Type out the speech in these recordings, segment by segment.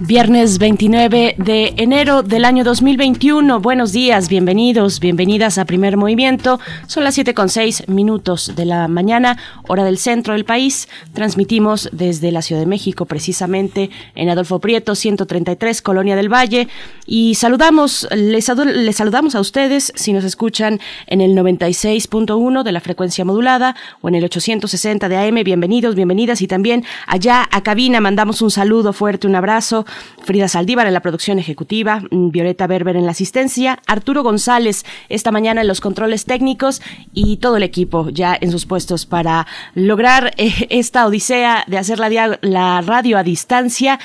Viernes 29 de enero del año 2021. Buenos días, bienvenidos, bienvenidas a Primer Movimiento. Son las 7 con 6 minutos de la mañana, hora del centro del país. Transmitimos desde la Ciudad de México, precisamente en Adolfo Prieto, 133, Colonia del Valle. Y saludamos, les, les saludamos a ustedes si nos escuchan en el 96.1 de la frecuencia modulada o en el 860 de AM. Bienvenidos, bienvenidas. Y también allá a cabina mandamos un saludo fuerte, un abrazo Frida Saldívar en la producción ejecutiva, mm, Violeta Berber en la asistencia, Arturo González esta mañana en los controles técnicos y todo el equipo ya en sus puestos para lograr eh, esta odisea de hacer la, radio a distancia.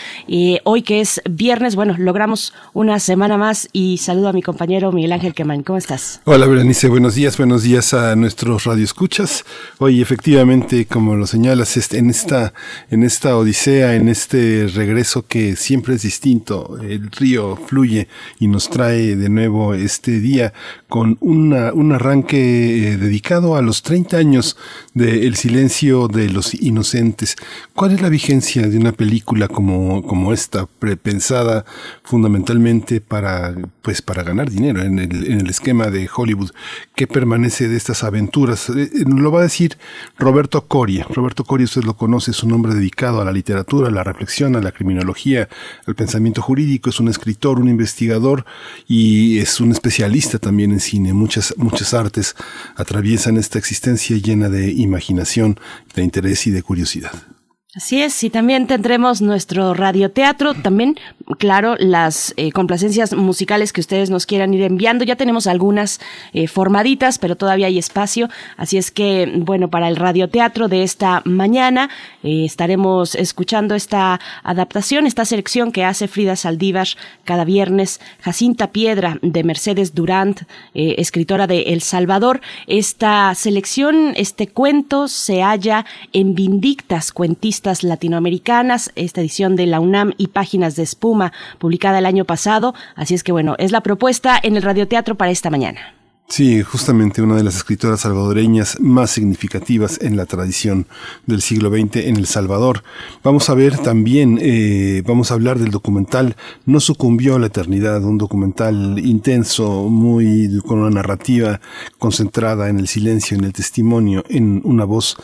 hoy que es viernes, bueno, logramos una semana más y saludo a mi compañero Miguel Ángel Quemán. ¿Cómo estás? Hola Berenice, buenos días, buenos días a nuestros radioescuchas. Hoy efectivamente, como lo señalas, en esta, en esta odisea, en este regreso que siempre es distinto. El río fluye y nos trae de nuevo este día con una, un arranque eh, dedicado a los 30 años del silencio de los inocentes. ¿Cuál es la vigencia de una película como, como esta, prepensada fundamentalmente para, pues, para ganar dinero en el, en el esquema de Hollywood? ¿Qué permanece de estas aventuras? Eh, eh, lo va a decir Roberto Coria. Roberto Coria, usted lo conoce, es un hombre dedicado a la literatura, a la reflexión, a la criminología, al pensamiento jurídico, es un escritor, un investigador y es un especialista también en cine. Muchas, muchas artes atraviesan esta existencia llena de imaginación, de interés y de curiosidad. Así es, y también tendremos nuestro radioteatro, también, claro, las eh, complacencias musicales que ustedes nos quieran ir enviando. Ya tenemos algunas eh, formaditas, pero todavía hay espacio. Así es que, bueno, para el radioteatro de esta mañana eh, estaremos escuchando esta adaptación, esta selección que hace Frida Saldívar cada viernes, Jacinta Piedra de Mercedes Durant, escritora de El Salvador. Esta selección, este cuento se halla en Vindictas Cuentistas latinoamericanas, esta edición de la UNAM y Páginas de Espuma, publicada el año pasado. Así es que bueno, es la propuesta en el radioteatro para esta mañana. Sí, justamente una de las escritoras salvadoreñas más significativas en la tradición del siglo XX en El Salvador. Vamos a ver también, eh, vamos a hablar del documental No sucumbió a la eternidad, un documental intenso, muy con una narrativa concentrada en el silencio, en el testimonio, en una voz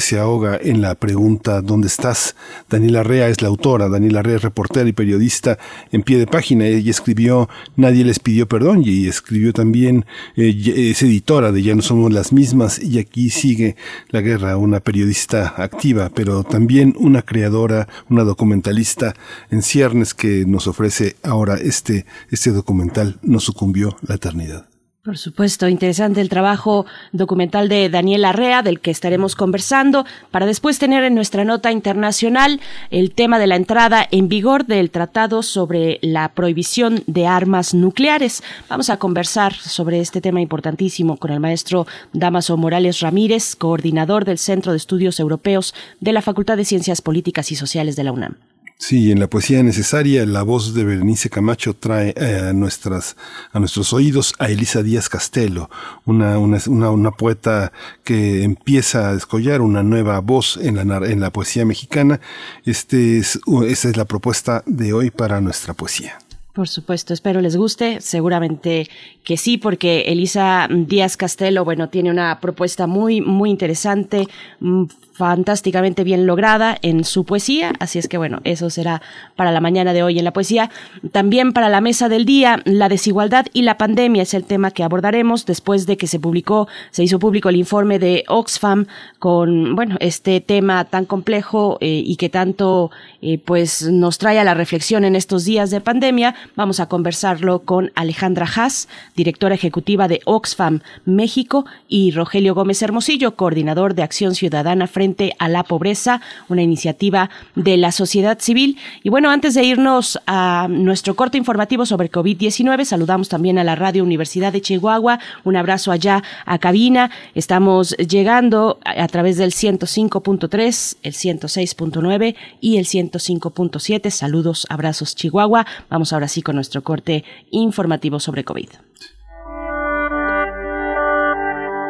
se ahoga en la pregunta ¿dónde estás? Daniela Rea es la autora, Daniela Rea es reportera y periodista en pie de página. Ella escribió Nadie les pidió perdón y escribió también, eh, es editora de Ya no somos las mismas y aquí sigue la guerra, una periodista activa, pero también una creadora, una documentalista en ciernes que nos ofrece ahora este, este documental No sucumbió la eternidad. Por supuesto, interesante el trabajo documental de Daniel Arrea, del que estaremos conversando, para después tener en nuestra nota internacional el tema de la entrada en vigor del Tratado sobre la prohibición de armas nucleares. Vamos a conversar sobre este tema importantísimo con el maestro Damaso Morales Ramírez, coordinador del Centro de Estudios Europeos de la Facultad de Ciencias Políticas y Sociales de la UNAM. Sí, en la poesía necesaria, la voz de Berenice Camacho trae eh, a, nuestras, a nuestros oídos a Elisa Díaz Castelo, una, una, una, poeta que empieza a descollar una nueva voz en la, en la poesía mexicana. Este es, esa es la propuesta de hoy para nuestra poesía. Por supuesto, espero les guste. Seguramente que sí, porque Elisa Díaz Castelo, bueno, tiene una propuesta muy, muy interesante, mm, fantásticamente bien lograda en su poesía, así es que bueno, eso será para la mañana de hoy en la poesía. También para la mesa del día, la desigualdad y la pandemia es el tema que abordaremos después de que se publicó, se hizo público el informe de Oxfam con, bueno, este tema tan complejo eh, y que tanto eh, pues nos trae a la reflexión en estos días de pandemia. Vamos a conversarlo con Alejandra Haas, directora ejecutiva de Oxfam México y Rogelio Gómez Hermosillo, coordinador de Acción Ciudadana frente a la pobreza, una iniciativa de la sociedad civil. Y bueno, antes de irnos a nuestro corte informativo sobre COVID-19, saludamos también a la Radio Universidad de Chihuahua. Un abrazo allá a cabina. Estamos llegando a través del 105.3, el 106.9 y el 105.7. Saludos, abrazos Chihuahua. Vamos ahora sí con nuestro corte informativo sobre COVID.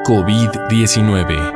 COVID-19.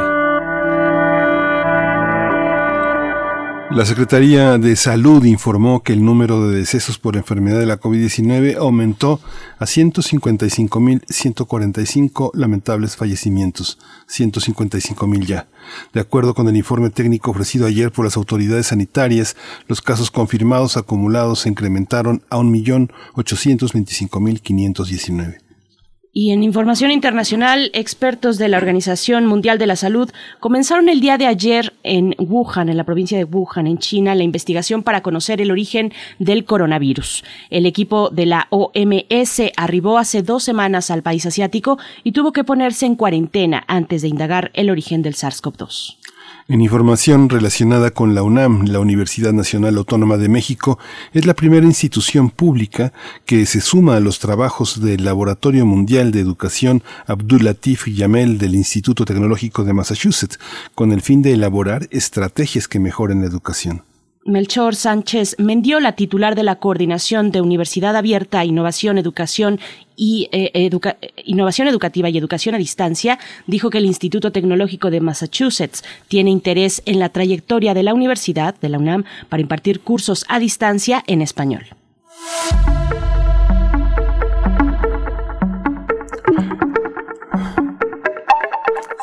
La Secretaría de Salud informó que el número de decesos por enfermedad de la COVID-19 aumentó a 155.145 lamentables fallecimientos, 155.000 ya. De acuerdo con el informe técnico ofrecido ayer por las autoridades sanitarias, los casos confirmados acumulados se incrementaron a 1.825.519. Y en información internacional, expertos de la Organización Mundial de la Salud comenzaron el día de ayer en Wuhan, en la provincia de Wuhan, en China, la investigación para conocer el origen del coronavirus. El equipo de la OMS arribó hace dos semanas al país asiático y tuvo que ponerse en cuarentena antes de indagar el origen del SARS-CoV-2. En información relacionada con la UNAM, la Universidad Nacional Autónoma de México es la primera institución pública que se suma a los trabajos del Laboratorio Mundial de Educación Abdul Latif Yamel del Instituto Tecnológico de Massachusetts, con el fin de elaborar estrategias que mejoren la educación. Melchor Sánchez Mendiola, titular de la Coordinación de Universidad Abierta, Innovación, Educación y eh, Innovación Educativa y Educación a Distancia, dijo que el Instituto Tecnológico de Massachusetts tiene interés en la trayectoria de la universidad, de la UNAM, para impartir cursos a distancia en español.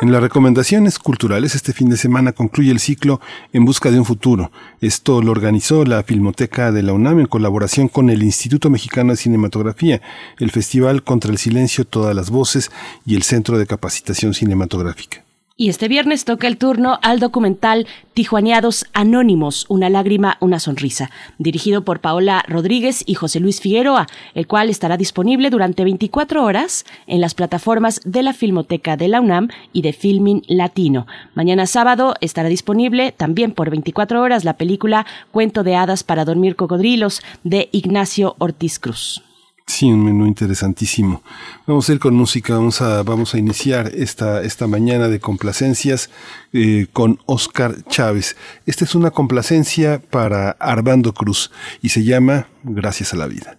En las recomendaciones culturales este fin de semana concluye el ciclo En Busca de un Futuro. Esto lo organizó la Filmoteca de la UNAM en colaboración con el Instituto Mexicano de Cinematografía, el Festival Contra el Silencio, Todas las Voces y el Centro de Capacitación Cinematográfica. Y este viernes toca el turno al documental Tijuaneados Anónimos, una lágrima, una sonrisa, dirigido por Paola Rodríguez y José Luis Figueroa, el cual estará disponible durante 24 horas en las plataformas de la Filmoteca de la UNAM y de Filming Latino. Mañana sábado estará disponible también por 24 horas la película Cuento de hadas para dormir cocodrilos de Ignacio Ortiz Cruz. Sí, un menú interesantísimo. Vamos a ir con música, vamos a, vamos a iniciar esta, esta mañana de complacencias eh, con Oscar Chávez. Esta es una complacencia para Armando Cruz y se llama Gracias a la vida.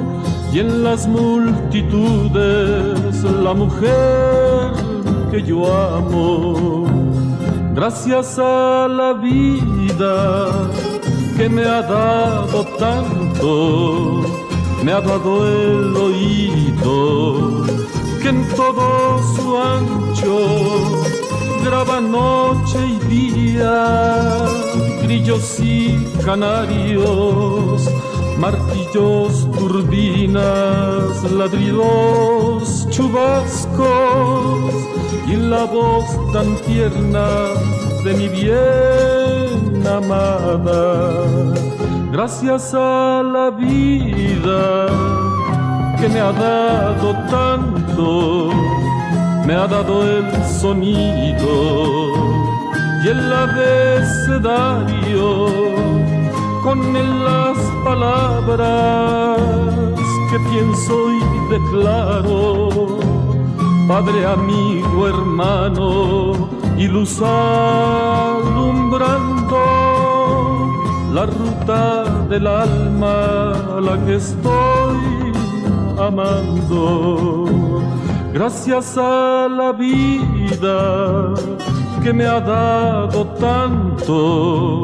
y en las multitudes la mujer que yo amo. Gracias a la vida que me ha dado tanto, me ha dado el oído que en todo su ancho graba noche y día, grillos y canarios martillos, turbinas, ladridos, chubascos y la voz tan tierna de mi bien amada. Gracias a la vida que me ha dado tanto, me ha dado el sonido y el abecedario con las palabras que pienso y declaro, Padre, amigo, hermano y luz alumbrando la ruta del alma a la que estoy amando. Gracias a la vida que me ha dado tanto,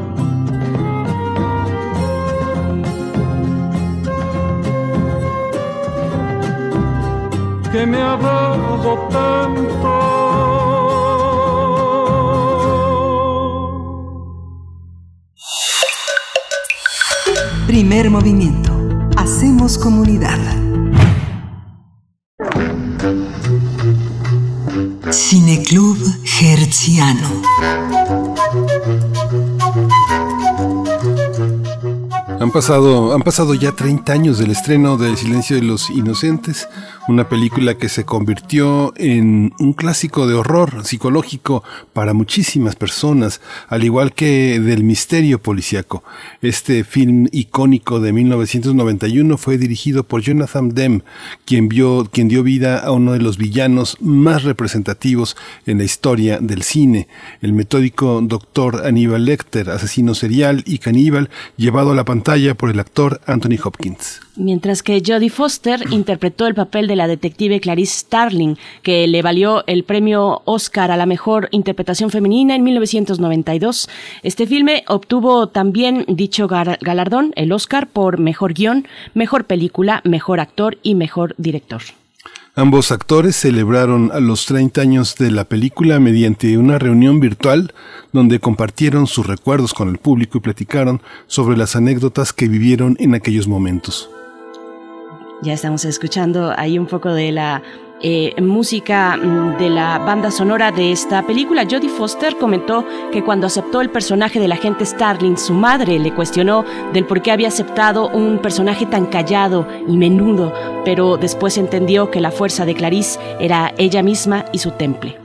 que me tanto Primer movimiento. Hacemos comunidad. Cineclub Hertziano. Han pasado, han pasado ya 30 años del estreno de El silencio de los inocentes, una película que se convirtió en un clásico de horror psicológico para muchísimas personas, al igual que del misterio policíaco. Este film icónico de 1991 fue dirigido por Jonathan Demme, quien, vio, quien dio vida a uno de los villanos más representativos en la historia del cine, el metódico doctor Aníbal Lecter, asesino serial y caníbal, llevado a la pantalla por el actor Anthony Hopkins. Mientras que Jodie Foster interpretó el papel de la detective Clarice Starling, que le valió el premio Oscar a la mejor interpretación femenina en 1992. Este filme obtuvo también dicho galardón, el Oscar, por mejor guion, mejor película, mejor actor y mejor director. Ambos actores celebraron a los 30 años de la película mediante una reunión virtual donde compartieron sus recuerdos con el público y platicaron sobre las anécdotas que vivieron en aquellos momentos. Ya estamos escuchando ahí un poco de la eh, música mm, de la banda sonora de esta película. Jodie Foster comentó que cuando aceptó el personaje de la agente Starling, su madre le cuestionó del por qué había aceptado un personaje tan callado y menudo, pero después entendió que la fuerza de Clarice era ella misma y su temple.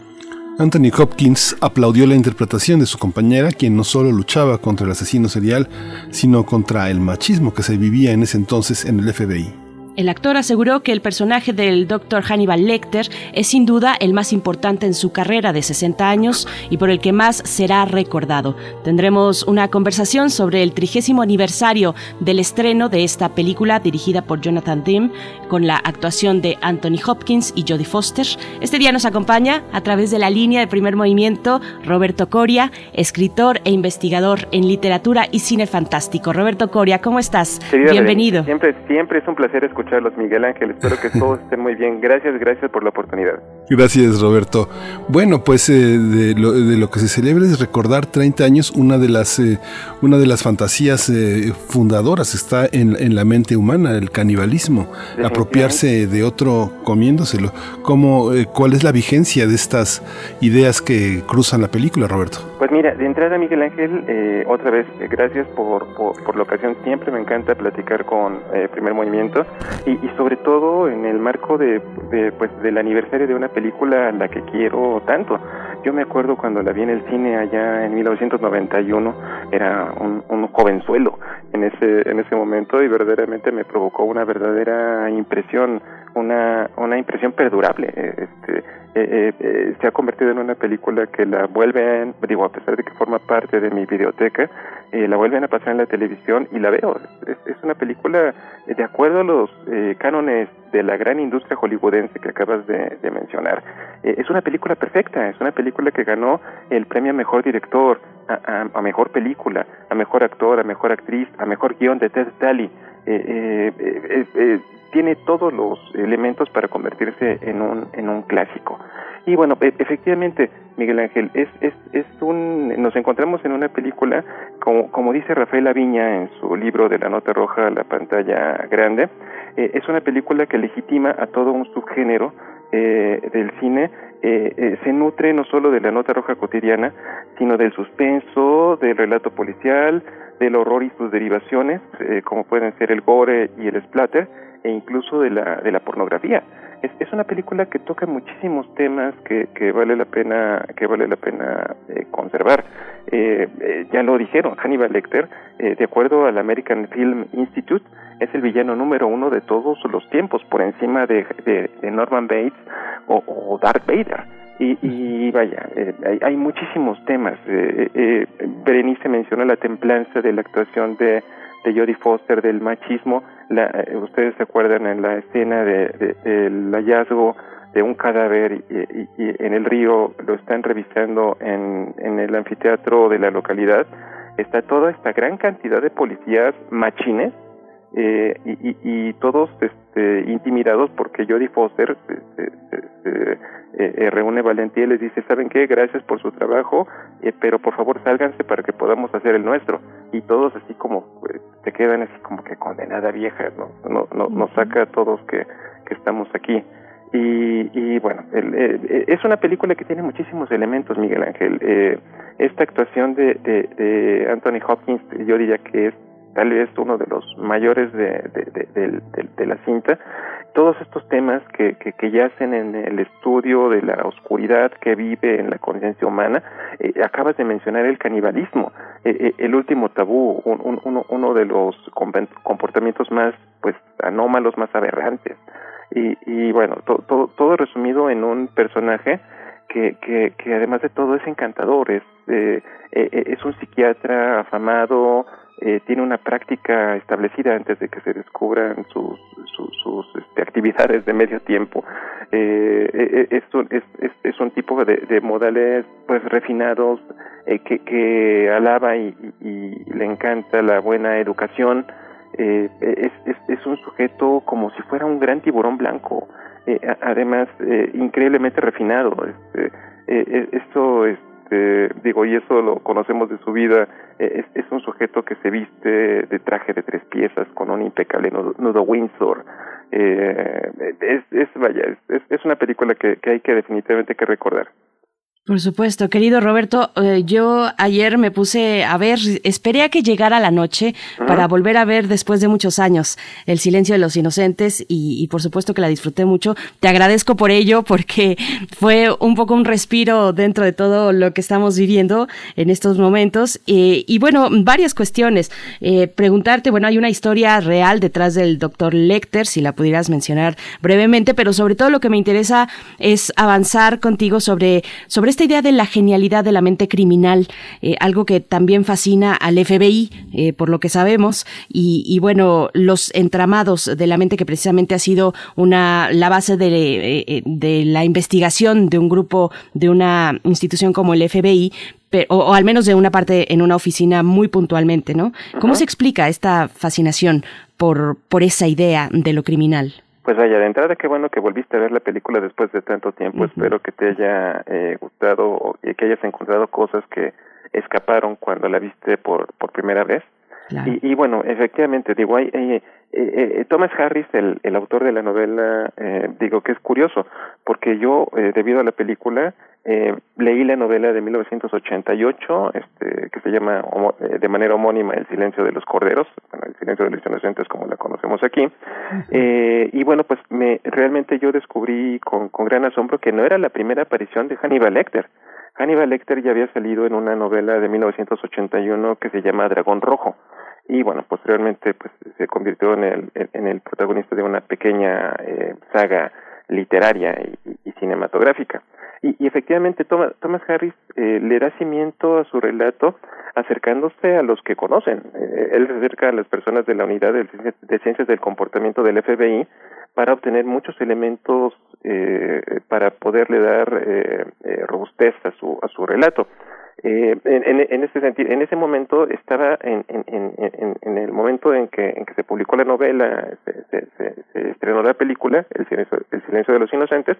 Anthony Hopkins aplaudió la interpretación de su compañera, quien no solo luchaba contra el asesino serial, sino contra el machismo que se vivía en ese entonces en el FBI. El actor aseguró que el personaje del Dr. Hannibal Lecter es sin duda el más importante en su carrera de 60 años y por el que más será recordado. Tendremos una conversación sobre el trigésimo aniversario del estreno de esta película dirigida por Jonathan Demme con la actuación de Anthony Hopkins y Jodie Foster. Este día nos acompaña a través de la línea de primer movimiento Roberto Coria, escritor e investigador en literatura y cine fantástico. Roberto Coria, ¿cómo estás? Bienvenido. Siempre, siempre es un placer escuchar escucharlos, Miguel Ángel. Espero que todos estén muy bien. Gracias, gracias por la oportunidad. Gracias, Roberto. Bueno, pues eh, de, lo, que se celebra es recordar 30 años, una de las, eh, una de las fantasías eh, fundadoras está en, la mente humana, el canibalismo, apropiarse de otro comiéndoselo. ¿Cómo, ¿Cuál es la vigencia de estas ideas que cruzan la película, Roberto? Pues mira, de entrada, Miguel Ángel, otra vez, gracias por, por, la ocasión. Siempre me encanta platicar con Primer Movimiento y, y, sobre todo en el marco de, de, pues, del aniversario de una película la que quiero tanto. Yo me acuerdo cuando la vi en el cine allá en 1991, era un, un jovenzuelo en ese, en ese momento y verdaderamente me provocó una verdadera impresión, una, una impresión perdurable. Este, eh, eh, se ha convertido en una película que la vuelven, digo, a pesar de que forma parte de mi biblioteca, eh, la vuelven a pasar en la televisión y la veo. Es, una película de acuerdo a los cánones de la gran industria hollywoodense que acabas de, mencionar. es una película perfecta, es una película que ganó el premio a mejor director, a, mejor película, a mejor actor, a mejor actriz, a mejor guion de Ted Daly. Tiene todos los elementos para convertirse en un, en un clásico. Y bueno, e, efectivamente, Miguel Ángel, es, es, es un, nos encontramos en una película, como, como dice Rafael Aviña en su libro de la nota roja a la pantalla grande, eh, es una película que legitima a todo un subgénero eh, del cine, eh, se nutre no solo de la nota roja cotidiana, sino del suspenso, del relato policial, del horror y sus derivaciones, como pueden ser el gore y el splatter, e incluso de la, de la pornografía. Es, es una película que toca muchísimos temas que, que vale la pena que vale la pena eh, conservar. Eh, eh, ya lo dijeron Hannibal Lecter de acuerdo al American Film Institute es el villano número uno de todos los tiempos por encima de, de, Norman Bates o, Darth Vader. Y, y vaya hay, hay, muchísimos temas. Berenice mencionó la templanza de la actuación de de Jodie Foster del machismo. La, eh, ustedes se acuerdan en la escena de, del hallazgo de un cadáver y, en el río lo están revisando en el anfiteatro de la localidad. Está toda esta gran cantidad de policías machines eh, y, y, todos este, intimidados porque Jodie Foster eh, eh, reúne valentía y les dice, ¿saben qué? Gracias por su trabajo, pero por favor sálganse para que podamos hacer el nuestro. Y todos así como pues, se quedan así como que condenada vieja, ¿no? no, no nos saca a todos que, que estamos aquí. Y, y bueno, es una película que tiene muchísimos elementos, Miguel Ángel. esta actuación de, de, de Anthony Hopkins, yo diría que es tal vez uno de los mayores de, de, la cinta, todos estos temas que, que, yacen en el estudio de la oscuridad que vive en la conciencia humana, eh, acabas de mencionar el canibalismo, eh, eh, el último tabú, uno, uno de los comportamientos más pues anómalos, más aberrantes. Y, y bueno, todo, todo resumido en un personaje que, que, que además de todo es encantador, es, es un psiquiatra afamado, eh, tiene una práctica establecida antes de que se descubran sus, sus, este, actividades de medio tiempo. Eh, eh, es, un, es, es, un tipo de, de modales pues refinados que, que alaba y, le encanta la buena educación. es, es, es un sujeto como si fuera un gran tiburón blanco, además increíblemente refinado. Este, esto es este, digo, y eso lo conocemos de su vida, eh, es, un sujeto que se viste de traje de tres piezas con un impecable nudo, Windsor. Eh, es, es, vaya, es, es una película que, que hay que definitivamente que recordar. Por supuesto, querido Roberto, eh, yo ayer me puse a ver, esperé a que llegara la noche para volver a ver después de muchos años El silencio de los inocentes y, por supuesto que la disfruté mucho. Te agradezco por ello porque fue un poco un respiro dentro de todo lo que estamos viviendo en estos momentos. Eh, y bueno, varias cuestiones. Eh, preguntarte, bueno, hay una historia real detrás del doctor Lecter, si la pudieras mencionar brevemente, pero sobre todo lo que me interesa es avanzar contigo sobre, sobre esta idea de la genialidad de la mente criminal, eh, algo que también fascina al FBI, eh, por lo que sabemos, y, bueno, los entramados de la mente que precisamente ha sido una la base de, eh, de la investigación de un grupo, de una institución como el FBI, o, al menos de una parte en una oficina muy puntualmente, ¿no? ¿Cómo se explica esta fascinación por, por esa idea de lo criminal? Pues vaya, de entrada, qué bueno que volviste a ver la película después de tanto tiempo. Espero que te haya eh, gustado y que hayas encontrado cosas que escaparon cuando la viste por, por primera vez. Y, y, bueno, efectivamente, digo, hay, eh, eh, Thomas Harris, el, el autor de la novela, eh, digo que es curioso, porque yo, eh, debido a la película, eh, leí la novela de 1988, este, que se llama de manera homónima El silencio de los corderos, bueno, El silencio de los inocentes como la conocemos aquí, eh, y bueno, pues me realmente yo descubrí con, con gran asombro que no era la primera aparición de Hannibal Lecter. Hannibal Lecter ya había salido en una novela de 1981 que se llama Dragón Rojo y bueno posteriormente pues se convirtió en el en el protagonista de una pequeña eh, saga literaria y, cinematográfica y, y efectivamente Thomas, Harris eh, le da cimiento a su relato acercándose a los que conocen. Eh, él se acerca a las personas de la unidad de, ciencias del comportamiento del FBI para obtener muchos elementos eh, para poderle dar eh, eh, robustez a su, a su relato. Eh, en, en, ese sentido, en ese momento estaba en, en, en, en el momento en que, en que se publicó la novela, se, se, se, se estrenó la película, el silencio, el silencio de los Inocentes,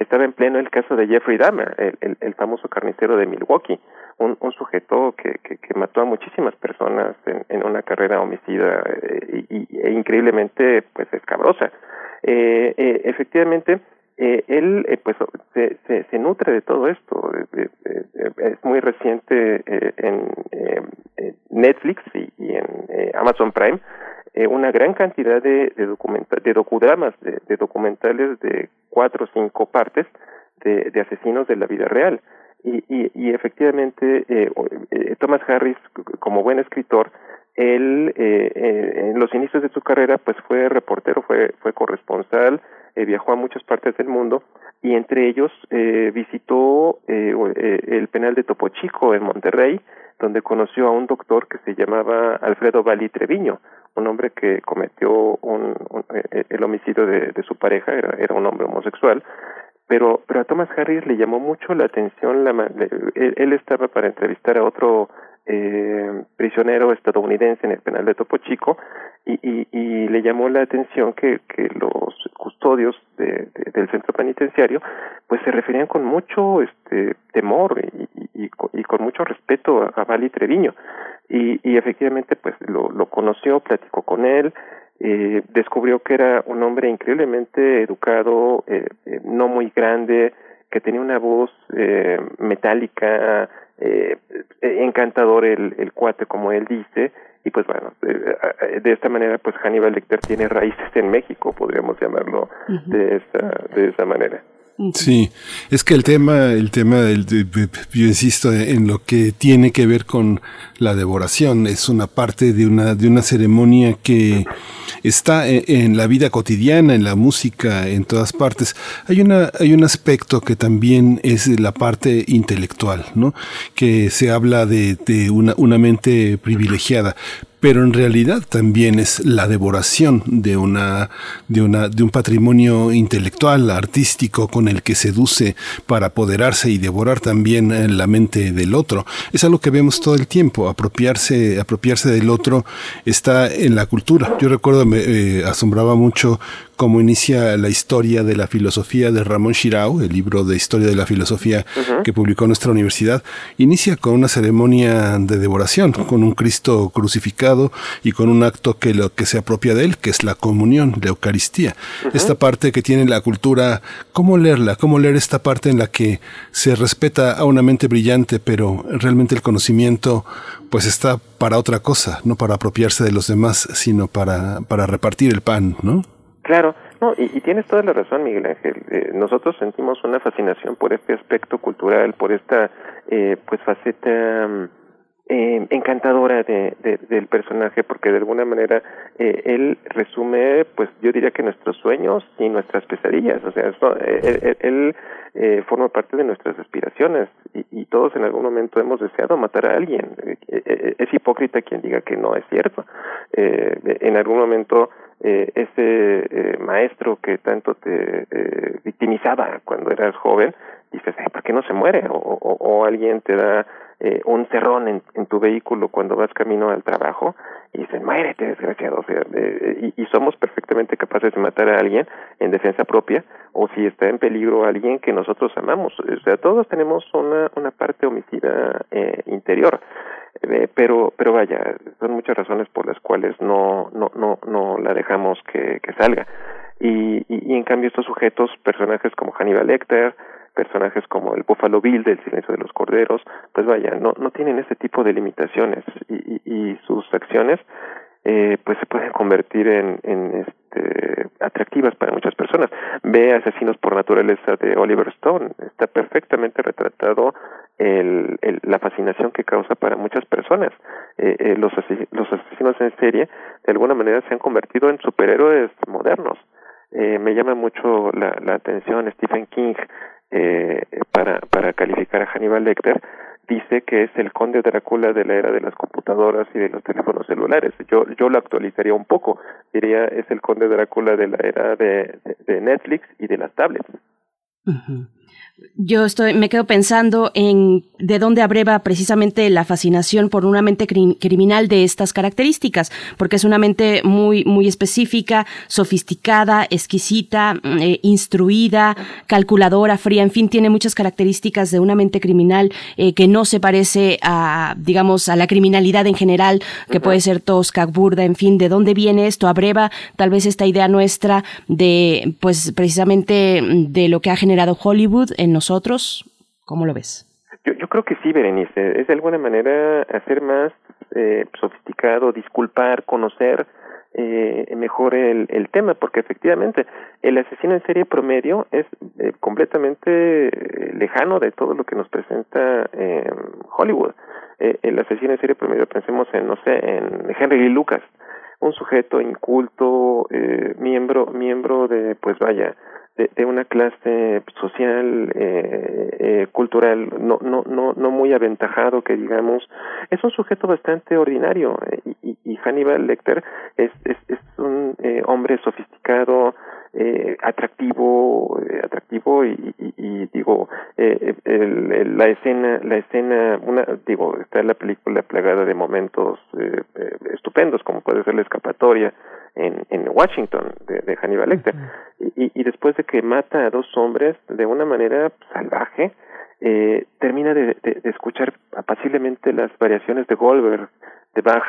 estaba en pleno el caso de Jeffrey Dahmer, el, famoso carnicero de Milwaukee, un, un sujeto que, que, mató a muchísimas personas en, una carrera homicida eh, e increíblemente pues escabrosa. Eh, eh, efectivamente, eh, él eh, pues se, se, nutre de todo esto. Eh, es muy reciente eh, en Netflix y, en Amazon Prime una gran cantidad de de, documenta de docudramas de, documentales de cuatro o cinco partes de, asesinos de la vida real. Y, y, y efectivamente Thomas Harris como buen escritor él en los inicios de su carrera pues fue reportero fue fue corresponsal eh, viajó a muchas partes del mundo y entre ellos eh, visitó eh, eh, el penal de Topo Chico en Monterrey, donde conoció a un doctor que se llamaba Alfredo Valli Treviño, un hombre que cometió un, un, eh, el homicidio de, su pareja, era, era un hombre homosexual, pero, pero a Thomas Harris le llamó mucho la atención, la, él, él estaba para entrevistar a otro eh, prisionero estadounidense en el penal de Topo Chico y, le llamó la atención que, los custodios de, de, del centro penitenciario pues se referían con mucho este temor y, y, y con mucho respeto a, Vali Treviño. Y, efectivamente pues lo, lo conoció, platicó con él, eh, descubrió que era un hombre increíblemente educado, eh, eh, no muy grande, que tenía una voz eh, metálica, eh, encantador el, el cuate como él dice y pues bueno de, de esta manera pues Hannibal Lecter tiene raíces en México podríamos llamarlo uh -huh. de esa de esa manera Sí, es que el tema, el tema del, de, de, yo insisto en lo que tiene que ver con la devoración, es una parte de una, de una ceremonia que está en, en, la vida cotidiana, en la música, en todas partes. Hay una, hay un aspecto que también es la parte intelectual, ¿no? Que se habla de, de una, una mente privilegiada pero en realidad también es la devoración de una de una de un patrimonio intelectual artístico con el que seduce para apoderarse y devorar también en la mente del otro es algo que vemos todo el tiempo apropiarse apropiarse del otro está en la cultura yo recuerdo me eh, asombraba mucho cómo inicia la historia de la filosofía de Ramón Shirao, el libro de historia de la filosofía uh -huh. que publicó nuestra universidad, inicia con una ceremonia de devoración, con un Cristo crucificado y con un acto que lo que se apropia de él, que es la comunión, la Eucaristía. Uh -huh. Esta parte que tiene la cultura, ¿cómo leerla? ¿Cómo leer esta parte en la que se respeta a una mente brillante, pero realmente el conocimiento pues está para otra cosa, no para apropiarse de los demás, sino para, para repartir el pan, ¿no? Claro, no, y, tienes toda la razón, Miguel Ángel. Eh, nosotros sentimos una fascinación por este aspecto cultural, por esta eh, pues faceta eh, encantadora de, de, del personaje, porque de alguna manera eh, él resume, pues yo diría que nuestros sueños y nuestras pesadillas. O sea, eso, él, él forma parte de nuestras aspiraciones y, y, todos en algún momento hemos deseado matar a alguien. es hipócrita quien diga que no es cierto. en algún momento eh, ese eh, maestro que tanto te eh, victimizaba cuando eras joven, dices, ¿por qué no se muere? O, o, alguien te da eh, un cerrón en, en, tu vehículo cuando vas camino al trabajo y dicen, muérete, desgraciado. O sea, eh, y, y, somos perfectamente capaces de matar a alguien en defensa propia o si está en peligro alguien que nosotros amamos. O sea, todos tenemos una, una parte homicida eh, interior. Eh, pero pero vaya son muchas razones por las cuales no no no no la dejamos que, que salga. Y, y, en cambio estos sujetos personajes como Hannibal Lecter personajes como el Buffalo Bill del Silencio de los Corderos, pues vaya, no, no tienen ese tipo de limitaciones y, y, y sus acciones eh, pues se pueden convertir en, en este, atractivas para muchas personas. Ve Asesinos por Naturaleza de Oliver Stone, está perfectamente retratado el, la fascinación que causa para muchas personas. Eh, eh, los, los asesinos en serie de alguna manera se han convertido en superhéroes modernos. Eh, me llama mucho la, la atención Stephen King eh, para calificar a Hannibal Lecter, dice que es el conde Drácula de la era de las computadoras y de los teléfonos celulares. Yo, yo lo actualizaría un poco, diría es el conde Drácula de la era de, Netflix y de las tablets. Yo estoy, me quedo pensando en de dónde abreva precisamente la fascinación por una mente cri criminal de estas características, porque es una mente muy, muy específica, sofisticada, exquisita, eh, instruida, calculadora, fría, en fin, tiene muchas características de una mente criminal eh, que no se parece a, digamos, a la criminalidad en general, que puede ser tosca, burda, en fin, de dónde viene esto, abreva tal vez esta idea nuestra de, pues, precisamente de lo que ha generado Hollywood en nosotros? ¿Cómo lo ves? Yo, creo que sí, Berenice. Es de alguna manera hacer más eh, sofisticado, disculpar, conocer eh, mejor el, el tema, porque efectivamente el asesino en serie promedio es eh, completamente lejano de todo lo que nos presenta eh, Hollywood. Eh, el asesino en serie promedio, pensemos en, no sé, en Henry Lee Lucas, un sujeto inculto, eh, miembro, miembro de, pues vaya, de, una clase social, eh, eh, cultural, no, no, no, no muy aventajado, que digamos, es un sujeto bastante ordinario eh, y, y Hannibal Lecter es, es, es un eh, hombre sofisticado, eh, atractivo, eh, atractivo y, y, y digo, eh, el, el, la escena, la escena, una, digo, está la película plagada de momentos eh, eh, estupendos, como puede ser la escapatoria, en, en Washington de, de Hannibal Lecter. Y, y después de que mata a dos hombres de una manera salvaje, eh, termina de, de, de, escuchar apaciblemente las variaciones de Goldberg, de Bach,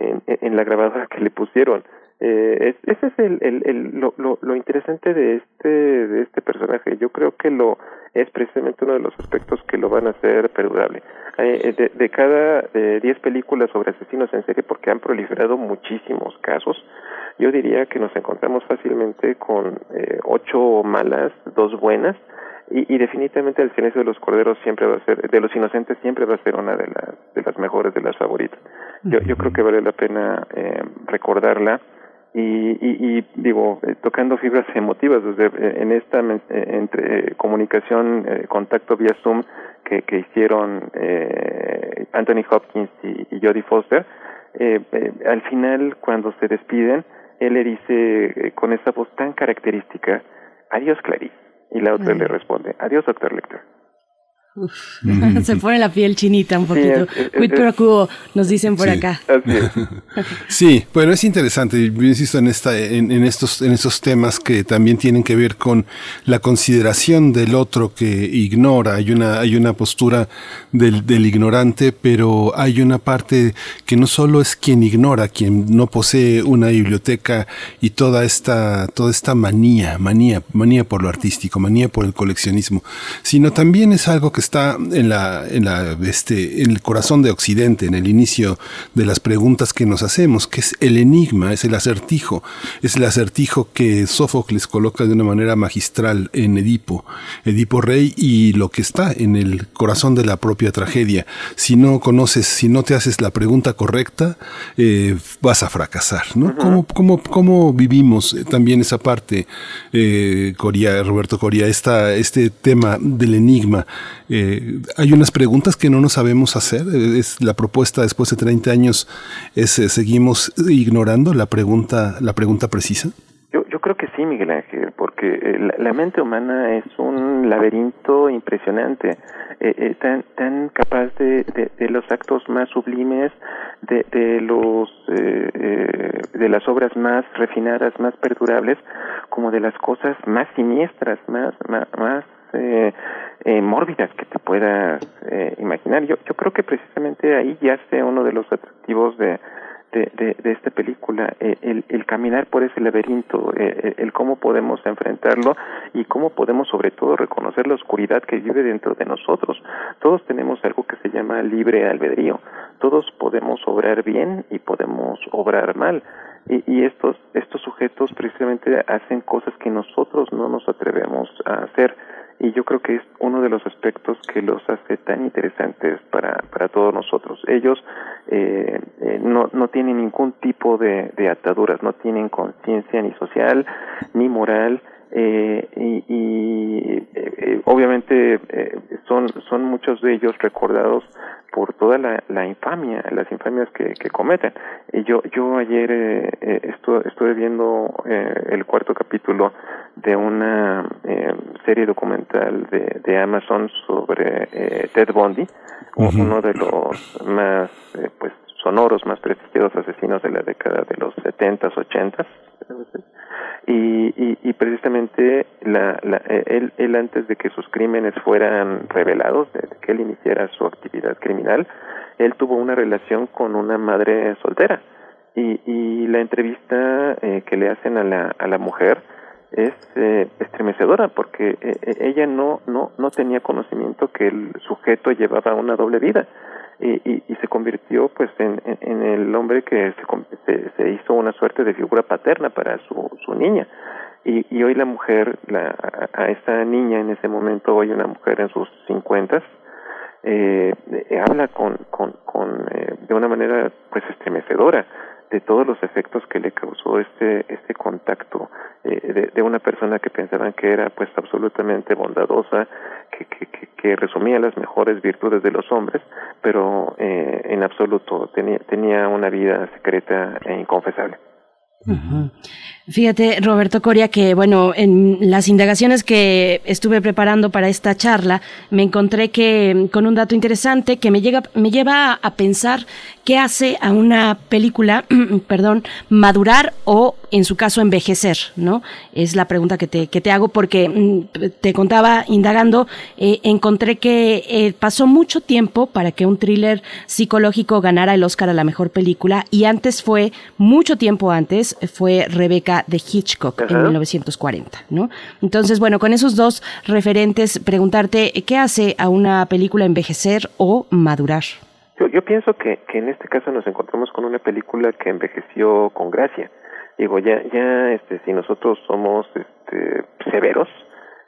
en, en la grabadora que le pusieron. Eh, ese es el, el, el lo, lo, lo, interesante de este de este personaje. Yo creo que lo es precisamente uno de los aspectos que lo van a hacer perdurable. Eh, de, de cada de 10 películas sobre asesinos en serie, porque han proliferado muchísimos casos, yo diría que nos encontramos fácilmente con eh, ocho malas, dos buenas, y, y, definitivamente el silencio de los corderos siempre va a ser, de los inocentes siempre va a ser una de las, de las mejores, de las favoritas. Yo, yo creo que vale la pena eh, recordarla y, y, y digo, eh, tocando fibras emotivas desde eh, en esta eh, entre comunicación, eh, contacto vía Zoom que, que hicieron eh, Anthony Hopkins y, y Jodie Foster, eh, al final cuando se despiden, él le dice con esa voz tan característica, adiós Clarice, y la otra mm. le responde, adiós doctor Lecter. Uf, se pone la piel chinita un poquito. Sí, es, es, es, nos dicen por sí. acá. sí, bueno, es interesante. Yo insisto en esta, en, en, estos, en estos temas que también tienen que ver con la consideración del otro que ignora. Hay una, hay una postura del, del ignorante, pero hay una parte que no solo es quien ignora, quien no posee una biblioteca y toda esta, toda esta manía, manía, manía por lo artístico, manía por el coleccionismo, sino también es algo que está en la, en la, este, en el corazón de Occidente, en el inicio de las preguntas que nos hacemos, que es el enigma, es el acertijo, es el acertijo que Sófocles coloca de una manera magistral en Edipo, Edipo Rey y lo que está en el corazón de la propia tragedia. Si no conoces, si no te haces la pregunta correcta, eh, vas a fracasar, ¿no? Uh -huh. ¿Cómo, cómo, ¿Cómo vivimos también esa parte, eh, Coria, Roberto Coria, esta, este tema del enigma? Eh, hay unas preguntas que no nos sabemos hacer. Es la propuesta después de 30 años es eh, seguimos ignorando la pregunta la pregunta precisa. Yo, creo que sí, Miguel Ángel, porque eh, la, mente humana es un laberinto impresionante, eh, eh, tan, tan capaz de, de, los actos más sublimes, de, de los de las obras más refinadas, más perdurables, como de las cosas más siniestras, más más, más mórbidas que te puedas imaginar. Yo yo creo que precisamente ahí yace uno de los atractivos de de, esta película, eh, el, el, caminar por ese laberinto, eh, eh, el cómo podemos enfrentarlo y cómo podemos sobre todo reconocer la oscuridad que vive dentro de nosotros. Todos tenemos algo que se llama libre albedrío, todos podemos obrar bien y podemos obrar mal. Y, y estos, estos sujetos precisamente hacen cosas que nosotros no nos atrevemos a hacer y yo creo que es uno de los aspectos que los hace tan interesantes para, para todos nosotros. Ellos eh, eh, no, no tienen ningún tipo de, de ataduras, no tienen conciencia ni social ni moral, eh, y, y eh, obviamente eh, son son muchos de ellos recordados por toda la, la infamia las infamias que, que cometen. Y yo yo ayer eh, eh estuve, viendo el cuarto capítulo de una serie documental de, de Amazon sobre Ted Bundy uno de los más pues sonoros más prestigiosos asesinos de la década de los setentas ochentas y, y, precisamente la, la, él, él antes de que sus crímenes fueran revelados, de que él iniciara su actividad criminal, él tuvo una relación con una madre soltera. Y, y la entrevista eh, que le hacen a la, a la mujer es eh, estremecedora porque eh, ella no, no, no tenía conocimiento que el sujeto llevaba una doble vida y, y, se convirtió pues en, el hombre que se, se, hizo una suerte de figura paterna para su, su niña. Y, y hoy la mujer la, a, esta niña en ese momento hoy una mujer en sus cincuentas eh, habla con, con, con eh, de una manera pues estremecedora de todos los efectos que le causó este este contacto eh, de, una persona que pensaban que era pues absolutamente bondadosa que, que, que, resumía las mejores virtudes de los hombres pero eh, en absoluto tenía tenía una vida secreta e inconfesable. Fíjate, Roberto Coria, que bueno, en las indagaciones que estuve preparando para esta charla, me encontré que con un dato interesante que me llega, me lleva a pensar qué hace a una película, perdón, madurar o, en su caso, envejecer, ¿no? Es la pregunta que te, que te hago porque mm, te contaba indagando, eh, encontré que eh, pasó mucho tiempo para que un thriller psicológico ganara el Oscar a la mejor película y antes fue, mucho tiempo antes, fue Rebeca de Hitchcock en 1940, ¿no? Entonces, bueno, con esos dos referentes, preguntarte, ¿qué hace a una película envejecer o madurar? Yo, yo pienso que, que en este caso nos encontramos con una película que envejeció con gracia. Digo, ya, ya, este, si nosotros somos, este, severos,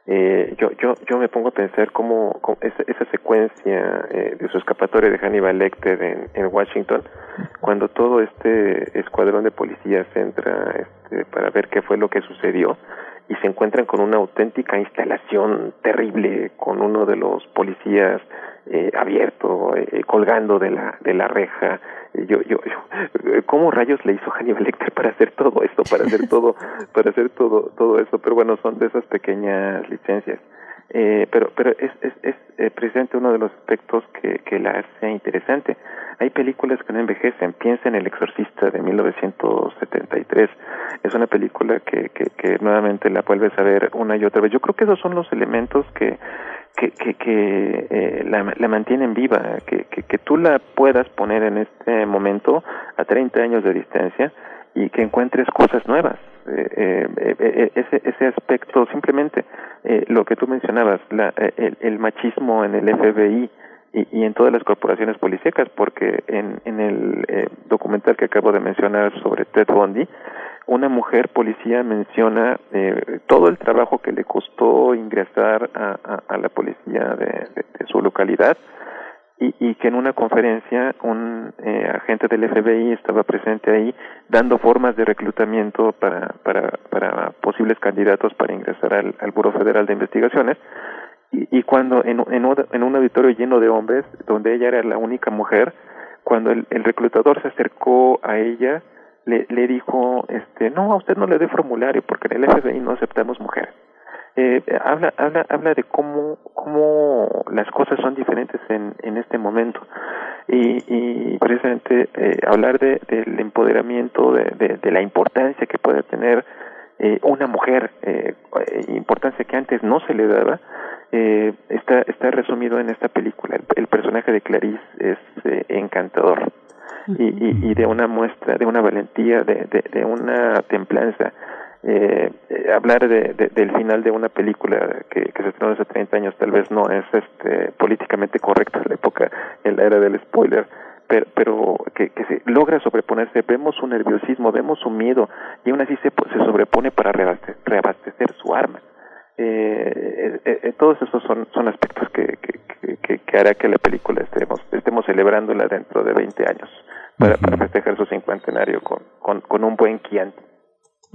eh, yo, yo, yo me pongo a pensar cómo, esa, esa, secuencia eh, de su escapatoria de Hannibal Lecter en, en, Washington, cuando todo este escuadrón de policías entra este, para ver qué fue lo que sucedió y se encuentran con una auténtica instalación terrible con uno de los policías eh, abierto, eh, colgando de la, de la reja. Yo, yo, yo, ¿cómo rayos le hizo Hannibal Lecter para hacer todo esto, para hacer todo, para hacer todo, todo eso? Pero bueno, son de esas pequeñas licencias. Eh, pero pero es, es, es eh, uno de los aspectos que, que la hace interesante. Hay películas que no envejecen. Piensa en El Exorcista de 1973. Es una película que, que, nuevamente la vuelves a ver una y otra vez. Yo creo que esos son los elementos que que, que, que eh, la, la, mantienen viva, que, que, que tú la puedas poner en este momento a 30 años de distancia y que encuentres cosas nuevas. Eh, eh, eh, ese, ese aspecto, simplemente eh, lo que tú mencionabas, la, el, el, machismo en el FBI y, en todas las corporaciones policíacas, porque en, en el eh, documental que acabo de mencionar sobre Ted Bundy, una mujer policía menciona eh, todo el trabajo que le costó ingresar a, la policía de, su localidad y, y que en una conferencia un eh, agente del FBI estaba presente ahí dando formas de reclutamiento para, para, para posibles candidatos para ingresar al, al Buró Federal de Investigaciones y, cuando en, en, en un auditorio lleno de hombres donde ella era la única mujer cuando el, el reclutador se acercó a ella le, le dijo, este, no, a usted no le dé formulario porque en el FBI no aceptamos mujeres. Eh, habla, habla, habla de cómo, cómo las cosas son diferentes en, en este momento y, y precisamente eh, hablar de, del empoderamiento, de, de, la importancia que puede tener eh, una mujer, eh, importancia que antes no se le daba, eh, está, está resumido en esta película. El, personaje de Clarice es encantador y, y, y, de una muestra, de una valentía, de, de una templanza eh, hablar de, de, del final de una película que, que se estrenó hace 30 años tal vez no es este políticamente correcto en la época, en la era del spoiler, pero, pero que, que se logra sobreponerse, vemos su nerviosismo, vemos su miedo y aún así se, se sobrepone para reabastecer, reabastecer su arma. Eh, eh, eh, todos esos son, son aspectos que, que, que, que, hará que la película estemos, estemos celebrándola dentro de 20 años para, uh -huh. para festejar su cincuentenario con, con, con un buen Chianti.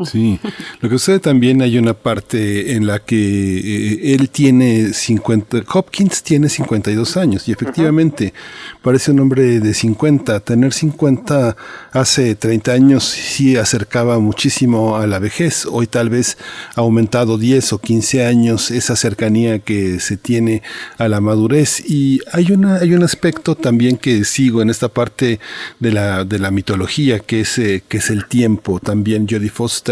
Sí, lo que sucede también hay una parte en la que eh, él tiene 50, Hopkins tiene 52 años y efectivamente uh -huh. parece un hombre de 50. Tener 50 hace 30 años sí acercaba muchísimo a la vejez. Hoy tal vez ha aumentado 10 o 15 años esa cercanía que se tiene a la madurez. Y hay, una, hay un aspecto también que sigo en esta parte de la, de la mitología que es, eh, que es el tiempo. También Jodie Foster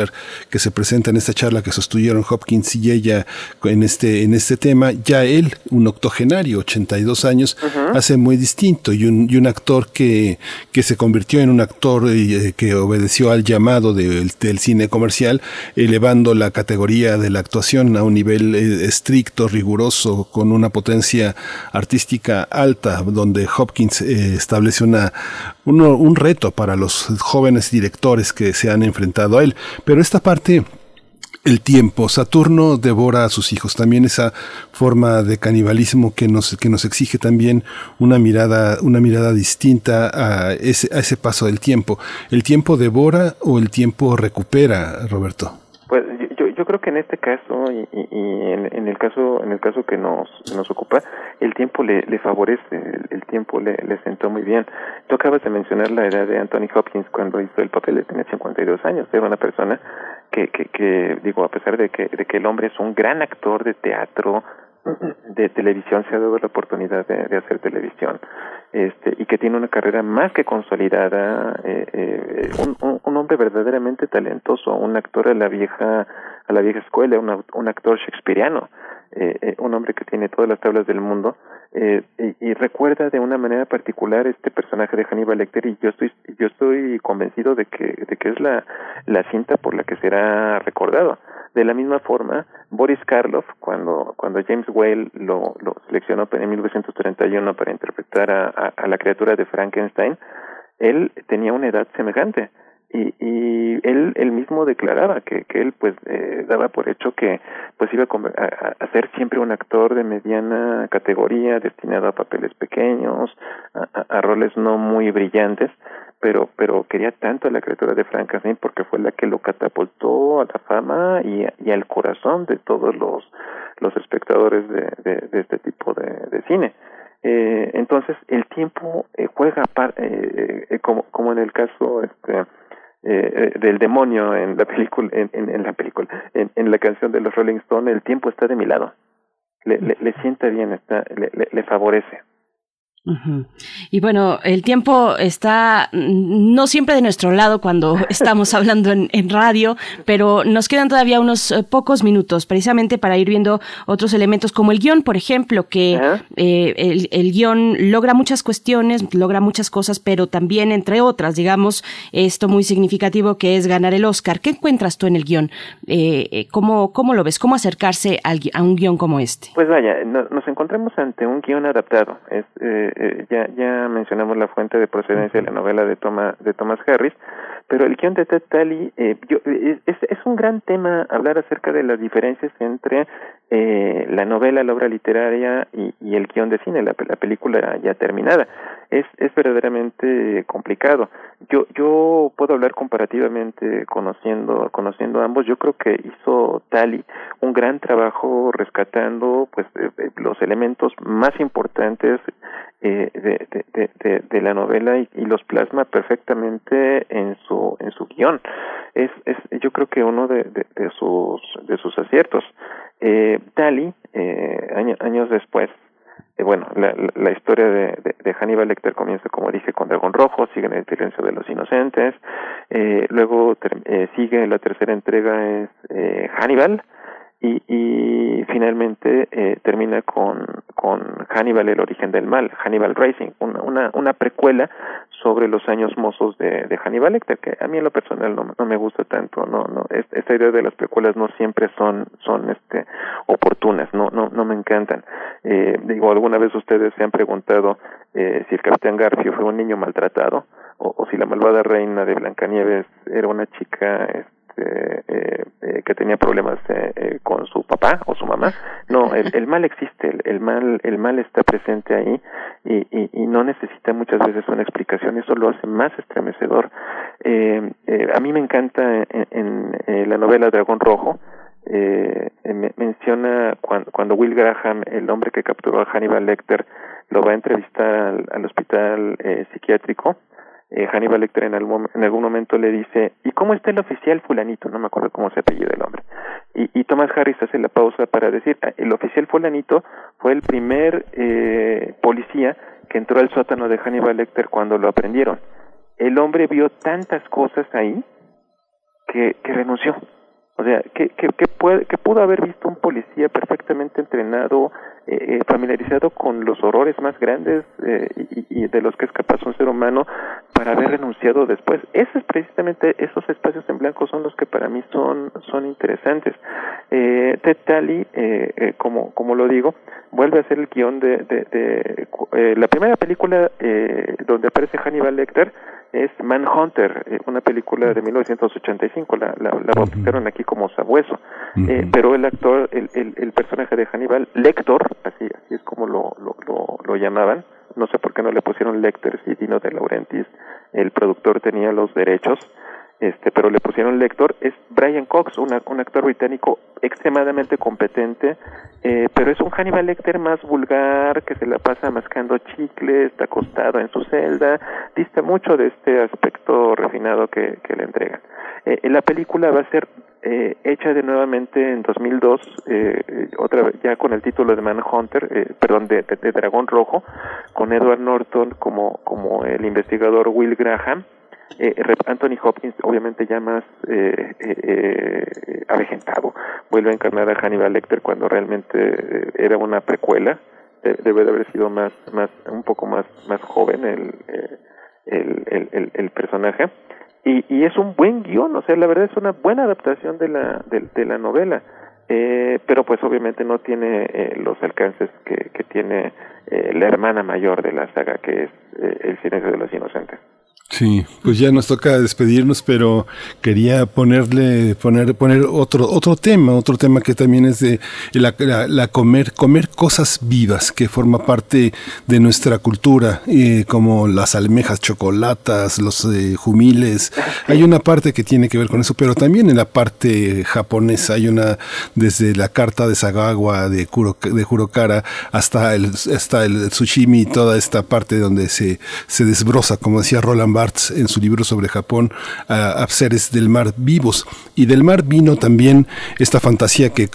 que se presenta en esta charla que sostuvieron Hopkins y ella en este, en este tema, ya él, un octogenario, 82 años, uh -huh. hace muy distinto y un, y un actor que, que se convirtió en un actor eh, que obedeció al llamado de, del cine comercial, elevando la categoría de la actuación a un nivel eh, estricto, riguroso, con una potencia artística alta, donde Hopkins eh, establece una, uno, un reto para los jóvenes directores que se han enfrentado a él. Pero esta parte el tiempo. Saturno devora a sus hijos. También esa forma de canibalismo que nos, que nos exige también una mirada, una mirada distinta a ese, a ese paso del tiempo. ¿El tiempo devora o el tiempo recupera, Roberto? Pues yo, creo que en este caso y, en, en, el caso en el caso que nos nos ocupa el tiempo le, favorece el, tiempo le, le, sentó muy bien. Tú acabas de mencionar la edad de Anthony Hopkins cuando hizo el papel de tenía 52 años. Era una persona que, que, que digo a pesar de que de que el hombre es un gran actor de teatro de televisión se ha dado la oportunidad de, de, hacer televisión. Este y que tiene una carrera más que consolidada eh, eh, un, un, hombre verdaderamente talentoso un actor a la vieja a la vieja escuela un, actor shakespeariano eh, eh, un hombre que tiene todas las tablas del mundo eh, y, recuerda de una manera particular este personaje de Hannibal Lecter y yo estoy yo estoy convencido de que de que es la la cinta por la que será recordado. De la misma forma Boris Karloff cuando cuando James Whale lo, lo seleccionó en 1931 para interpretar a la criatura de Frankenstein él tenía una edad semejante y, y él él mismo declaraba que, que él pues eh, daba por hecho que pues iba a, a, ser siempre un actor de mediana categoría destinado a papeles pequeños a, roles no muy brillantes pero pero quería tanto a la criatura de Frankenstein porque fue la que lo catapultó a la fama y, y al corazón de todos los los espectadores de, de, este tipo de, de cine. Eh, entonces el tiempo eh, juega eh, eh, como como en el caso este eh, del demonio en la película, en, en, la película, en, la canción de los Rolling Stones, el tiempo está de mi lado. Le, le, sienta bien, está, le, le favorece. Uh -huh. Y bueno, el tiempo está no siempre de nuestro lado cuando estamos hablando en, en, radio, pero nos quedan todavía unos eh, pocos minutos precisamente para ir viendo otros elementos como el guion, por ejemplo, que uh -huh. eh, el, el, guion logra muchas cuestiones, logra muchas cosas, pero también, entre otras, digamos, esto muy significativo que es ganar el Oscar. ¿Qué encuentras tú en el guion? Eh, ¿cómo, ¿Cómo lo ves? ¿Cómo acercarse al, a un guion como este? Pues vaya, no, nos encontramos ante un guion adaptado. Es, eh, eh, ya, ya mencionamos la fuente de procedencia de la novela de, Toma, de Thomas Harris, pero el guion de Ted Talley eh, yo, es, es un gran tema hablar acerca de las diferencias entre eh, la novela, la obra literaria y, y el guion de cine, la, la película ya terminada. Es, es verdaderamente complicado. Yo, yo puedo hablar comparativamente conociendo, conociendo ambos. Yo creo que hizo Talley un gran trabajo rescatando pues eh, los elementos más importantes eh, de, de, de, de, la novela y, los plasma perfectamente en su en su guion es, es yo creo que uno de, de, sus de sus aciertos eh, Dali eh, años después eh, bueno, la, la historia de, de, Hannibal Lecter comienza, como dije, con Dragón Rojo, sigue en el silencio de los inocentes, eh, luego eh, sigue la tercera entrega es eh, Hannibal, y, y finalmente eh, termina con, con Hannibal, el origen del mal, Hannibal Racing, una, una, una precuela sobre los años mozos de, de Hannibal Lecter, que a mí en lo personal no, no me gusta tanto, no, no, esta idea de las precuelas no siempre son, son este, oportunas, no, no, no me encantan. Eh, digo, alguna vez ustedes se han preguntado eh, si el Capitán Garfio fue un niño maltratado, o, o si la malvada reina de Blancanieves era una chica que tenía problemas eh, eh, con su papá o su mamá. No, el, mal existe, el, mal el mal está presente ahí y, y, no necesita muchas veces una explicación. Eso lo hace más estremecedor. Eh, eh, a mí me encanta en, en la novela Dragón Rojo. Eh, menciona cuando, cuando Will Graham, el hombre que capturó a Hannibal Lecter, lo va a entrevistar al, al hospital eh, psiquiátrico eh, Hannibal Lecter en algún, en algún momento le dice, ¿y cómo está el oficial fulanito? No me acuerdo cómo se apellida el hombre. Y, y Thomas Harris hace la pausa para decir, ah, el oficial fulanito fue el primer eh, policía que entró al sótano de Hannibal Lecter cuando lo aprendieron. El hombre vio tantas cosas ahí que, que renunció. O sea, que, que, que, puede, que pudo haber visto un policía perfectamente entrenado, eh, eh, familiarizado con los horrores más grandes eh, y, de los que es capaz un ser humano para haber renunciado después. Esos precisamente esos espacios en blanco son los que para mí son son interesantes. Eh, Ted Talley, eh, eh, como como lo digo, vuelve a hacer el guion de, de, de eh, la primera película eh, donde aparece Hannibal Lecter es Manhunter, eh, una película de 1985, la, la, la bautizaron aquí como Sabueso, eh, pero el actor, el, el, el personaje de Hannibal, Lector, así, así es como lo, lo, lo, lo llamaban, no sé por qué no le pusieron Lecter si Dino de Laurentiis, el productor tenía los derechos, este, pero le pusieron lector, es Brian Cox, un actor británico extremadamente competente, eh, pero es un Hannibal Lecter más vulgar, que se la pasa mascando chicle, está acostado en su celda, dista mucho de este aspecto refinado que, que le entregan. Eh, la película va a ser eh, hecha de nuevamente en 2002, eh, otra vez ya con el título de Manhunter, eh, perdón, de, de, de Dragón Rojo, con Edward Norton como, como el investigador Will Graham, eh, Anthony Hopkins, obviamente ya más eh, eh, avejentado, vuelve a encarnar a Hannibal Lecter cuando realmente era una precuela, debe de haber sido más, más, un poco más, más joven el, el, el personaje. Y, y, es un buen guion, o sea, la verdad es una buena adaptación de la, de, de la novela. Eh, pero pues obviamente no tiene eh, los alcances que, que tiene eh, la hermana mayor de la saga, que es El silencio de los inocentes. Sí, pues ya nos toca despedirnos, pero quería ponerle, poner, poner otro, otro tema, otro tema que también es de la, comer, comer cosas vivas, que forma parte de nuestra cultura, eh, como las almejas chocolatas, los eh, jumiles. Hay una parte que tiene que ver con eso, pero también en la parte japonesa hay una, desde la carta de Sagawa, de, Kuro, de Kurokara, hasta el, hasta el sushimi, toda esta parte donde se, se desbroza, como decía Roland Barthes en su libro sobre Japón, a, seres del mar vivos. Y del mar vino también esta fantasía que,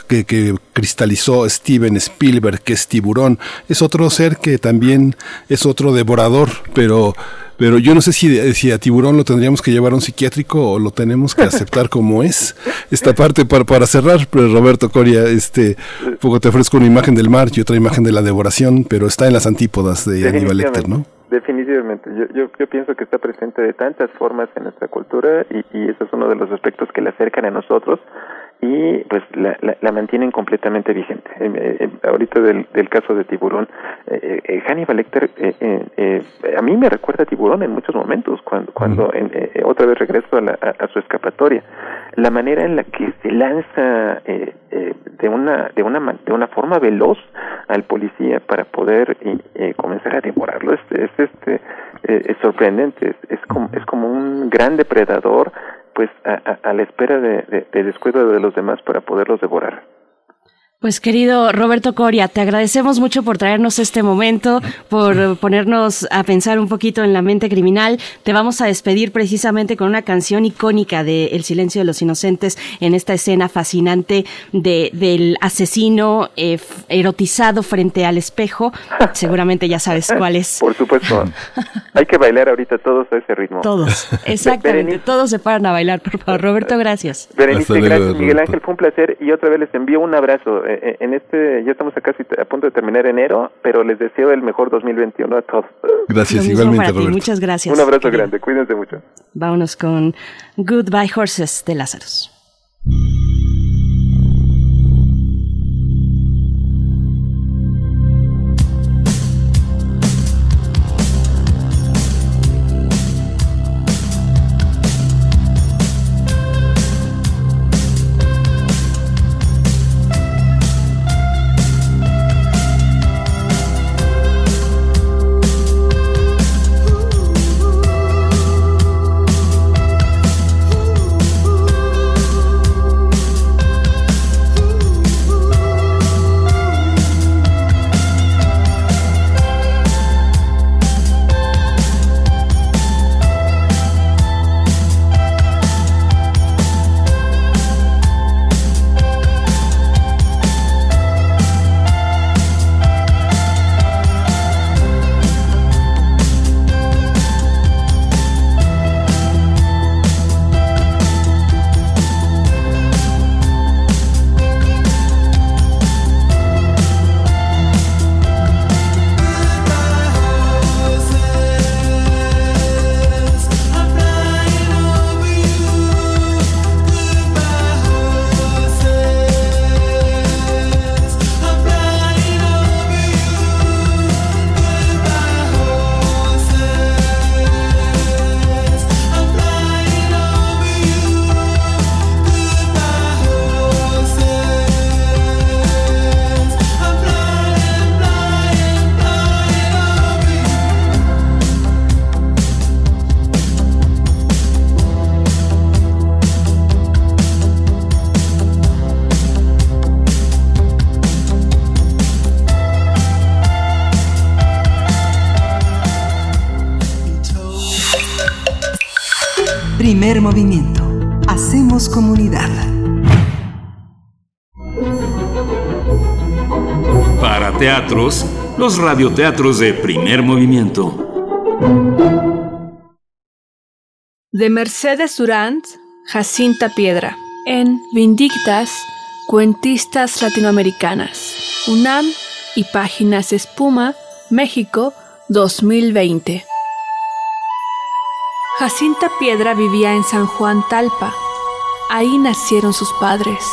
cristalizó Steven Spielberg, que es tiburón. Es otro ser que también es otro devorador, pero pero yo no sé si, si, a tiburón lo tendríamos que llevar a un psiquiátrico o lo tenemos que aceptar como es. Esta parte para, para cerrar, pues, Roberto Coria, este, poco te ofrezco una imagen del mar y otra imagen de la devoración, pero está en las antípodas de Aníbal Lecter, ¿no? Definitivamente, yo, yo, yo, pienso que está presente de tantas formas en nuestra cultura y, y ese es uno de los aspectos que le acercan a nosotros y pues la, la, la mantienen completamente vigente. Eh, eh, ahorita del, del, caso de Tiburón, eh, eh Hannibal Lecter eh, a mí me recuerda a Tiburón en muchos momentos, cuando, cuando en, otra vez regreso a, la, a, a, su escapatoria. La manera en la que se lanza de una de una de una forma veloz al policía para poder comenzar a devorarlo es, es este es sorprendente, es, como es como un gran depredador pues a, a, la espera de, descuido de los demás para poderlos devorar. Pues querido Roberto Coria, te agradecemos mucho por traernos este momento, por ponernos a pensar un poquito en la mente criminal. Te vamos a despedir precisamente con una canción icónica de El silencio de los inocentes en esta escena fascinante de, del asesino eh, erotizado frente al espejo. Seguramente ya sabes cuál es. Por supuesto. Hay que bailar ahorita todos a ese ritmo. Todos, exactamente. Todos se paran a bailar, por favor. Roberto, gracias. Berenice, gracias. Miguel Ángel, fue un placer y otra vez les envío un abrazo eh, en este, ya estamos a casi a punto de terminar enero, pero les deseo el mejor 2021 a todos. Gracias, igualmente, Roberto. Muchas gracias. Un abrazo grande, cuídense mucho. Vámonos con Goodbye Horses de Lázaros. Los radioteatros de primer movimiento. De Mercedes Durant, Jacinta Piedra. En Vindictas, Cuentistas Latinoamericanas. UNAM y Páginas Espuma, México, 2020. Jacinta Piedra vivía en San Juan Talpa. Ahí nacieron sus padres,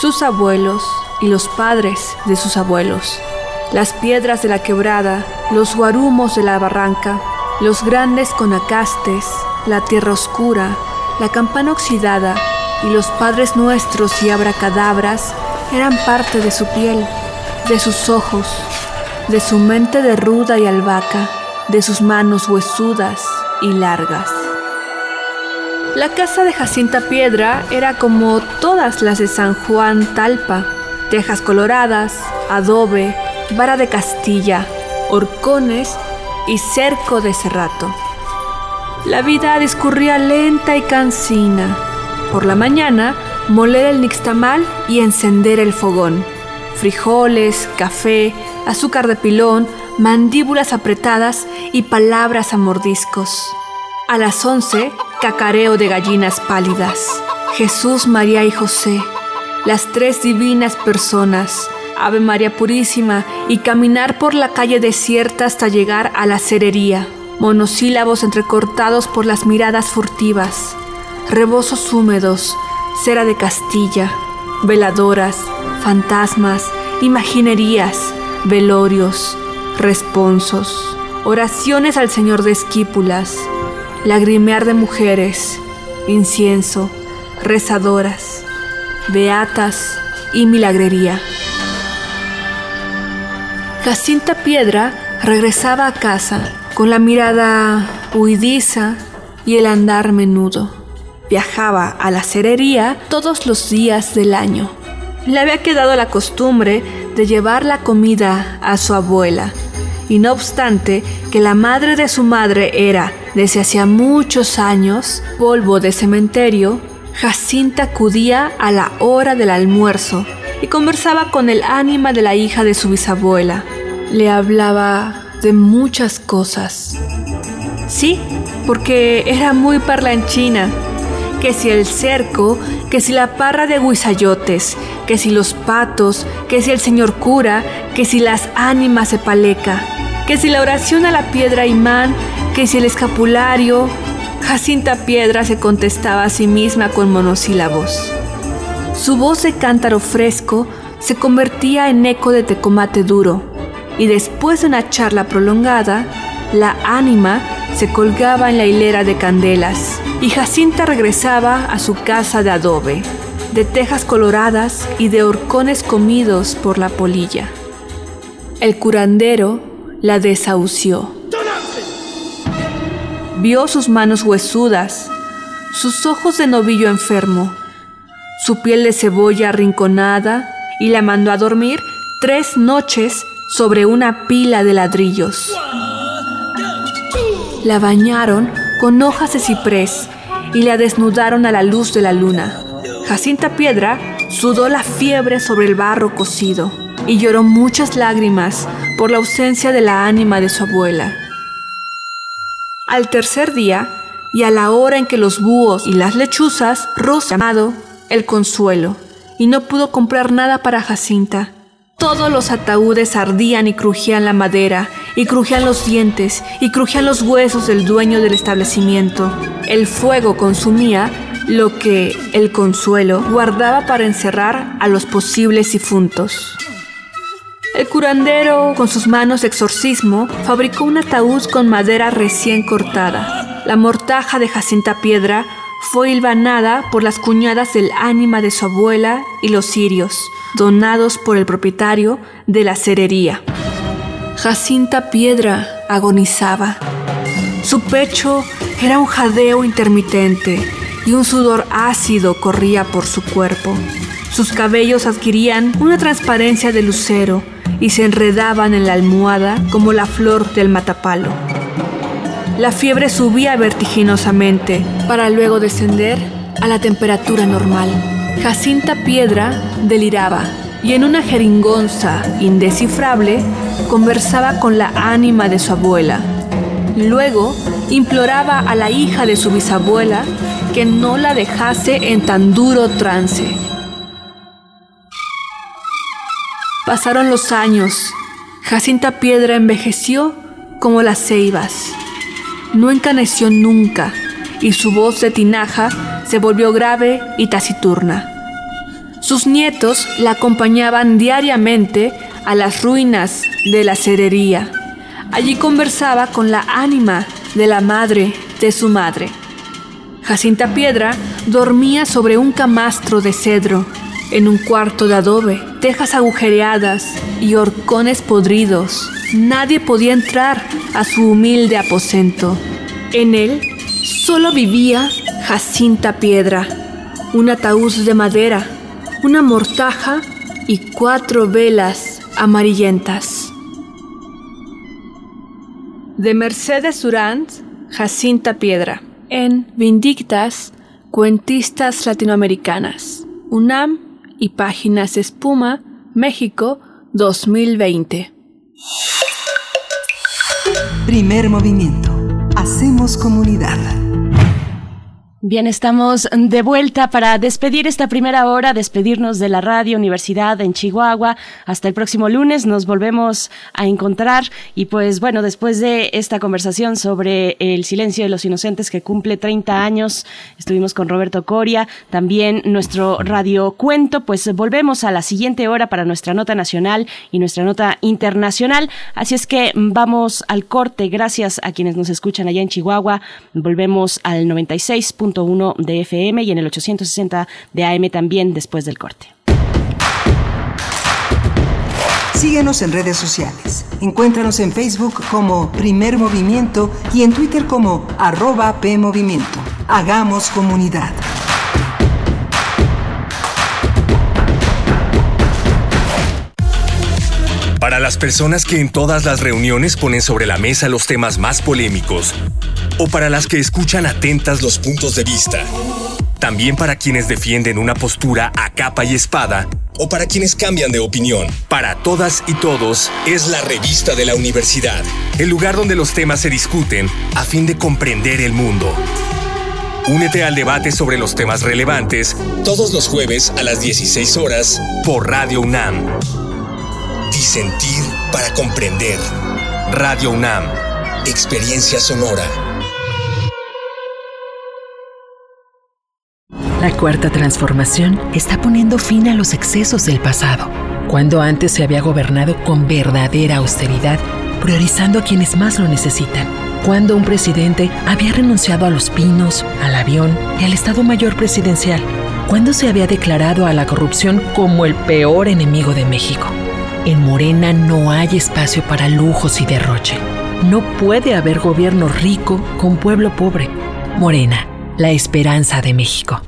sus abuelos y los padres de sus abuelos. Las piedras de la quebrada, los guarumos de la barranca, los grandes conacastes, la tierra oscura, la campana oxidada y los padres nuestros y abracadabras eran parte de su piel, de sus ojos, de su mente de ruda y albahaca, de sus manos huesudas y largas. La casa de Jacinta Piedra era como todas las de San Juan Talpa, tejas coloradas, adobe, vara de Castilla, horcones y cerco de cerrato. La vida discurría lenta y cansina. Por la mañana, moler el nixtamal y encender el fogón. Frijoles, café, azúcar de pilón, mandíbulas apretadas y palabras a mordiscos. A las once, cacareo de gallinas pálidas. Jesús, María y José, las tres divinas personas, Ave María Purísima, y caminar por la calle desierta hasta llegar a la cerería. Monosílabos entrecortados por las miradas furtivas. Rebosos húmedos, cera de Castilla, veladoras, fantasmas, imaginerías, velorios, responsos, oraciones al Señor de Esquípulas, lagrimear de mujeres, incienso, rezadoras, beatas y milagrería. Jacinta Piedra regresaba a casa con la mirada huidiza y el andar menudo. Viajaba a la cerería todos los días del año. le había quedado la costumbre de llevar la comida a su abuela. Y no obstante que la madre de su madre era, desde hacía muchos años, polvo de cementerio, Jacinta acudía a la hora del almuerzo y conversaba con el ánima de la hija de su bisabuela. Le hablaba de muchas cosas. Sí, porque era muy parlanchina. Que si el cerco, que si la parra de guisayotes, que si los patos, que si el señor cura, que si las ánimas de paleca, que si la oración a la piedra imán, que si el escapulario. Jacinta Piedra se contestaba a sí misma con monosílabos. Su voz de cántaro fresco se convertía en eco de tecomate duro, y después de una charla prolongada, la ánima se colgaba en la hilera de candelas y Jacinta regresaba a su casa de adobe, de tejas coloradas y de horcones comidos por la polilla. El curandero la desahució. Vio sus manos huesudas, sus ojos de novillo enfermo, su piel de cebolla arrinconada y la mandó a dormir tres noches sobre una pila de ladrillos. La bañaron con hojas de ciprés y la desnudaron a la luz de la luna. Jacinta Piedra sudó la fiebre sobre el barro cocido y lloró muchas lágrimas por la ausencia de la ánima de su abuela. Al tercer día, y a la hora en que los búhos y las lechuzas, Rosa llamado el consuelo, y no pudo comprar nada para Jacinta. Todos los ataúdes ardían y crujían la madera, y crujían los dientes, y crujían los huesos del dueño del establecimiento. El fuego consumía lo que el consuelo guardaba para encerrar a los posibles difuntos. El curandero, con sus manos de exorcismo, fabricó un ataúd con madera recién cortada. La mortaja de Jacinta Piedra fue hilvanada por las cuñadas del ánima de su abuela y los cirios donados por el propietario de la cerería. Jacinta Piedra agonizaba. Su pecho era un jadeo intermitente y un sudor ácido corría por su cuerpo. Sus cabellos adquirían una transparencia de lucero y se enredaban en la almohada como la flor del matapalo. La fiebre subía vertiginosamente para luego descender a la temperatura normal. Jacinta Piedra deliraba y en una jeringonza indescifrable conversaba con la ánima de su abuela. Luego imploraba a la hija de su bisabuela que no la dejase en tan duro trance. Pasaron los años. Jacinta Piedra envejeció como las ceibas. No encaneció nunca y su voz de tinaja se volvió grave y taciturna. Sus nietos la acompañaban diariamente a las ruinas de la cerería. Allí conversaba con la ánima de la madre de su madre. Jacinta Piedra dormía sobre un camastro de cedro, en un cuarto de adobe, tejas agujereadas y horcones podridos. Nadie podía entrar a su humilde aposento. En él solo vivía Jacinta Piedra, un ataúd de madera, una mortaja y cuatro velas amarillentas. De Mercedes Durant, Jacinta Piedra, en Vindictas, Cuentistas Latinoamericanas, UNAM y Páginas Espuma, México 2020. Primer movimiento. Hacemos comunidad. Bien, estamos de vuelta para despedir esta primera hora, despedirnos de la Radio Universidad en Chihuahua. Hasta el próximo lunes nos volvemos a encontrar y pues bueno, después de esta conversación sobre el silencio de los inocentes que cumple 30 años, estuvimos con Roberto Coria, también nuestro radio cuento, pues volvemos a la siguiente hora para nuestra nota nacional y nuestra nota internacional. Así es que vamos al corte, gracias a quienes nos escuchan allá en Chihuahua. Volvemos al 96 de FM y en el 860 de AM también después del corte. Síguenos en redes sociales. Encuéntranos en Facebook como Primer Movimiento y en Twitter como arroba PMovimiento. Hagamos comunidad. Para las personas que en todas las reuniones ponen sobre la mesa los temas más polémicos, o para las que escuchan atentas los puntos de vista. También para quienes defienden una postura a capa y espada, o para quienes cambian de opinión. Para todas y todos es la revista de la universidad, el lugar donde los temas se discuten a fin de comprender el mundo. Únete al debate sobre los temas relevantes todos los jueves a las 16 horas por Radio UNAM. Disentir para comprender. Radio UNAM. Experiencia sonora. La cuarta transformación está poniendo fin a los excesos del pasado, cuando antes se había gobernado con verdadera austeridad, priorizando a quienes más lo necesitan, cuando un presidente había renunciado a los pinos, al avión y al Estado Mayor Presidencial, cuando se había declarado a la corrupción como el peor enemigo de México. En Morena no hay espacio para lujos y derroche. No puede haber gobierno rico con pueblo pobre. Morena, la esperanza de México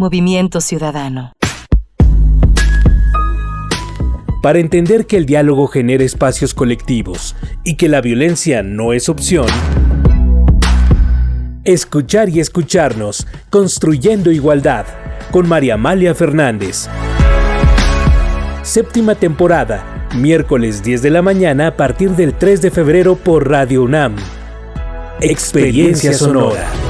Movimiento Ciudadano. Para entender que el diálogo genera espacios colectivos y que la violencia no es opción, escuchar y escucharnos, construyendo igualdad, con María Amalia Fernández. Séptima temporada, miércoles 10 de la mañana a partir del 3 de febrero por Radio UNAM. Experiencia Sonora.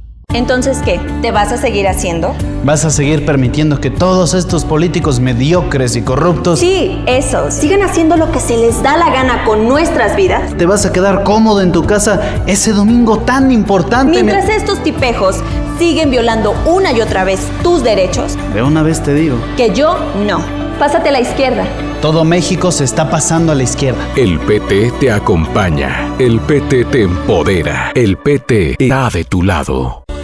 Entonces, ¿qué? ¿Te vas a seguir haciendo? ¿Vas a seguir permitiendo que todos estos políticos mediocres y corruptos... Sí, eso. Sigan haciendo lo que se les da la gana con nuestras vidas. ¿Te vas a quedar cómodo en tu casa ese domingo tan importante? Mientras estos tipejos siguen violando una y otra vez tus derechos. De una vez te digo. Que yo no. Pásate a la izquierda. Todo México se está pasando a la izquierda. El PT te acompaña. El PT te empodera. El PT está de tu lado.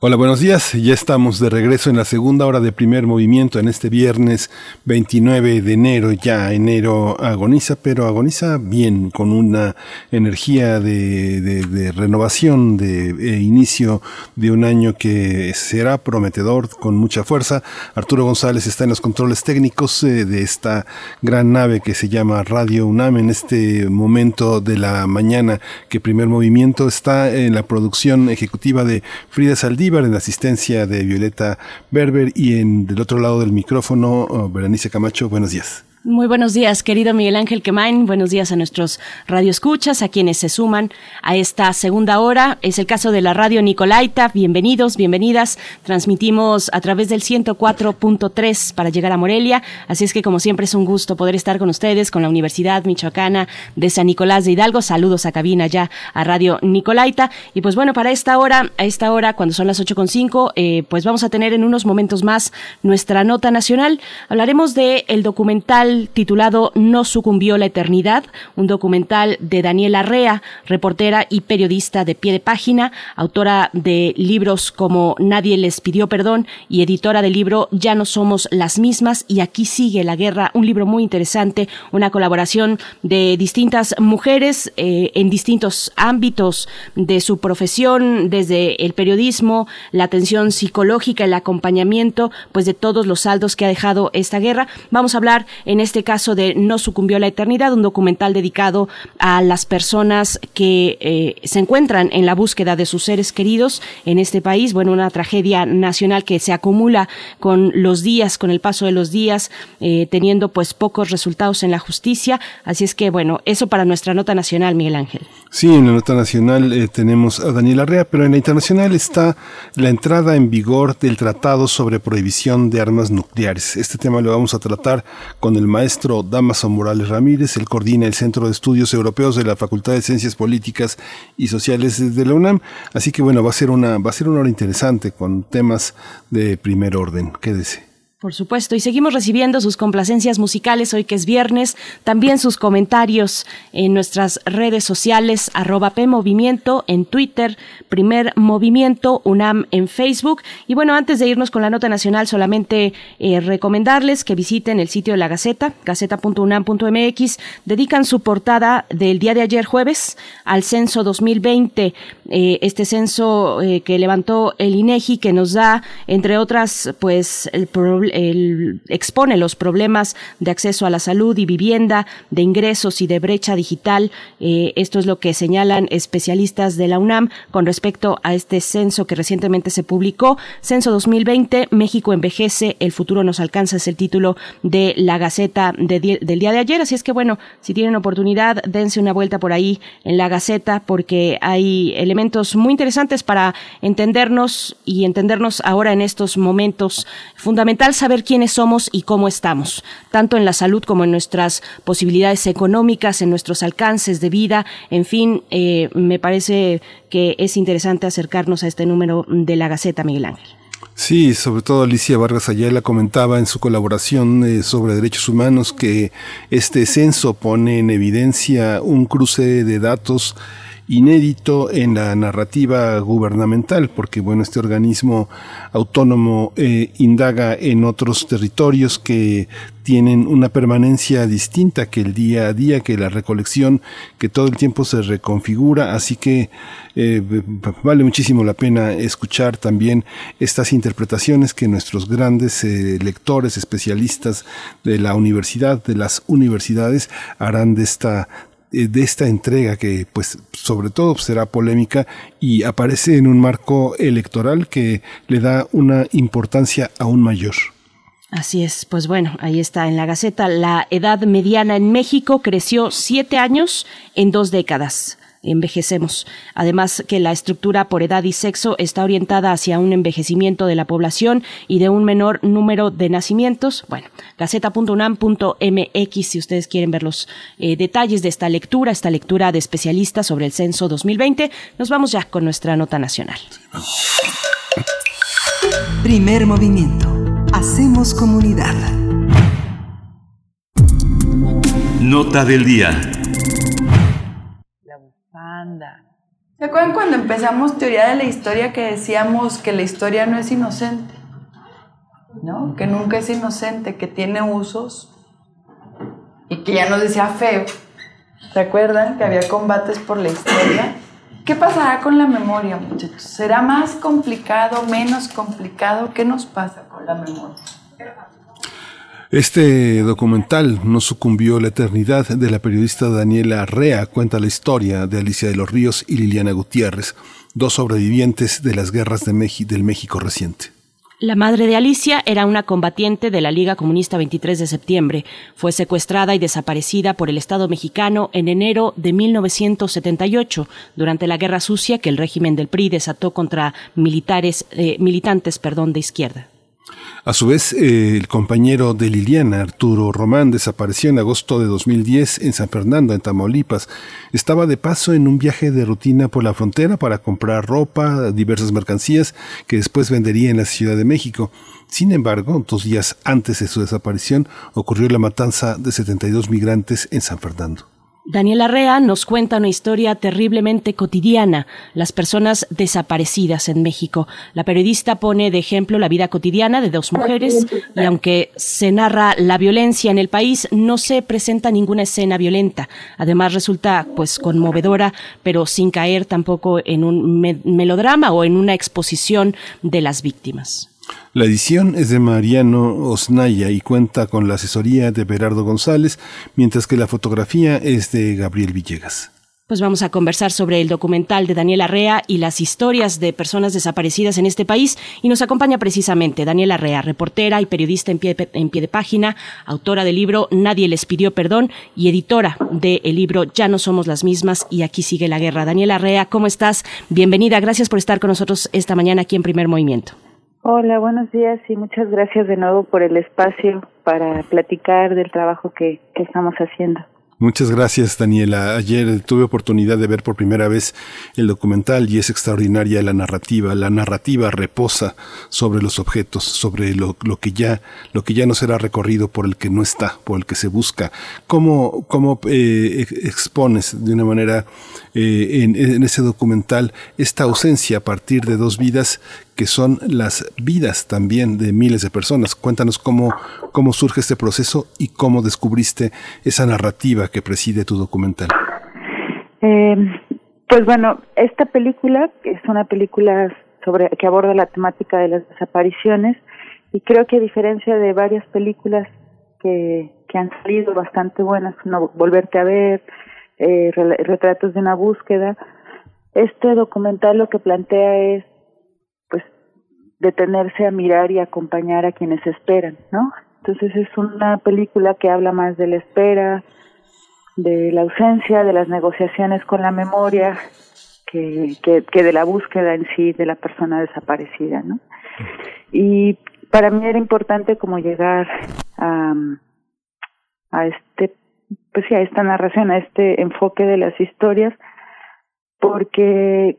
Hola, buenos días. Ya estamos de regreso en la segunda hora de primer movimiento en este viernes 29 de enero. Ya enero agoniza, pero agoniza bien, con una energía de, renovación, de, de, inicio de un año que será prometedor con mucha fuerza. Arturo González está en los controles técnicos eh, de esta gran nave que se llama Radio UNAM en este momento de la mañana que primer movimiento está en la producción ejecutiva de Frida Saldí en la asistencia de Violeta Berber y en del otro lado del micrófono, oh, Berenice Camacho. Buenos días. Muy buenos días, querido Miguel Ángel Quemain. Buenos días a nuestros radioescuchas, a quienes se suman a esta segunda hora. Es el caso de la radio Nicolaita. Bienvenidos, bienvenidas. Transmitimos a través del 104.3 para llegar a Morelia. Así es que, como siempre, es un gusto poder estar con ustedes, con la Universidad Michoacana de San Nicolás de Hidalgo. Saludos a cabina ya a Radio Nicolaita. Y pues bueno, para esta hora, a esta hora, cuando son las 8.5, eh, pues vamos a tener en unos momentos más nuestra nota nacional. Hablaremos del el documental titulado No sucumbió la eternidad, un documental de Daniela Arrea, reportera y periodista de pie de página, autora de libros como Nadie les pidió perdón y editora del libro Ya no somos las mismas y aquí sigue la guerra, un libro muy interesante, una colaboración de distintas mujeres eh, en distintos ámbitos de su profesión, desde el periodismo, la atención psicológica, el acompañamiento, pues de todos los saldos que ha dejado esta guerra. Vamos a hablar en este caso de No sucumbió la eternidad, un documental dedicado a las personas que eh, se encuentran en la búsqueda de sus seres queridos en este país. Bueno, una tragedia nacional que se acumula con los días, con el paso de los días, eh, teniendo pues pocos resultados en la justicia. Así es que, bueno, eso para nuestra nota nacional, Miguel Ángel. Sí, en la nota nacional eh, tenemos a Daniel Arrea, pero en la internacional está la entrada en vigor del Tratado sobre Prohibición de Armas Nucleares. Este tema lo vamos a tratar con el maestro Damaso Morales Ramírez. Él coordina el Centro de Estudios Europeos de la Facultad de Ciencias Políticas y Sociales de la UNAM. Así que bueno, va a ser una, va a ser una hora interesante con temas de primer orden. Quédese. Por supuesto, y seguimos recibiendo sus complacencias musicales hoy que es viernes, también sus comentarios en nuestras redes sociales, arroba PMovimiento en Twitter, Primer Movimiento UNAM en Facebook. Y bueno, antes de irnos con la nota nacional, solamente eh, recomendarles que visiten el sitio de la Gaceta, gaceta.unam.mx, dedican su portada del día de ayer jueves al censo 2020, eh, este censo eh, que levantó el INEGI, que nos da, entre otras, pues el problema el, expone los problemas de acceso a la salud y vivienda, de ingresos y de brecha digital. Eh, esto es lo que señalan especialistas de la UNAM con respecto a este censo que recientemente se publicó. Censo 2020, México envejece, el futuro nos alcanza, es el título de la Gaceta de, del día de ayer. Así es que bueno, si tienen oportunidad, dense una vuelta por ahí en la Gaceta porque hay elementos muy interesantes para entendernos y entendernos ahora en estos momentos. Fundamental saber quiénes somos y cómo estamos, tanto en la salud como en nuestras posibilidades económicas, en nuestros alcances de vida, en fin, eh, me parece que es interesante acercarnos a este número de la Gaceta, Miguel Ángel. Sí, sobre todo Alicia Vargas Ayala comentaba en su colaboración eh, sobre derechos humanos que este censo pone en evidencia un cruce de datos inédito en la narrativa gubernamental, porque bueno, este organismo autónomo eh, indaga en otros territorios que tienen una permanencia distinta que el día a día, que la recolección, que todo el tiempo se reconfigura, así que eh, vale muchísimo la pena escuchar también estas interpretaciones que nuestros grandes eh, lectores, especialistas de la universidad, de las universidades, harán de esta de esta entrega que pues sobre todo será polémica y aparece en un marco electoral que le da una importancia aún mayor. Así es, pues bueno, ahí está en la Gaceta. La edad mediana en México creció siete años en dos décadas envejecemos. Además que la estructura por edad y sexo está orientada hacia un envejecimiento de la población y de un menor número de nacimientos. Bueno, gaceta.unam.mx si ustedes quieren ver los eh, detalles de esta lectura, esta lectura de especialistas sobre el censo 2020. Nos vamos ya con nuestra nota nacional. Primer movimiento. Hacemos comunidad. Nota del día. Bufanda, ¿Se acuerdan cuando empezamos teoría de la historia que decíamos que la historia no es inocente? ¿No? Que nunca es inocente, que tiene usos y que ya nos decía feo. ¿Se acuerdan que había combates por la historia? ¿Qué pasará con la memoria, muchachos? ¿Será más complicado, menos complicado? ¿Qué nos pasa con la memoria? Este documental no sucumbió la eternidad de la periodista Daniela Arrea cuenta la historia de Alicia de los Ríos y Liliana Gutiérrez, dos sobrevivientes de las guerras de del México reciente. La madre de Alicia era una combatiente de la Liga Comunista 23 de septiembre. Fue secuestrada y desaparecida por el Estado mexicano en enero de 1978, durante la guerra sucia que el régimen del PRI desató contra militares, eh, militantes perdón, de izquierda. A su vez, eh, el compañero de Liliana, Arturo Román, desapareció en agosto de 2010 en San Fernando, en Tamaulipas. Estaba de paso en un viaje de rutina por la frontera para comprar ropa, diversas mercancías que después vendería en la Ciudad de México. Sin embargo, dos días antes de su desaparición ocurrió la matanza de 72 migrantes en San Fernando. Daniela Arrea nos cuenta una historia terriblemente cotidiana, las personas desaparecidas en México. La periodista pone de ejemplo la vida cotidiana de dos mujeres y aunque se narra la violencia en el país, no se presenta ninguna escena violenta. Además resulta pues conmovedora, pero sin caer tampoco en un melodrama o en una exposición de las víctimas. La edición es de Mariano Osnaya y cuenta con la asesoría de Berardo González, mientras que la fotografía es de Gabriel Villegas. Pues vamos a conversar sobre el documental de Daniela Arrea y las historias de personas desaparecidas en este país. Y nos acompaña precisamente Daniela Arrea, reportera y periodista en pie, de, de página, autora del libro Nadie les pidió perdón y editora del libro Ya no somos las mismas y aquí sigue la guerra. Daniela Arrea, ¿cómo estás? Bienvenida. Gracias por estar con nosotros esta mañana aquí en Primer Movimiento. Hola, buenos días y muchas gracias de nuevo por el espacio para platicar del trabajo que, que estamos haciendo. Muchas gracias, Daniela. Ayer tuve oportunidad de ver por primera vez el documental y es extraordinaria la narrativa. La narrativa reposa sobre los objetos, sobre lo, lo que ya, lo que ya no será recorrido por el que no está, por el que se busca. ¿Cómo, cómo eh, expones de una manera eh, en, en ese documental esta ausencia a partir de dos vidas que son las vidas también de miles de personas. Cuéntanos cómo, cómo surge este proceso y cómo descubriste esa narrativa que preside tu documental. Eh, pues bueno, esta película es una película sobre que aborda la temática de las desapariciones y creo que a diferencia de varias películas que, que han salido bastante buenas, como Volverte a ver, eh, Retratos de una búsqueda, este documental lo que plantea es detenerse a mirar y acompañar a quienes esperan, ¿no? Entonces es una película que habla más de la espera, de la ausencia, de las negociaciones con la memoria, que, que, de la búsqueda en sí de la persona desaparecida, ¿no? Y para mí era importante como llegar a, a este, pues sí, a esta narración, a este enfoque de las historias, porque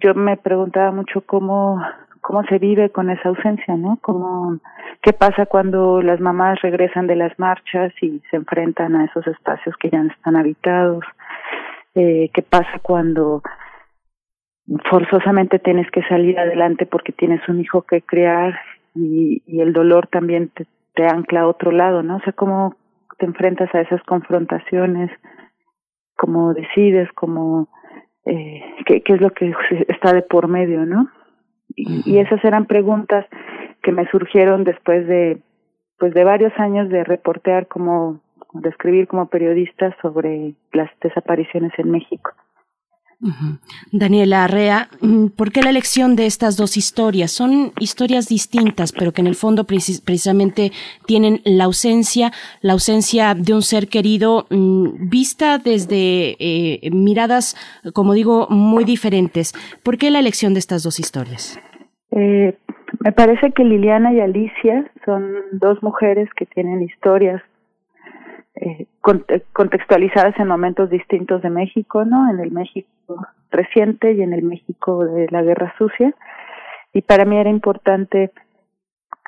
yo me preguntaba mucho cómo cómo se vive con esa ausencia, ¿no? Cómo, qué pasa cuando las mamás regresan de las marchas y se enfrentan a esos espacios que ya están habitados, eh, qué pasa cuando forzosamente tienes que salir adelante porque tienes un hijo que criar y, el dolor también te, te ancla a otro lado, ¿no? O sea, cómo te enfrentas a esas confrontaciones, cómo decides, cómo eh, qué, qué es lo que está de por medio, ¿no? Y, esas eran preguntas que me surgieron después de pues de varios años de reportear como de escribir como periodista sobre las desapariciones en México. Daniela Arrea, mm, ¿por qué la elección de estas dos historias? Son historias distintas, pero que en el fondo precisamente tienen la ausencia, la ausencia de un ser querido mm, vista desde eh, miradas, como digo, muy diferentes. ¿Por qué la elección de estas dos historias? Eh, me parece que Liliana y Alicia son dos mujeres que tienen historias eh, contextualizadas en momentos distintos de México, ¿no? En el México reciente y en el México de la Guerra Sucia. Y para mí era importante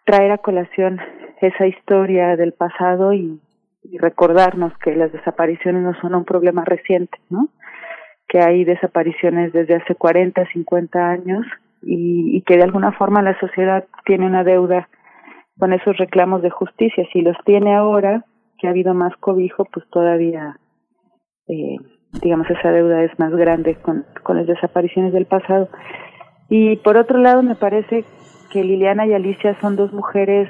traer a colación esa historia del pasado y, y recordarnos que las desapariciones no son un problema reciente, ¿no? que hay desapariciones desde hace 40, 50 años y, y que de alguna forma la sociedad tiene una deuda con esos reclamos de justicia. Si los tiene ahora, que ha habido más cobijo, pues todavía, eh, digamos, esa deuda es más grande con, con las desapariciones del pasado. Y por otro lado, me parece que Liliana y Alicia son dos mujeres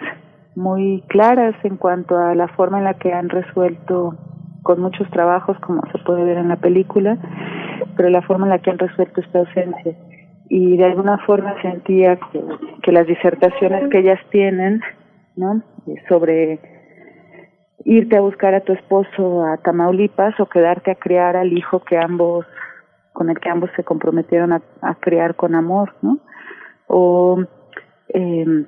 muy claras en cuanto a la forma en la que han resuelto con muchos trabajos, como se puede ver en la película, pero la forma en la que han resuelto esta ausencia. Y de alguna forma sentía que, que las disertaciones que ellas tienen, ¿no? Sobre irte a buscar a tu esposo a Tamaulipas o quedarte a criar al hijo que ambos con el que ambos se comprometieron a, a criar con amor, ¿no? O em,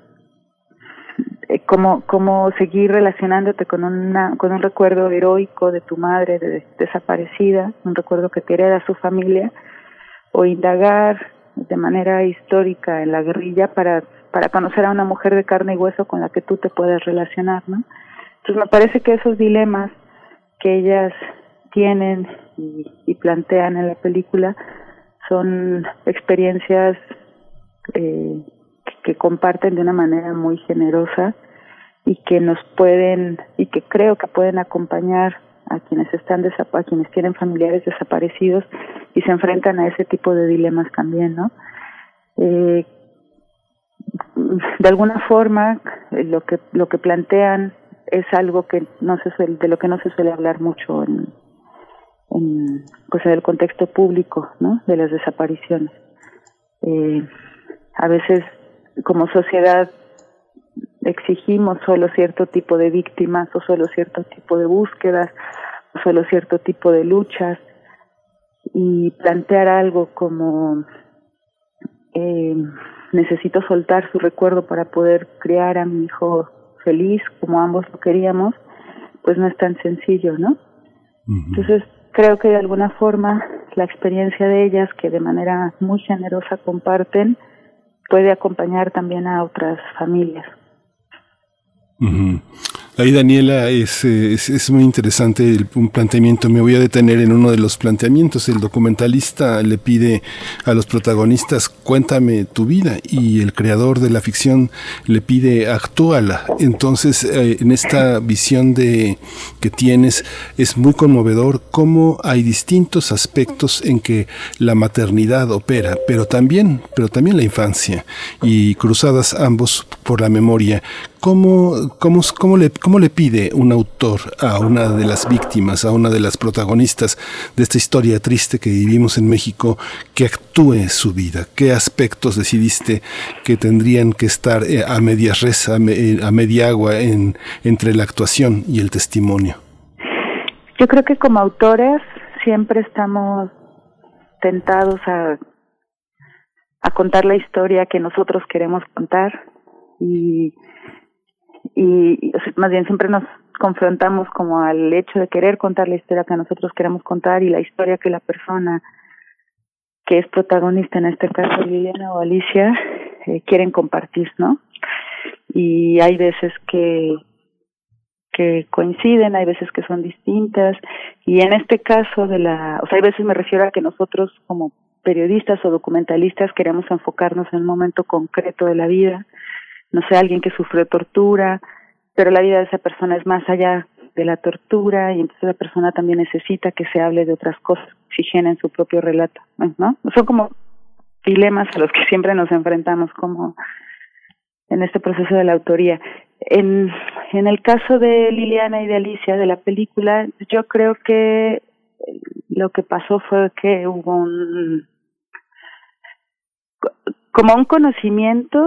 eh, cómo, cómo seguir relacionándote con una con un recuerdo heroico de tu madre de, desaparecida, un recuerdo que te hereda su familia, o indagar de manera histórica en la guerrilla para para conocer a una mujer de carne y hueso con la que tú te puedes relacionar, ¿no? Entonces me parece que esos dilemas que ellas tienen y, plantean en la película son experiencias eh, que comparten de una manera muy generosa y que nos pueden y que creo que pueden acompañar a quienes están a quienes tienen familiares desaparecidos y se enfrentan a ese tipo de dilemas también, ¿no? Eh, de alguna forma eh, lo que lo que plantean es algo que no se suele, de lo que no se suele hablar mucho pues en el contexto público no de las desapariciones. Eh, a veces como sociedad exigimos solo cierto tipo de víctimas o solo cierto tipo de búsquedas o solo cierto tipo de luchas y plantear algo como eh, necesito soltar su recuerdo para poder criar a mi hijo feliz como ambos lo queríamos, pues no es tan sencillo, ¿no? Entonces, creo que de alguna forma la experiencia de ellas, que de manera muy generosa comparten, puede acompañar también a otras familias. Ahí Daniela es, es, muy interesante el, un planteamiento. Me voy a detener en uno de los planteamientos. El documentalista le pide a los protagonistas cuéntame tu vida y el creador de la ficción le pide actúala. Entonces eh, en esta visión de que tienes es muy conmovedor cómo hay distintos aspectos en que la maternidad opera, pero también pero también la infancia y cruzadas ambos por la memoria. ¿Cómo, cómo, cómo, le, ¿Cómo le pide un autor a una de las víctimas, a una de las protagonistas de esta historia triste que vivimos en México, que actúe su vida? ¿Qué aspectos decidiste que tendrían que estar eh, a medias res, a, eh, a media agua en, entre la actuación y el testimonio? Yo creo que como autores siempre estamos tentados a, a contar la historia que nosotros queremos contar y y más bien siempre nos confrontamos como al hecho de querer contar la historia que nosotros queremos contar y la historia que la persona que es protagonista, en este caso Liliana o Alicia, eh, quieren compartir, ¿no? Y hay veces que que coinciden, hay veces que son distintas y en este caso de la, o sea, hay veces me refiero a que nosotros como periodistas o documentalistas queremos enfocarnos en un momento concreto de la vida no sé, alguien que sufrió tortura, pero la vida de esa persona es más allá de la tortura y entonces la persona también necesita que se hable de otras cosas, oxigena en su propio relato, ¿no? Son como dilemas a los que siempre nos enfrentamos como en este proceso de la autoría. En, en el caso de Liliana y de Alicia de la película, yo creo que lo que pasó fue que hubo un como un conocimiento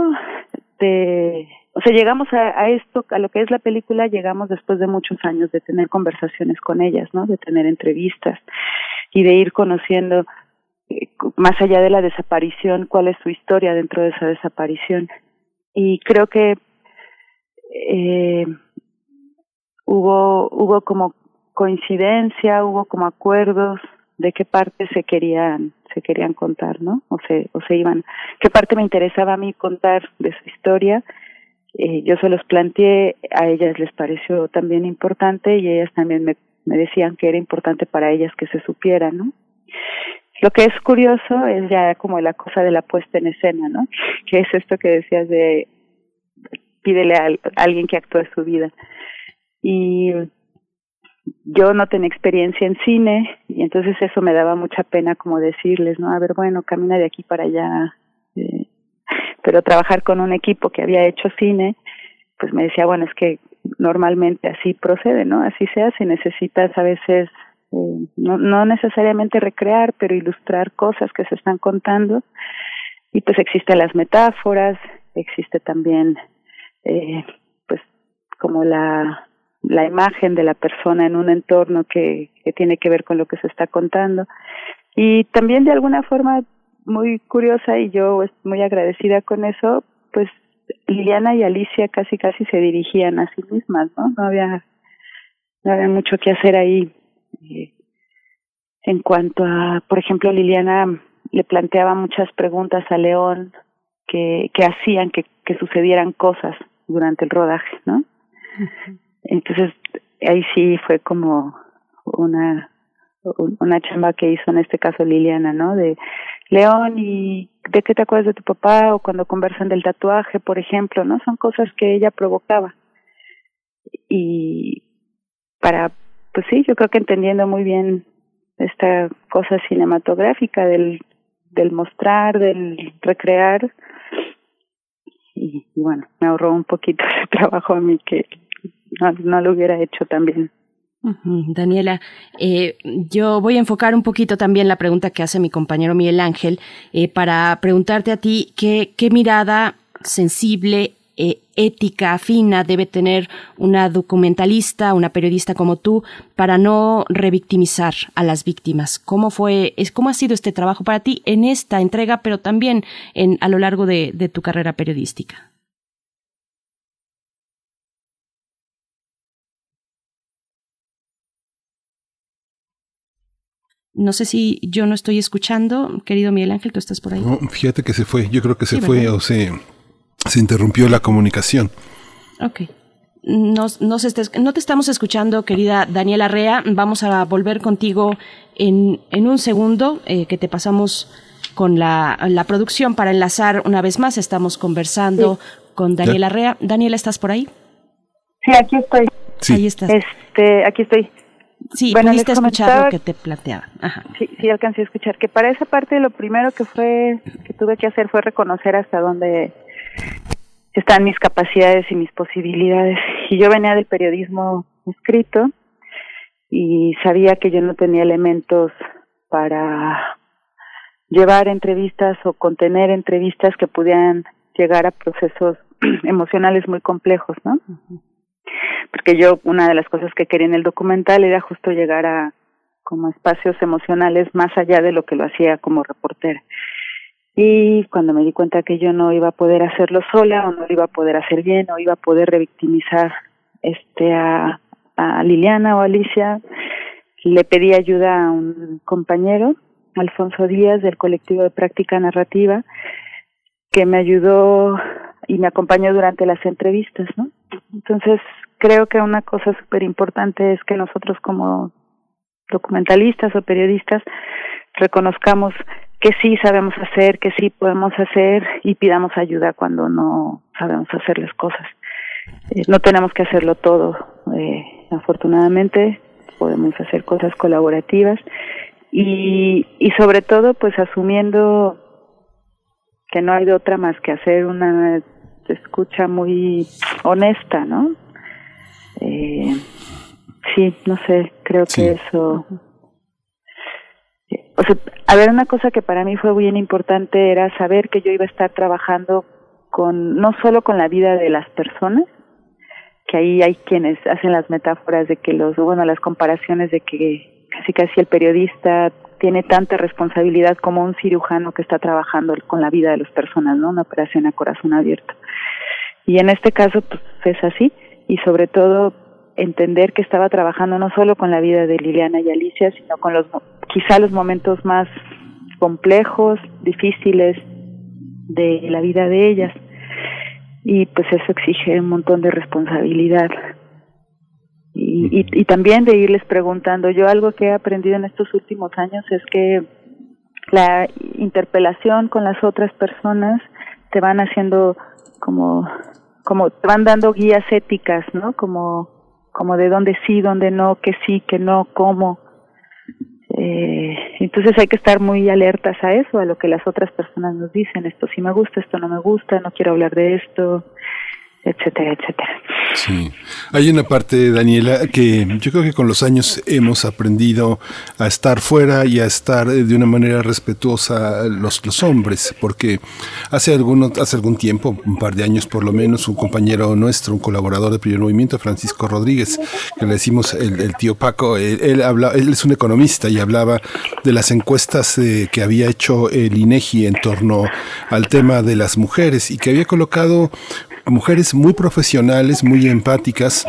de, o sea, llegamos a, a, esto, a lo que es la película, llegamos después de muchos años de tener conversaciones con ellas, ¿no? De tener entrevistas y de ir conociendo eh, más allá de la desaparición, cuál es su historia dentro de esa desaparición. Y creo que eh, hubo, hubo como coincidencia, hubo como acuerdos de qué parte se querían se querían contar, ¿no? O se, o se iban, qué parte me interesaba a mí contar de su historia. Eh, yo se los planteé, a ellas les pareció también importante y ellas también me, me decían que era importante para ellas que se supiera, ¿no? Lo que es curioso es ya como la cosa de la puesta en escena, ¿no? Que es esto que decías de pídele a, alguien que actúe su vida. Y yo no tenía experiencia en cine y entonces eso me daba mucha pena como decirles, ¿no? A ver, bueno, camina de aquí para allá. Eh, pero trabajar con un equipo que había hecho cine, pues me decía, bueno, es que normalmente así procede, ¿no? Así se hace, necesitas a veces eh, no, no necesariamente recrear, pero ilustrar cosas que se están contando. Y pues existen las metáforas, existe también, eh, pues, como la, la imagen de la persona en un entorno que, que tiene que ver con lo que se está contando. Y también de alguna forma muy curiosa y yo muy agradecida con eso, pues Liliana y Alicia casi casi se dirigían a sí mismas, ¿no? No había, no había mucho que hacer ahí. Eh, en cuanto a, por ejemplo, Liliana le planteaba muchas preguntas a León que, que hacían que, que sucedieran cosas durante el rodaje, ¿no? Entonces, ahí sí fue como una, una chamba que hizo en este caso Liliana, ¿no? De León, ¿y de qué te acuerdas de tu papá? O cuando conversan del tatuaje, por ejemplo, ¿no? Son cosas que ella provocaba. Y para, pues sí, yo creo que entendiendo muy bien esta cosa cinematográfica del, del mostrar, del recrear, y, bueno, me ahorró un poquito de trabajo a mí que no, no lo hubiera hecho también. Daniela, eh, yo voy a enfocar un poquito también la pregunta que hace mi compañero Miguel Ángel eh, para preguntarte a ti qué, qué mirada sensible, eh, ética, fina debe tener una documentalista, una periodista como tú para no revictimizar a las víctimas. ¿Cómo fue, es, cómo ha sido este trabajo para ti en esta entrega, pero también en, a lo largo de tu carrera periodística? No sé si yo no estoy escuchando, querido Miguel Ángel, tú estás por ahí. fíjate que se fue, yo creo que se fue o se, se interrumpió la comunicación. Ok. no te estamos escuchando, querida Daniela Rea. Vamos a volver contigo en, en un segundo, eh, que te pasamos con la, la, producción para enlazar una vez más. Estamos conversando con Daniela Rea. Daniela, ¿estás por ahí? Sí, aquí estoy. Ahí estás. Este, aquí estoy. Sí, bueno, pudiste escuchar lo que te planteaba. Sí, sí, alcancé a escuchar. Que para esa parte lo primero que fue, que tuve que hacer fue reconocer hasta dónde están mis capacidades y mis posibilidades. Y yo venía del periodismo escrito y sabía que yo no tenía elementos para llevar entrevistas o contener entrevistas que pudieran llegar a procesos emocionales muy complejos, ¿no? porque yo una de las cosas que quería en el documental era justo llegar a como espacios emocionales más allá de lo que lo hacía como reportera. Y cuando me di cuenta que yo no iba a poder hacerlo sola o no lo iba a poder hacer bien o iba a poder revictimizar este a, Liliana o Alicia, le pedí ayuda a un compañero, Alfonso Díaz, del colectivo de práctica narrativa, que me ayudó y me acompañó durante las entrevistas, ¿no? Entonces, creo que una cosa súper importante es que nosotros como documentalistas o periodistas reconozcamos que sí sabemos hacer, que sí podemos hacer y pidamos ayuda cuando no sabemos hacer las cosas. Eh, no tenemos que hacerlo todo. Eh, afortunadamente podemos hacer cosas colaborativas y, y sobre todo pues asumiendo que no hay de otra más que hacer una escucha muy honesta, ¿no? Eh, sí, no sé, creo que eso... O sea, a ver, una cosa que para mí fue bien importante era saber que yo iba a estar trabajando con, no solo con la vida de las personas, que ahí hay quienes hacen las metáforas de que los, bueno, las comparaciones de que casi casi el periodista tiene tanta responsabilidad como un cirujano que está trabajando con la vida de las personas, ¿no? Una operación a corazón abierto. Y en este caso, pues es así y sobre todo entender que estaba trabajando no solo con la vida de Liliana y Alicia, sino con los quizá los momentos más complejos, difíciles de la vida de ellas. Y pues eso exige un montón de responsabilidad. Y, y, y también de irles preguntando. Yo algo que he aprendido en estos últimos años es que la interpelación con las otras personas te van haciendo como como te van dando guías éticas, ¿no? Como como de dónde sí, dónde no, que sí, que no, cómo. Eh, entonces hay que estar muy alertas a eso, a lo que las otras personas nos dicen. Esto sí me gusta, esto no me gusta, no quiero hablar de esto etcétera, etcétera. Sí, hay una parte, Daniela, que yo creo que con los años hemos aprendido a estar fuera y a estar de una manera respetuosa los, los hombres, porque hace, alguno, hace algún tiempo, un par de años por lo menos, un compañero nuestro, un colaborador de Primer Movimiento, Francisco Rodríguez, que le decimos el, tío Paco, él, habla, él es un economista y hablaba de las encuestas eh, que había hecho el INEGI en torno al tema de las mujeres y que había colocado mujeres muy profesionales, muy empáticas,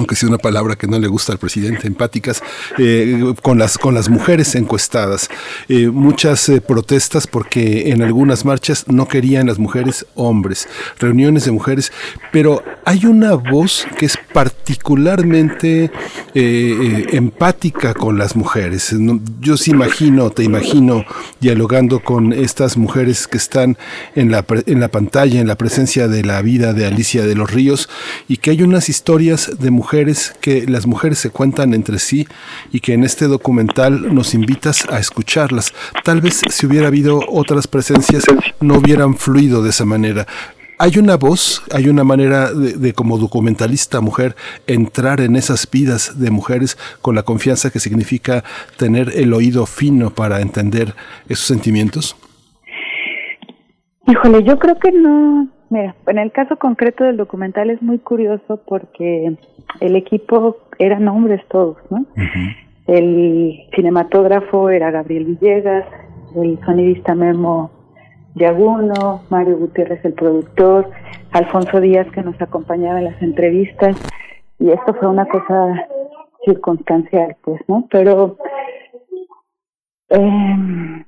aunque sea una palabra que no le gusta al presidente, empáticas, eh, con, las, con las mujeres encuestadas. Eh, muchas eh, protestas porque en algunas marchas no querían las mujeres hombres, reuniones de mujeres, pero hay una voz que es particularmente empática con las mujeres. Yo sí imagino, te imagino dialogando con estas mujeres que están en la, en la pantalla, en la presencia de la vida de Alicia de los Ríos, y que hay unas historias de mujeres que las mujeres se cuentan entre sí y que en este documental nos invitas a escucharlas. Tal vez si hubiera habido otras presencias no hubieran fluido de esa manera hay una voz, hay una manera de, como documentalista mujer entrar en esas vidas de mujeres con la confianza que significa tener el oído fino para entender esos sentimientos? Híjole, yo creo que no. Mira, en el caso concreto del documental es muy curioso porque el equipo eran hombres todos, ¿no? El cinematógrafo era Gabriel Villegas, el sonidista Memo Yaguno, Mario Gutiérrez el productor, Alfonso Díaz que nos acompañaba en las entrevistas y esto fue una cosa circunstancial, pues, ¿no? Pero eh,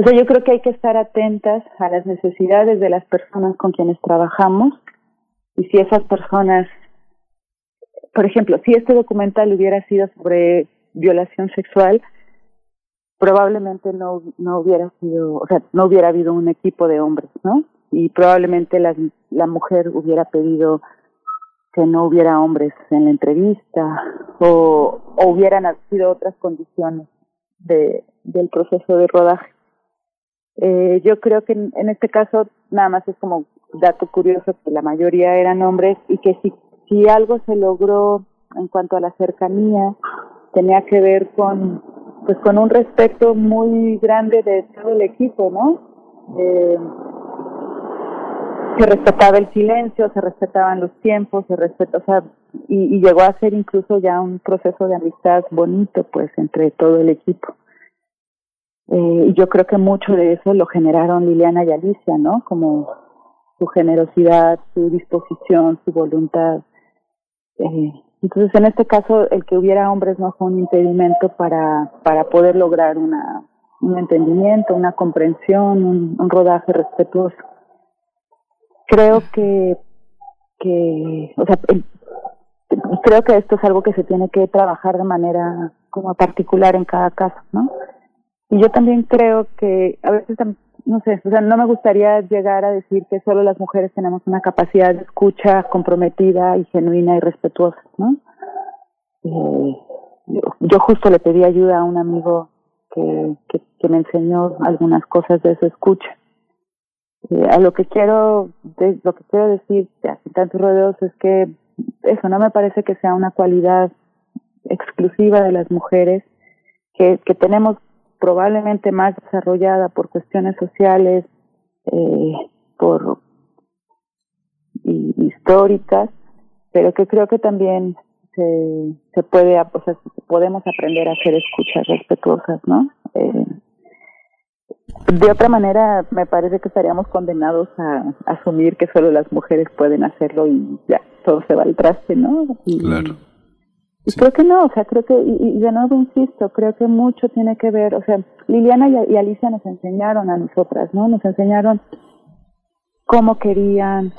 o sea, yo creo que hay que estar atentas a las necesidades de las personas con quienes trabajamos y si esas personas por ejemplo, si este documental hubiera sido sobre violación sexual, probablemente no, no hubiera sido, o sea, no hubiera habido un equipo de hombres, ¿no? Y probablemente la, la mujer hubiera pedido que no hubiera hombres en la entrevista o, o hubieran sido otras condiciones de, del proceso de rodaje. Eh, yo creo que en, este caso nada más es como dato curioso que la mayoría eran hombres y que si si algo se logró en cuanto a la cercanía, tenía que ver con pues con un respeto muy grande de todo el equipo, ¿no? Eh, se respetaba el silencio, se respetaban los tiempos, se respetó, o sea, y, y, llegó a ser incluso ya un proceso de amistad bonito, pues, entre todo el equipo. Eh, y yo creo que mucho de eso lo generaron Liliana y Alicia, ¿no? Como su generosidad, su disposición, su voluntad. Eh, entonces, en este caso, el que hubiera hombres no fue un impedimento para, para poder lograr una, un entendimiento, una comprensión, un, rodaje respetuoso. Creo que, que, o sea, creo que esto es algo que se tiene que trabajar de manera como particular en cada caso, ¿no? Y yo también creo que a veces no sé, o sea, no me gustaría llegar a decir que solo las mujeres tenemos una capacidad de escucha comprometida y genuina y respetuosa, ¿no? Eh, yo justo le pedí ayuda a un amigo que, que, me enseñó algunas cosas de su escucha. Eh, a lo que quiero, lo que quiero decir, sin tantos rodeos, es que eso no me parece que sea una cualidad exclusiva de las mujeres, que, que tenemos probablemente más desarrollada por cuestiones sociales, eh, por históricas, pero que creo que también se, se puede, o sea, podemos aprender a hacer escuchas respetuosas, ¿no? Eh, de otra manera, me parece que estaríamos condenados a, asumir que solo las mujeres pueden hacerlo y ya todo se va al traste, ¿no? claro. Y creo que no, o sea, creo que, y, de nuevo insisto, creo que mucho tiene que ver, o sea, Liliana y, Alicia nos enseñaron a nosotras, ¿no? Nos enseñaron cómo querían,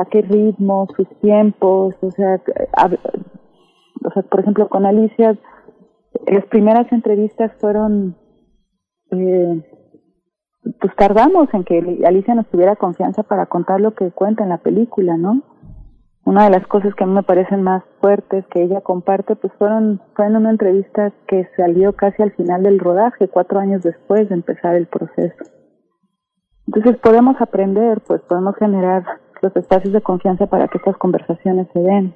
a qué ritmo, sus tiempos, o sea, o sea, por ejemplo, con Alicia, las primeras entrevistas fueron eh, pues tardamos en que Alicia nos tuviera confianza para contar lo que cuenta en la película, ¿no? Una de las cosas que a mí me parecen más fuertes que ella comparte, pues fueron, fue en una entrevista que salió casi al final del rodaje, cuatro años después de empezar el proceso. Entonces podemos aprender, pues podemos generar los espacios de confianza para que estas conversaciones se den.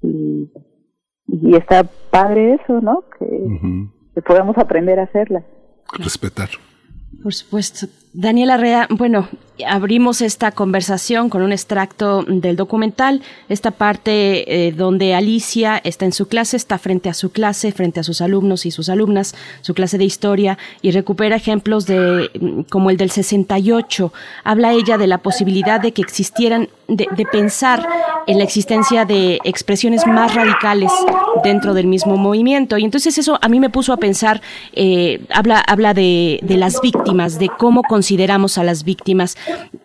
Y, y está padre eso, ¿no? Que, que podemos aprender a hacerlas. Respetar. Por supuesto. Daniela Rea, bueno, abrimos esta conversación con un extracto del documental, esta parte eh, donde Alicia está en su clase, está frente a su clase, frente a sus alumnos y sus alumnas, su clase de historia, y recupera ejemplos de mm, como el del 68. Habla ella de la posibilidad de que existieran, de, pensar en la existencia de expresiones más radicales dentro del mismo movimiento. Y entonces eso a mí me puso a pensar, eh, habla, habla de, de las víctimas, de cómo consideramos a las víctimas.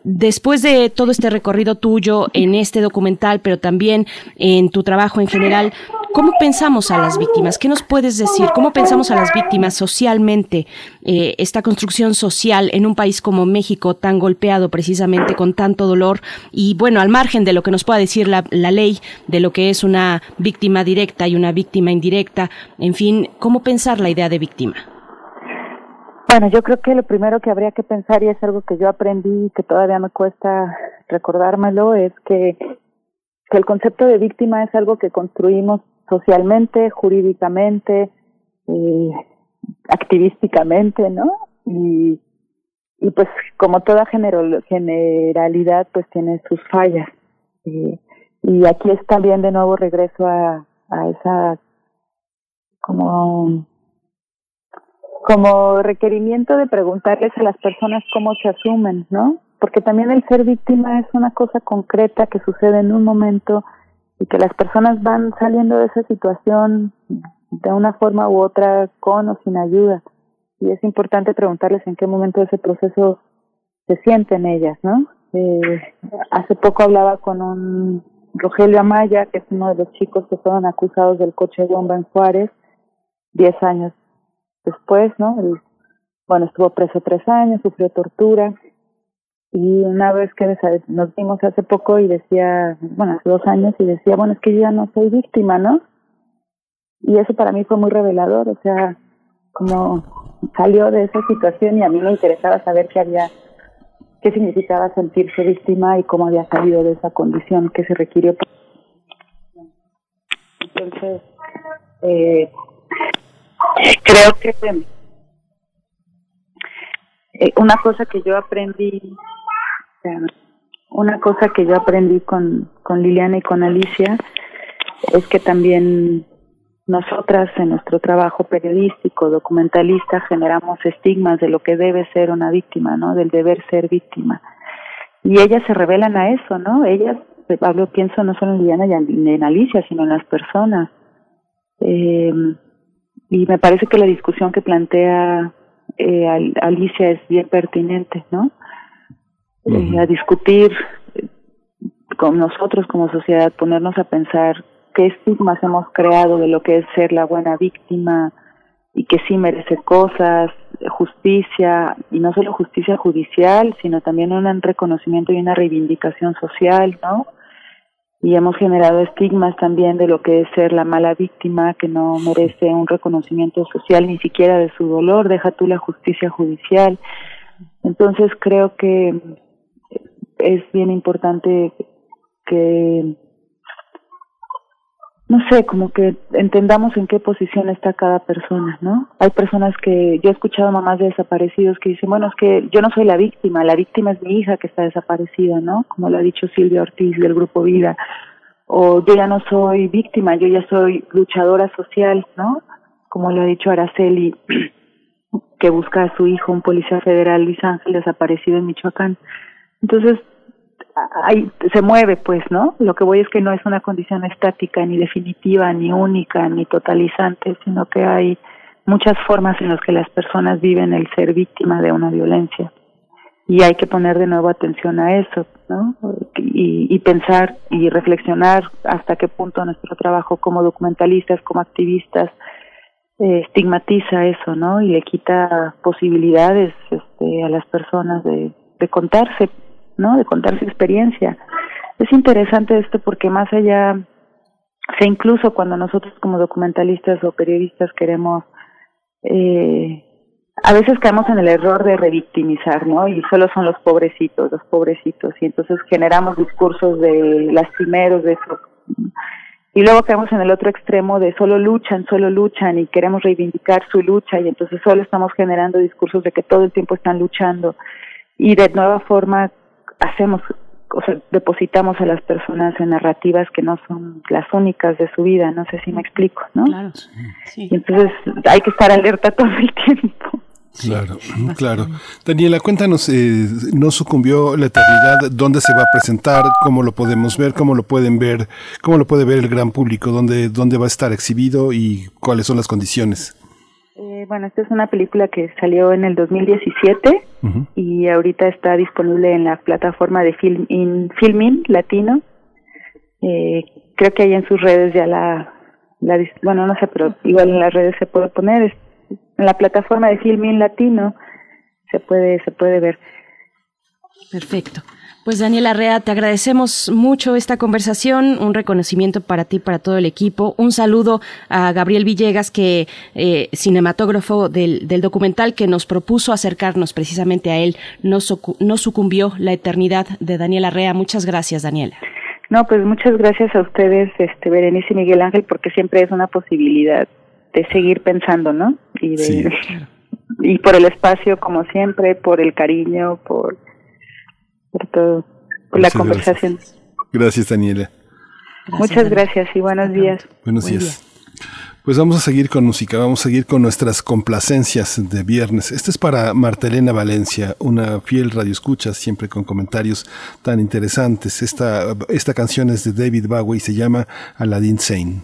Después de todo este recorrido tuyo en este documental, pero también en tu trabajo en general, ¿cómo pensamos a las víctimas? ¿Qué nos puedes decir? ¿Cómo pensamos a las víctimas socialmente? Eh, esta construcción social en un país como México, tan golpeado precisamente con tanto dolor y bueno, al margen de lo que nos pueda decir la, la ley, de lo que es una víctima directa y una víctima indirecta, en fin, ¿cómo pensar la idea de víctima? Bueno, yo creo que lo primero que habría que pensar, y es algo que yo aprendí y que todavía me cuesta recordármelo, es que, que el concepto de víctima es algo que construimos socialmente, jurídicamente, activísticamente, ¿no? Y, y pues como toda generalidad, pues tiene sus fallas. Y, y aquí es también de nuevo regreso a, a esa como como requerimiento de preguntarles a las personas cómo se asumen, ¿no? Porque también el ser víctima es una cosa concreta que sucede en un momento y que las personas van saliendo de esa situación de una forma u otra con o sin ayuda. Y es importante preguntarles en qué momento de ese proceso se sienten ellas, ¿no? Eh, hace poco hablaba con un Rogelio Amaya, que es uno de los chicos que fueron acusados del coche bomba en Juárez, 10 años después, ¿no? bueno, estuvo preso tres años, sufrió tortura y una vez que nos vimos hace poco y decía, bueno, hace dos años y decía, bueno, es que yo ya no soy víctima, ¿no? Y eso para mí fue muy revelador, o sea, como salió de esa situación y a mí me interesaba saber qué había, qué significaba sentirse víctima y cómo había salido de esa condición que se requirió. Entonces, eh, creo que eh, una cosa que yo aprendí, una cosa que yo aprendí con, con Liliana y con Alicia es que también nosotras en nuestro trabajo periodístico, documentalista, generamos estigmas de lo que debe ser una víctima, ¿no? Del deber ser víctima. Y ellas se revelan a eso, ¿no? Ellas, hablo, pienso no solo en Liliana y en Alicia, sino en las personas. Eh, y me parece que la discusión que plantea eh, Alicia es bien pertinente, ¿no? Eh, a discutir con nosotros como sociedad, ponernos a pensar qué estigmas hemos creado de lo que es ser la buena víctima y que sí merece cosas, justicia, y no solo justicia judicial, sino también un reconocimiento y una reivindicación social, ¿no? Y hemos generado estigmas también de lo que es ser la mala víctima que no merece un reconocimiento social ni siquiera de su dolor, deja tú la justicia judicial. Entonces creo que es bien importante que no sé, como que entendamos en qué posición está cada persona, ¿no? Hay personas que, yo he escuchado mamás de desaparecidos que dicen, bueno, es que yo no soy la víctima, la víctima es mi hija que está desaparecida, ¿no? Como lo ha dicho Silvia Ortiz del Grupo Vida. O yo ya no soy víctima, yo ya soy luchadora social, ¿no? Como lo ha dicho Araceli, que busca a su hijo, un policía federal, Luis Ángel, desaparecido en Michoacán. Entonces, ahí se mueve, pues, ¿no? Lo que voy es que no es una condición estática, ni definitiva, ni única, ni totalizante, sino que hay muchas formas en las que las personas viven el ser víctima de una violencia. Y hay que poner de nuevo atención a eso, ¿no? Y, y pensar y reflexionar hasta qué punto nuestro trabajo como documentalistas, como activistas, eh, estigmatiza eso, ¿no? Y le quita posibilidades este, a las personas de contarse, ¿no? De contar su experiencia. Es interesante esto porque más allá, o incluso cuando nosotros como documentalistas o periodistas queremos, eh, a veces caemos en el error de revictimizar, ¿no? Y solo son los pobrecitos, los pobrecitos, y entonces generamos discursos de lastimeros, de eso. Y luego caemos en el otro extremo de solo luchan, solo luchan y queremos reivindicar su lucha y entonces solo estamos generando discursos de que todo el tiempo están luchando y de nueva forma hacemos o sea, depositamos a las personas en narrativas que no son las únicas de su vida, no sé si me explico, ¿no? Claro. Y entonces hay que estar alerta todo el tiempo. Claro, claro. Daniela, cuéntanos, eh, ¿no sucumbió la eternidad? ¿Dónde se va a presentar? ¿Cómo lo podemos ver? ¿Cómo lo pueden ver? ¿Cómo lo puede ver el gran público? ¿Dónde, dónde va a estar exhibido y cuáles son las condiciones? Eh, bueno, esta es una película que salió en el 2017 y ahorita está disponible en la plataforma de Film in, Filmin Latino. Eh, creo que ahí en sus redes ya la, la, bueno, no sé, pero igual en las redes se puede poner. En la plataforma de Filmin Latino se puede, se puede ver. Perfecto. Pues Daniela Rea, te agradecemos mucho esta conversación, un reconocimiento para ti, para todo el equipo, un saludo a Gabriel Villegas, que eh, cinematógrafo del, del, documental que nos propuso acercarnos precisamente a él, no, no sucumbió la eternidad de Daniela Rea. Muchas gracias, Daniela. No, pues muchas gracias a ustedes, este Berenice y Miguel Ángel, porque siempre es una posibilidad de seguir pensando, ¿no? Y de, Sí. y por el espacio como siempre, por el cariño, por por todo, por la conversación. Gracias, Gracias, Daniela. Muchas gracias y buenos días. Buenos días. Pues vamos a seguir con música, vamos a seguir con nuestras complacencias de viernes. Este es para Martelena Valencia, una fiel radioescucha, siempre con comentarios tan interesantes. Esta, esta canción es de David Bowie y se llama Aladdin Sane.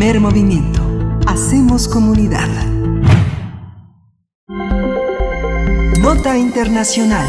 Primer movimiento. Hacemos comunidad. Nota Internacional.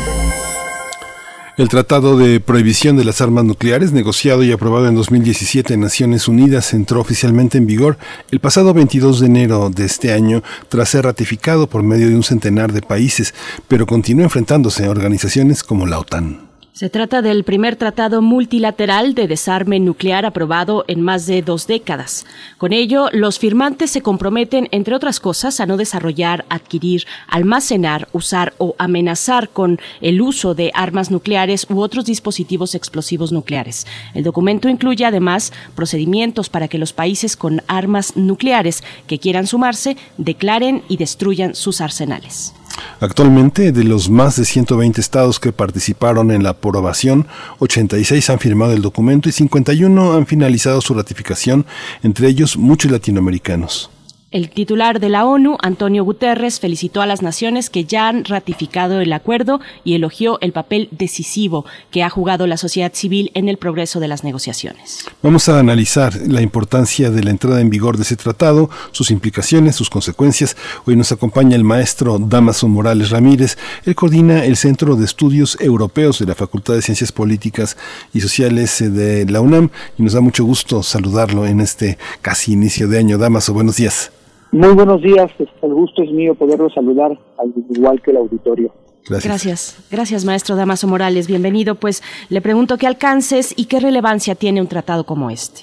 El Tratado de Prohibición de las Armas Nucleares, negociado y aprobado en 2017 en Naciones Unidas, entró oficialmente en vigor el pasado 22 de enero de este año, tras ser ratificado por medio de un centenar de países, pero continúa enfrentándose a organizaciones como la OTAN. Se trata del primer tratado multilateral de desarme nuclear aprobado en más de dos décadas. Con ello, los firmantes se comprometen, entre otras cosas, a no desarrollar, adquirir, almacenar, usar o amenazar con el uso de armas nucleares u otros dispositivos explosivos nucleares. El documento incluye además procedimientos para que los países con armas nucleares que quieran sumarse declaren y destruyan sus arsenales. Actualmente, de los más de 120 estados que participaron en la aprobación, 86 han firmado el documento y 51 han finalizado su ratificación, entre ellos muchos latinoamericanos. El titular de la ONU, Antonio Guterres, felicitó a las naciones que ya han ratificado el acuerdo y elogió el papel decisivo que ha jugado la sociedad civil en el progreso de las negociaciones. Vamos a analizar la importancia de la entrada en vigor de ese tratado, sus implicaciones, sus consecuencias. Hoy nos acompaña el maestro Damaso Morales Ramírez. Él coordina el Centro de Estudios Europeos de la Facultad de Ciencias Políticas y Sociales de la UNAM y nos da mucho gusto saludarlo en este casi inicio de año. Damaso, buenos días. Muy buenos días, el gusto es mío poderlo saludar, al igual que el auditorio. Gracias. gracias. Gracias, maestro Damaso Morales. Bienvenido. Pues le pregunto qué alcances y qué relevancia tiene un tratado como este.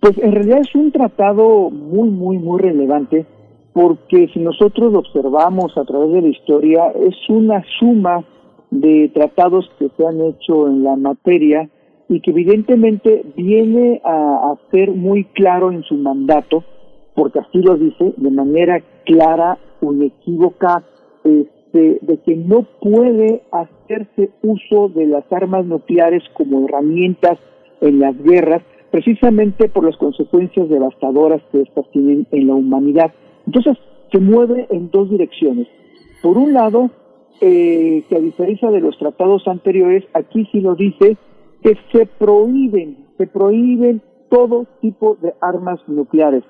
Pues en realidad es un tratado muy, muy, muy relevante porque si nosotros lo observamos a través de la historia, es una suma de tratados que se han hecho en la materia y que evidentemente viene a, a ser muy claro en su mandato porque así lo dice de manera clara, inequívoca, este, de que no puede hacerse uso de las armas nucleares como herramientas en las guerras, precisamente por las consecuencias devastadoras que estas tienen en la humanidad. Entonces, se mueve en dos direcciones. Por un lado, eh, que a diferencia de los tratados anteriores, aquí sí lo dice, que se prohíben, se prohíben todo tipo de armas nucleares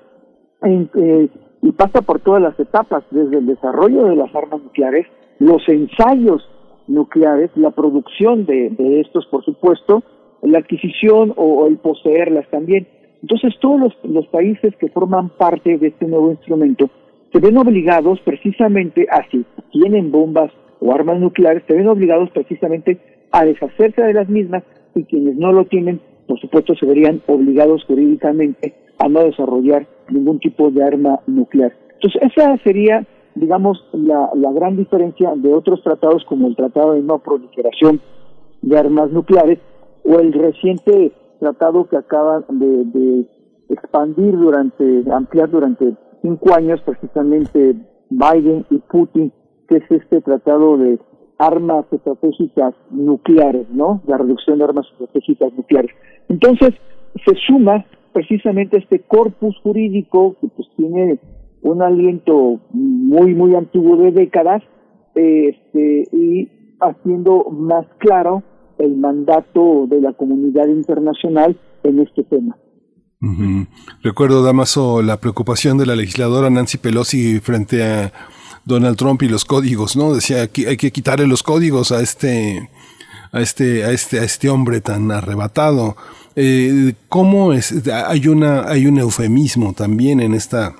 eh, y pasa por todas las etapas, desde el desarrollo de las armas nucleares, los ensayos nucleares, la producción de, estos, por supuesto, la adquisición o, el poseerlas también. Entonces, todos los, los países que forman parte de este nuevo instrumento se ven obligados precisamente a, si tienen bombas o armas nucleares, se ven obligados precisamente a deshacerse de las mismas y quienes no lo tienen, por supuesto, se verían obligados jurídicamente a no desarrollar ningún tipo de arma nuclear. Entonces, esa sería, digamos, la, la gran diferencia de otros tratados como el Tratado de No Proliferación de Armas Nucleares o el reciente tratado que acaban de, de expandir durante, ampliar durante cinco años precisamente Biden y Putin, que es este tratado de armas estratégicas nucleares, ¿no? La reducción de armas estratégicas nucleares. Entonces, se suma precisamente este corpus jurídico que pues tiene un aliento muy muy antiguo de décadas este, y haciendo más claro el mandato de la comunidad internacional en este tema. Recuerdo, Damaso, la preocupación de la legisladora Nancy Pelosi frente a Donald Trump y los códigos, ¿no? Decía que hay que quitarle los códigos a este, a este, a este, a este hombre tan arrebatado. Eh, ¿Cómo es? Hay, una, hay un eufemismo también en esta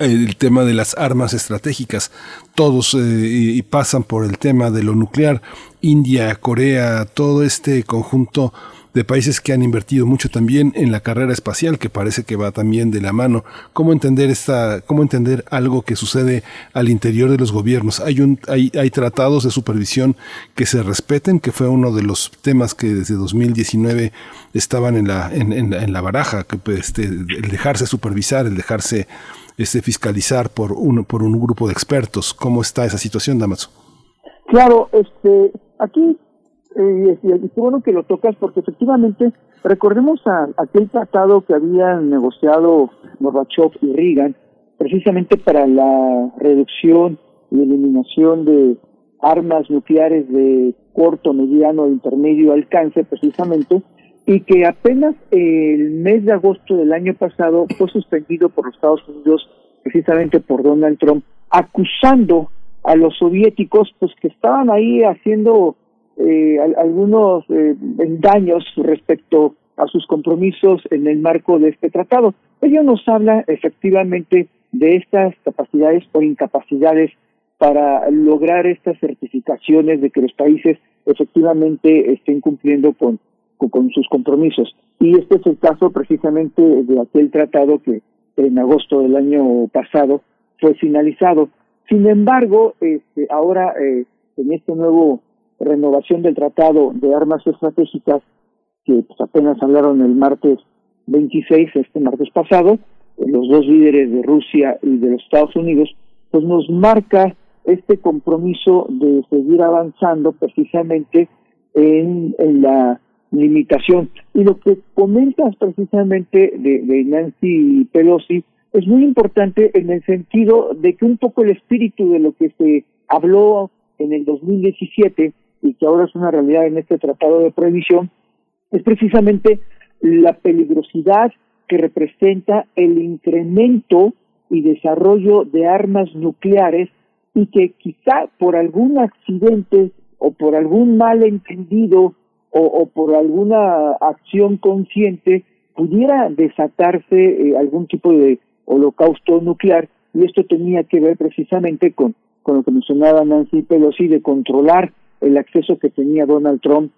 el tema de las armas estratégicas. Todos eh, y pasan por el tema de lo nuclear. India, Corea, todo este conjunto de países que han invertido mucho también en la carrera espacial, que parece que va también de la mano. ¿Cómo entender esta, cómo entender algo que sucede al interior de los gobiernos? Hay un, hay, hay tratados de supervisión que se respeten, que fue uno de los temas que desde 2019 estaban en la, en, en, la baraja, que pues, este, el dejarse supervisar, el dejarse este, fiscalizar por un, por un grupo de expertos. ¿Cómo está esa situación, Damaso? Claro, este, aquí y, y, bueno que lo tocas porque efectivamente recordemos a, aquel tratado que habían negociado Gorbachev y Reagan precisamente para la reducción y eliminación de armas nucleares de corto, mediano e intermedio alcance precisamente y que apenas el mes de agosto del año pasado fue suspendido por los Estados Unidos precisamente por Donald Trump acusando a los soviéticos pues que estaban ahí haciendo eh, algunos eh, daños respecto a sus compromisos en el marco de este tratado. Ello nos habla efectivamente de estas capacidades o incapacidades para lograr estas certificaciones de que los países efectivamente estén cumpliendo con, con, sus compromisos. Y este es el caso precisamente de aquel tratado que en agosto del año pasado fue finalizado. Sin embargo, este, ahora eh, en este nuevo renovación del Tratado de Armas Estratégicas, que pues, apenas hablaron el martes 26, este martes pasado, eh, los dos líderes de Rusia y de los Estados Unidos, pues nos marca este compromiso de seguir avanzando precisamente en, la limitación. Y lo que comentas precisamente de, de Nancy Pelosi, es muy importante en el sentido de que un poco el espíritu de lo que se habló en el 2017 y que ahora es una realidad en este tratado de prohibición es precisamente la peligrosidad que representa el incremento y desarrollo de armas nucleares y que quizá por algún accidente o por algún malentendido o, o por alguna acción consciente pudiera desatarse eh, algún tipo de holocausto nuclear. Y esto tenía que ver precisamente con, con lo que mencionaba Nancy Pelosi de controlar el acceso que tenía Donald Trump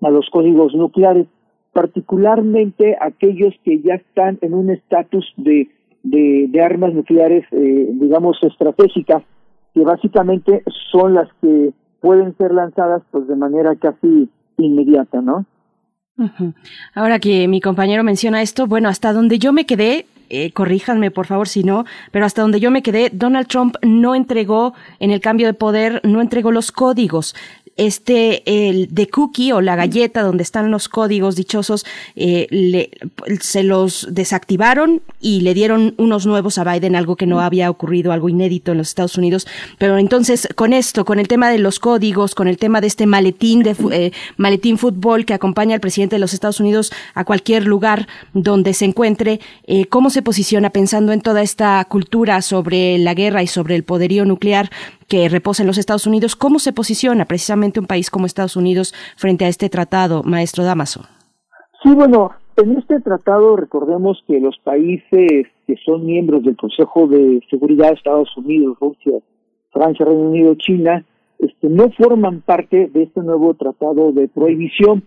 a los códigos nucleares, particularmente aquellos que ya están en un estatus de, de, armas nucleares, eh, digamos, estratégicas, que básicamente son las que pueden ser lanzadas pues de manera casi inmediata, ¿no? Ahora que mi compañero menciona esto, bueno, hasta donde yo me quedé, eh, corríjanme por favor si no, pero hasta donde yo me quedé, Donald Trump no entregó en el cambio de poder, no entregó los códigos este el de cookie o la galleta donde están los códigos dichosos eh, le, se los desactivaron y le dieron unos nuevos a Biden algo que no había ocurrido algo inédito en los Estados Unidos. Pero entonces con esto con el tema de los códigos con el tema de este maletín de eh, maletín fútbol que acompaña al presidente de los Estados Unidos a cualquier lugar donde se encuentre eh, cómo se posiciona pensando en toda esta cultura sobre la guerra y sobre el poderío nuclear que reposa en los Estados Unidos. ¿Cómo se posiciona precisamente un país como Estados Unidos frente a este tratado, maestro Damaso? Sí, bueno, en este tratado recordemos que los países que son miembros del Consejo de Seguridad, Estados Unidos, Rusia, Francia, Reino Unido, China, este, no forman parte de este nuevo tratado de prohibición.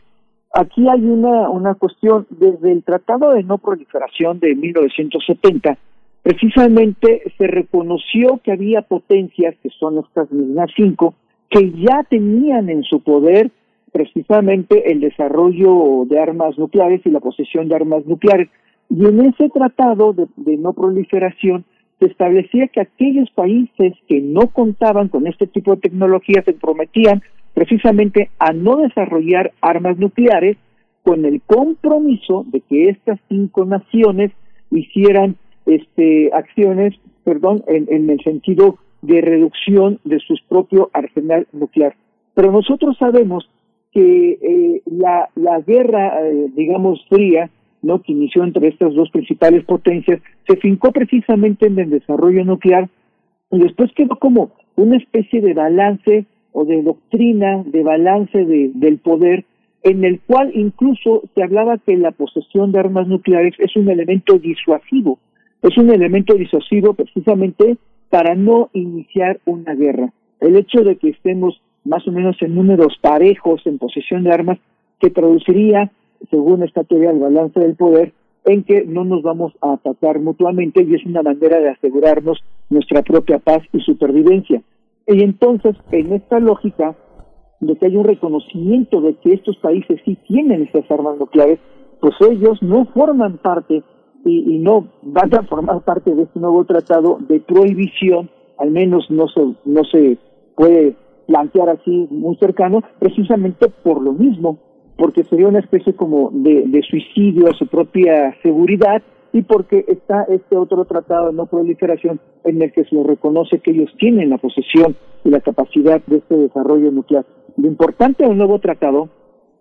Aquí hay una, una cuestión, desde el Tratado de No Proliferación de 1970, precisamente se reconoció que había potencias, que son estas mismas cinco, que ya tenían en su poder precisamente el desarrollo de armas nucleares y la posesión de armas nucleares. Y en ese tratado de, de, no proliferación se establecía que aquellos países que no contaban con este tipo de tecnología se prometían precisamente a no desarrollar armas nucleares con el compromiso de que estas cinco naciones hicieran este, acciones, perdón, en, en el sentido de reducción de su propio arsenal nuclear. Pero nosotros sabemos que eh, la, la guerra, eh, digamos, fría, ¿no? que inició entre estas dos principales potencias, se fincó precisamente en el desarrollo nuclear y después quedó como una especie de balance o de doctrina de balance de, del poder en el cual incluso se hablaba que la posesión de armas nucleares es un elemento disuasivo es un elemento disuasivo precisamente para no iniciar una guerra. El hecho de que estemos más o menos en números parejos en posesión de armas, que traduciría, según esta teoría del balance del poder, en que no nos vamos a atacar mutuamente y es una manera de asegurarnos nuestra propia paz y supervivencia. Y entonces, en esta lógica de que hay un reconocimiento de que estos países sí tienen estas armas nucleares, pues ellos no forman parte y, y, no van a formar parte de este nuevo tratado de prohibición, al menos no se, no se puede plantear así muy cercano, precisamente por lo mismo, porque sería una especie como de, de suicidio a su propia seguridad y porque está este otro tratado de no proliferación en el que se reconoce que ellos tienen la posesión y la capacidad de este desarrollo nuclear. Lo importante del nuevo tratado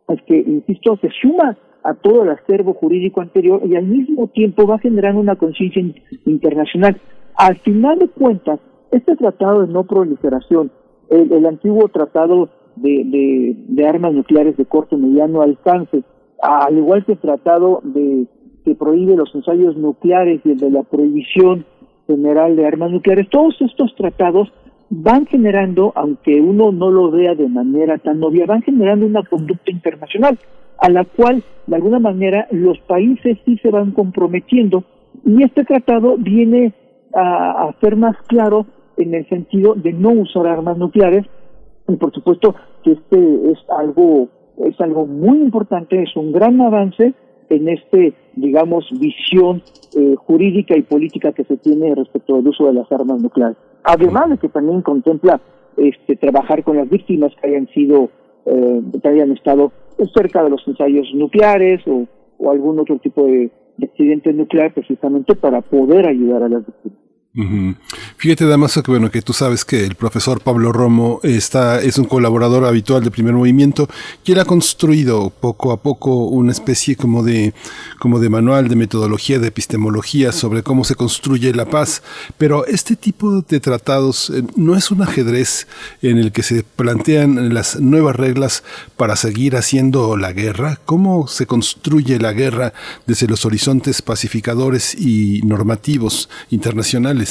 es que, insisto, se suma a todo el acervo jurídico anterior y al mismo tiempo va generando una conciencia internacional. Al final de cuentas, este tratado de no proliferación, el, antiguo tratado de, de, de, armas nucleares de corto y mediano alcance, al igual que el tratado de que prohíbe los ensayos nucleares y el de la prohibición general de armas nucleares, todos estos tratados van generando, aunque uno no lo vea de manera tan obvia, van generando una conducta internacional a la cual, de alguna manera, los países sí se van comprometiendo. Y este tratado viene a, a ser más claro en el sentido de no usar armas nucleares. Y por supuesto que este es algo es algo muy importante es un gran avance en este digamos visión eh, jurídica y política que se tiene respecto al uso de las armas nucleares. Además de que también contempla este trabajar con las víctimas que hayan sido eh, que hayan estado cerca de los ensayos nucleares o, algún otro tipo de, de accidente nuclear precisamente para poder ayudar a las víctimas. Ujú. Fíjate, Damaso, que bueno, que tú sabes que el profesor Pablo Romo está, es un colaborador habitual de Primer Movimiento y él ha construido poco a poco una especie como de, como de manual de metodología, de epistemología sobre cómo se construye la paz. Pero este tipo de tratados eh, no es un ajedrez en el que se plantean las nuevas reglas para seguir haciendo la guerra. ¿Cómo se construye la guerra desde los horizontes pacificadores y normativos internacionales?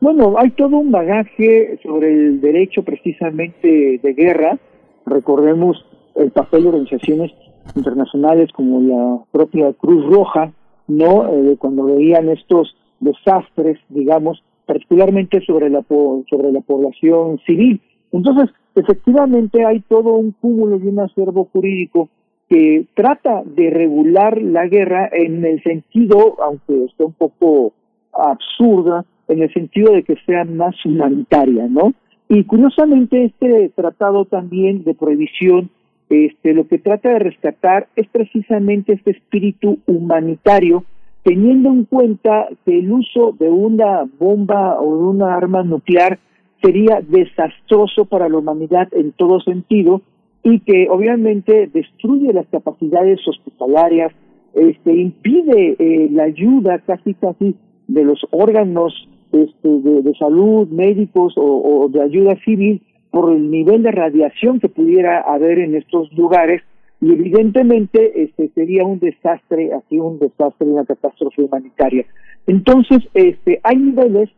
Bueno, hay todo un bagaje sobre el derecho precisamente de guerra. Recordemos el papel de organizaciones internacionales como la propia Cruz Roja, ¿no? Eh, cuando veían estos desastres, digamos, particularmente sobre la sobre la población civil. Entonces, efectivamente hay todo un cúmulo y un acervo jurídico que trata de regular la guerra en el sentido, aunque esté un poco absurda, en el sentido de que sea más humanitaria, ¿no? Y curiosamente este tratado también de prohibición, este, lo que trata de rescatar es precisamente este espíritu humanitario, teniendo en cuenta que el uso de una bomba o de una arma nuclear sería desastroso para la humanidad en todo sentido y que obviamente destruye las capacidades hospitalarias, este, impide eh, la ayuda casi casi de los órganos este, de, salud, médicos o, o de ayuda civil por el nivel de radiación que pudiera haber en estos lugares y evidentemente este sería un desastre, así un desastre, una catástrofe humanitaria. Entonces, este, hay niveles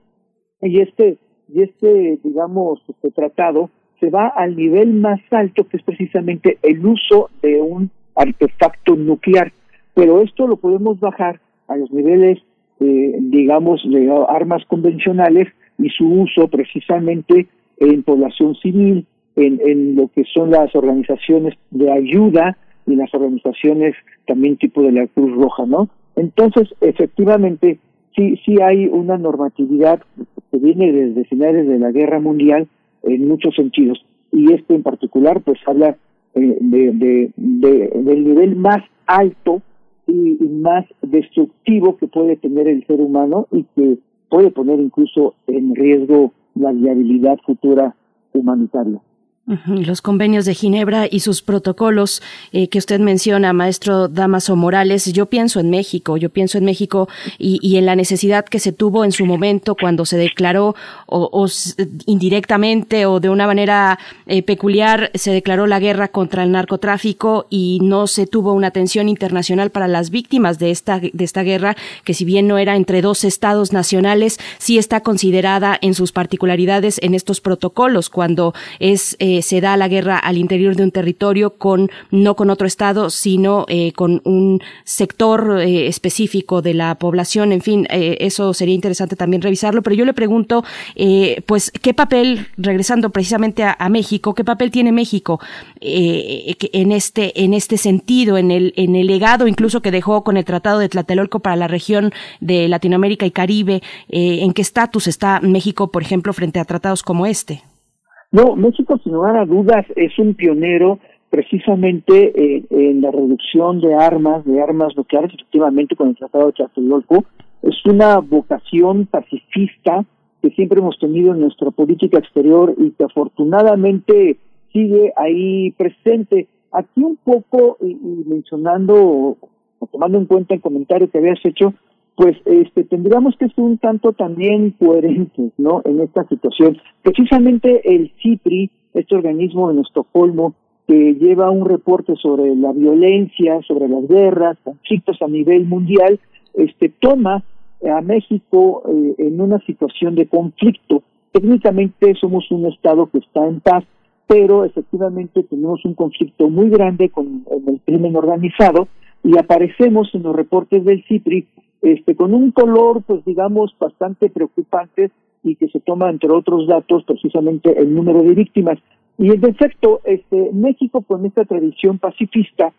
y este y este digamos este tratado se va al nivel más alto que es precisamente el uso de un artefacto nuclear, pero esto lo podemos bajar a los niveles eh, digamos de armas convencionales y su uso precisamente en población civil, en, en lo que son las organizaciones de ayuda y las organizaciones también tipo de la Cruz Roja, ¿no? Entonces, efectivamente, sí, sí hay una normatividad que viene desde finales de la Guerra Mundial en muchos sentidos. Y este en particular, pues habla eh, de, de, de- del nivel más alto y, más destructivo que puede tener el ser humano y que puede poner incluso en riesgo la viabilidad futura humanitaria. Los convenios de Ginebra y sus protocolos eh, que usted menciona, maestro Damaso Morales, yo pienso en México, yo pienso en México y, en la necesidad que se tuvo en su momento cuando se declaró o, indirectamente o de una manera eh, peculiar se declaró la guerra contra el narcotráfico y no se tuvo una atención internacional para las víctimas de esta, de esta guerra, que si bien no era entre dos estados nacionales, sí está considerada en sus particularidades en estos protocolos cuando es eh, se da la guerra al interior de un territorio con no con otro estado, sino eh, con un sector eh, específico de la población. En fin, eh, eso sería interesante también revisarlo. Pero yo le pregunto, eh, pues, ¿qué papel, regresando precisamente a, a México, qué papel tiene México eh, en este en este sentido, en el en el legado incluso que dejó con el Tratado de Tlatelolco para la región de Latinoamérica y Caribe? Eh, ¿En qué estatus está México, por ejemplo, frente a tratados como este? No, México sin lugar a dudas es un pionero precisamente eh, en la reducción de armas, de armas nucleares, efectivamente con el Tratado de Tlatelolco. Es una vocación pacifista que siempre hemos tenido en nuestra política exterior y que afortunadamente sigue ahí presente. Aquí un poco, y, y mencionando o tomando en cuenta el comentario que habías hecho, pues este tendríamos que ser un tanto también coherentes, ¿no? En esta situación. Precisamente el CIPRI, este organismo en Estocolmo, que lleva un reporte sobre la violencia, sobre las guerras, conflictos a nivel mundial, este toma a México eh, en una situación de conflicto. Técnicamente somos un estado que está en paz, pero efectivamente tenemos un conflicto muy grande con, con el crimen organizado y aparecemos en los reportes del CIPRI este, con un color, pues digamos, bastante preocupante y que se toma, entre otros datos, precisamente el número de víctimas. Y en efecto, este, México con esta tradición pacifista,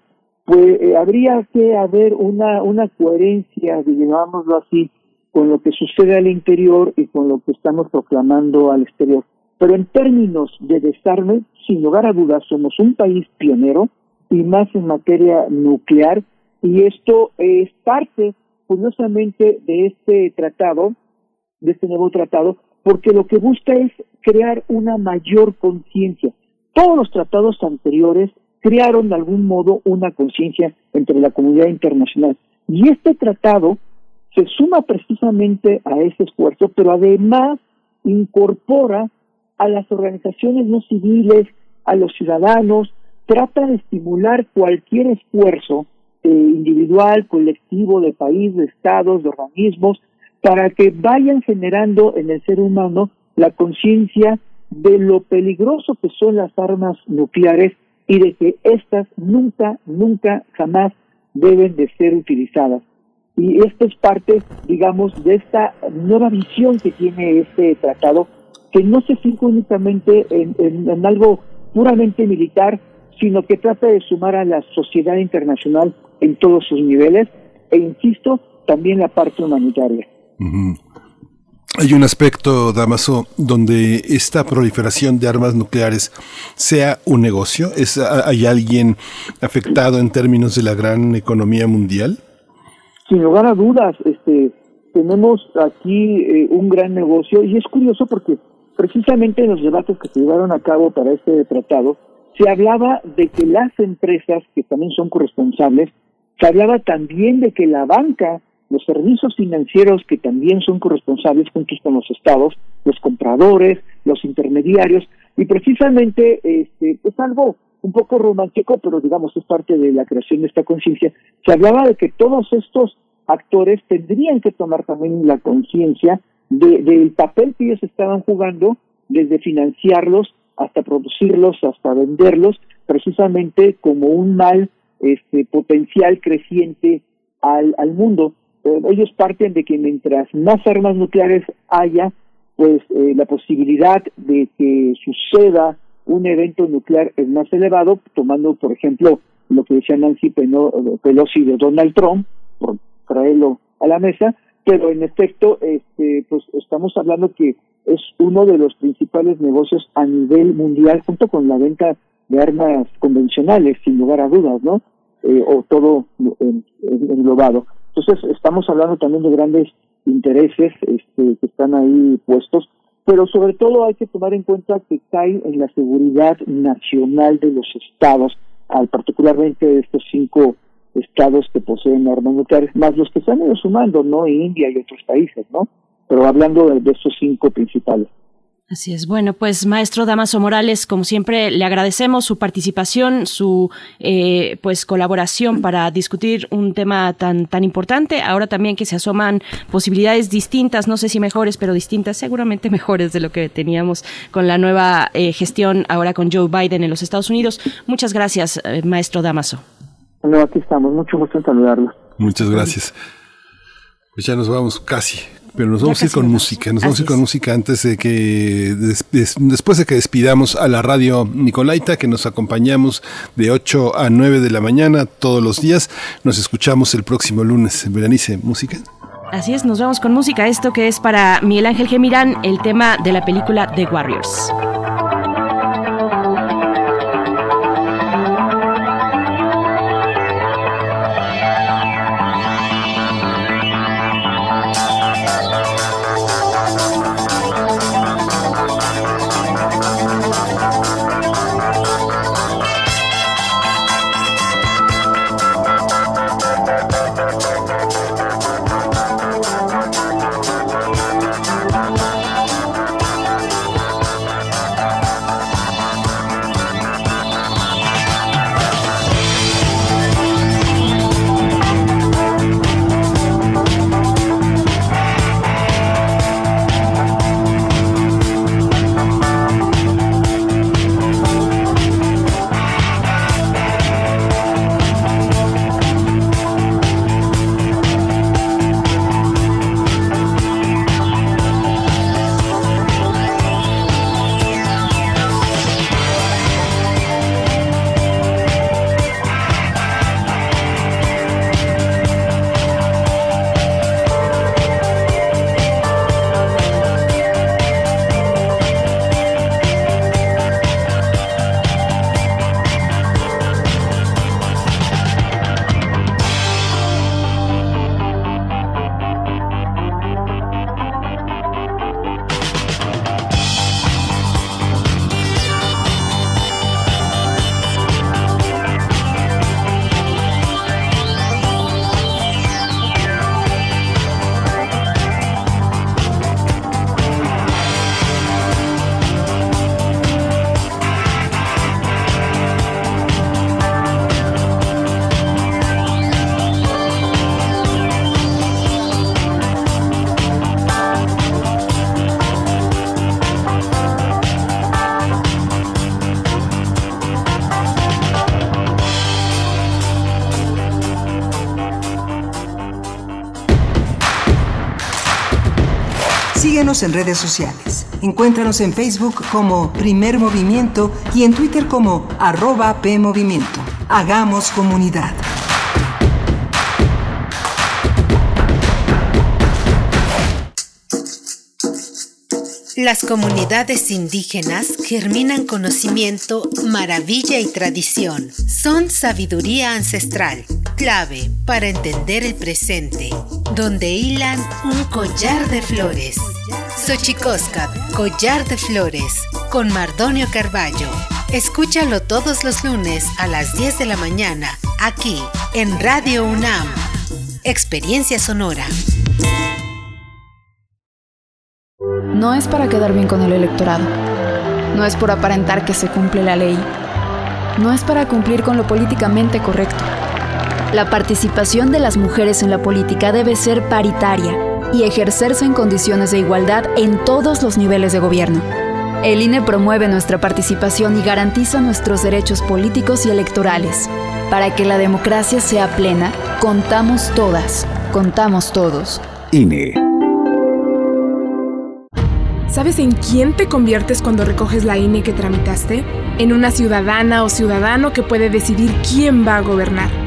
pues eh, habría que haber una, una coherencia, digámoslo así, con lo que sucede al interior y con lo que estamos proclamando al exterior. Pero en términos de desarme, sin lugar a dudas, somos un país pionero y más en materia nuclear Y esto es parte, curiosamente, de este tratado, de este nuevo tratado, porque lo que busca es crear una mayor conciencia. Todos los tratados anteriores crearon de algún modo una conciencia entre la comunidad internacional. Y este tratado se suma precisamente a ese esfuerzo, pero además incorpora a las organizaciones no civiles, a los ciudadanos, trata de estimular cualquier esfuerzo eh, individual, colectivo, de país, de estados, de organismos, para que vayan generando en el ser humano la conciencia de lo peligroso que son las armas nucleares y de que éstas nunca, nunca, jamás deben de ser utilizadas. Y esto es parte, digamos, de esta nueva visión que tiene este tratado, que no se fija únicamente en, en algo puramente militar, sino que trata de sumar a la sociedad internacional en todos sus niveles e, insisto, también la parte humanitaria. Hay un aspecto, Damaso, donde esta proliferación de armas nucleares sea un negocio. ¿Es, ¿Hay alguien afectado en términos de la gran economía mundial? Sin lugar a dudas, este, tenemos aquí eh, un gran negocio y es curioso porque precisamente en los debates que se llevaron a cabo para este tratado, se hablaba de que las empresas, que también son corresponsables, se hablaba también de que la banca, los servicios financieros que también son corresponsables juntos con los estados, los compradores, los intermediarios, y precisamente este, es algo un poco romántico, pero digamos es parte de la creación de esta conciencia, se hablaba de que todos estos actores tendrían que tomar también la conciencia del papel que ellos estaban jugando, desde financiarlos hasta producirlos, hasta venderlos, precisamente como un mal este, potencial creciente al, al mundo. Eh, ellos parten de que mientras más armas nucleares haya, pues eh, la posibilidad de que suceda un evento nuclear es más elevado, tomando, por ejemplo, lo que decía Nancy Pelosi de Donald Trump, por traerlo a la mesa, pero en efecto, este, pues estamos hablando que es uno de los principales negocios a nivel mundial, junto con la venta de armas convencionales, sin lugar a dudas, ¿no? Eh, o todo englobado. Entonces, estamos hablando también de grandes intereses este, que están ahí puestos, pero sobre todo hay que tomar en cuenta que cae en la seguridad nacional de los estados, al particularmente de estos cinco estados que poseen armas nucleares, más los que se han ido sumando, ¿no? India y otros países, ¿no? Pero hablando de, de estos cinco principales. Así es. Bueno, pues maestro Damaso Morales, como siempre, le agradecemos su participación, su eh, pues colaboración para discutir un tema tan tan importante. Ahora también que se asoman posibilidades distintas, no sé si mejores, pero distintas, seguramente mejores de lo que teníamos con la nueva eh, gestión ahora con Joe Biden en los Estados Unidos. Muchas gracias, eh, maestro Damaso. No, aquí estamos. Mucho gusto en saludarlo. Muchas gracias. Pues ya nos vamos casi pero nos vamos a ir con música, nos vamos a ir con música antes de que, después de que despidamos a la radio Nicolaita, que nos acompañamos de 8 a 9 de la mañana todos los días. Nos escuchamos el próximo lunes. Veranice, música. Así es, nos vamos con música. Esto que es para Miguel Ángel Gemirán, el tema de la película The Warriors. En redes sociales. Encuéntranos en Facebook como Primer Movimiento y en Twitter como arroba PMovimiento. Hagamos comunidad. Las comunidades indígenas germinan conocimiento, maravilla y tradición. Son sabiduría ancestral, clave para entender el presente, donde hilan un collar de flores. Xochicoscap, collar de flores, con Mardonio Carballo. Escúchalo todos los lunes a las 10 de la mañana, aquí en Radio UNAM. Experiencia sonora. No es para quedar bien con el electorado. No es por aparentar que se cumple la ley. No es para cumplir con lo políticamente correcto. La participación de las mujeres en la política debe ser paritaria y ejercerse en condiciones de igualdad en todos los niveles de gobierno. El INE promueve nuestra participación y garantiza nuestros derechos políticos y electorales. Para que la democracia sea plena, contamos todas, contamos todos. INE. ¿Sabes en quién te conviertes cuando recoges la INE que tramitaste? En una ciudadana o ciudadano que puede decidir quién va a gobernar.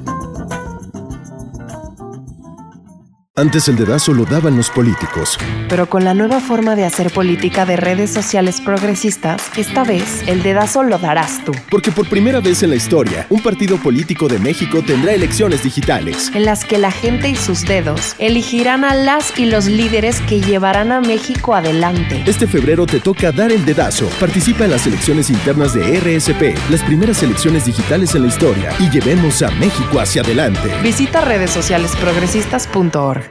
Antes el dedazo lo daban los políticos. Pero con la nueva forma de hacer política de redes sociales progresistas, esta vez el dedazo lo darás tú. Porque por primera vez en la historia, un partido político de México tendrá elecciones digitales. En las que la gente y sus dedos elegirán a las y los líderes que llevarán a México adelante. Este febrero te toca dar el dedazo. Participa en las elecciones internas de RSP, las primeras elecciones digitales en la historia, y llevemos a México hacia adelante. Visita redessocialesprogresistas.org.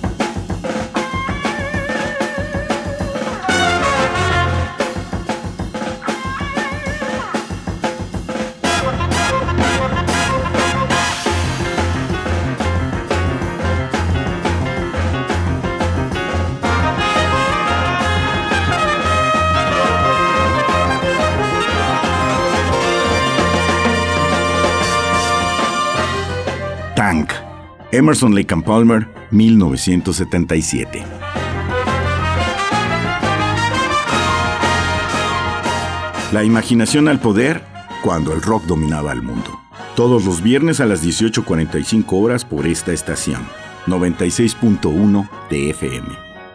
Emerson Lake and Palmer, 1977. La imaginación al poder cuando el rock dominaba el mundo. Todos los viernes a las 18.45 horas por esta estación. 96.1 de FM.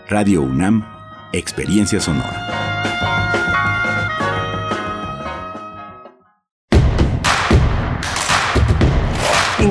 Radio UNAM, Experiencia Sonora.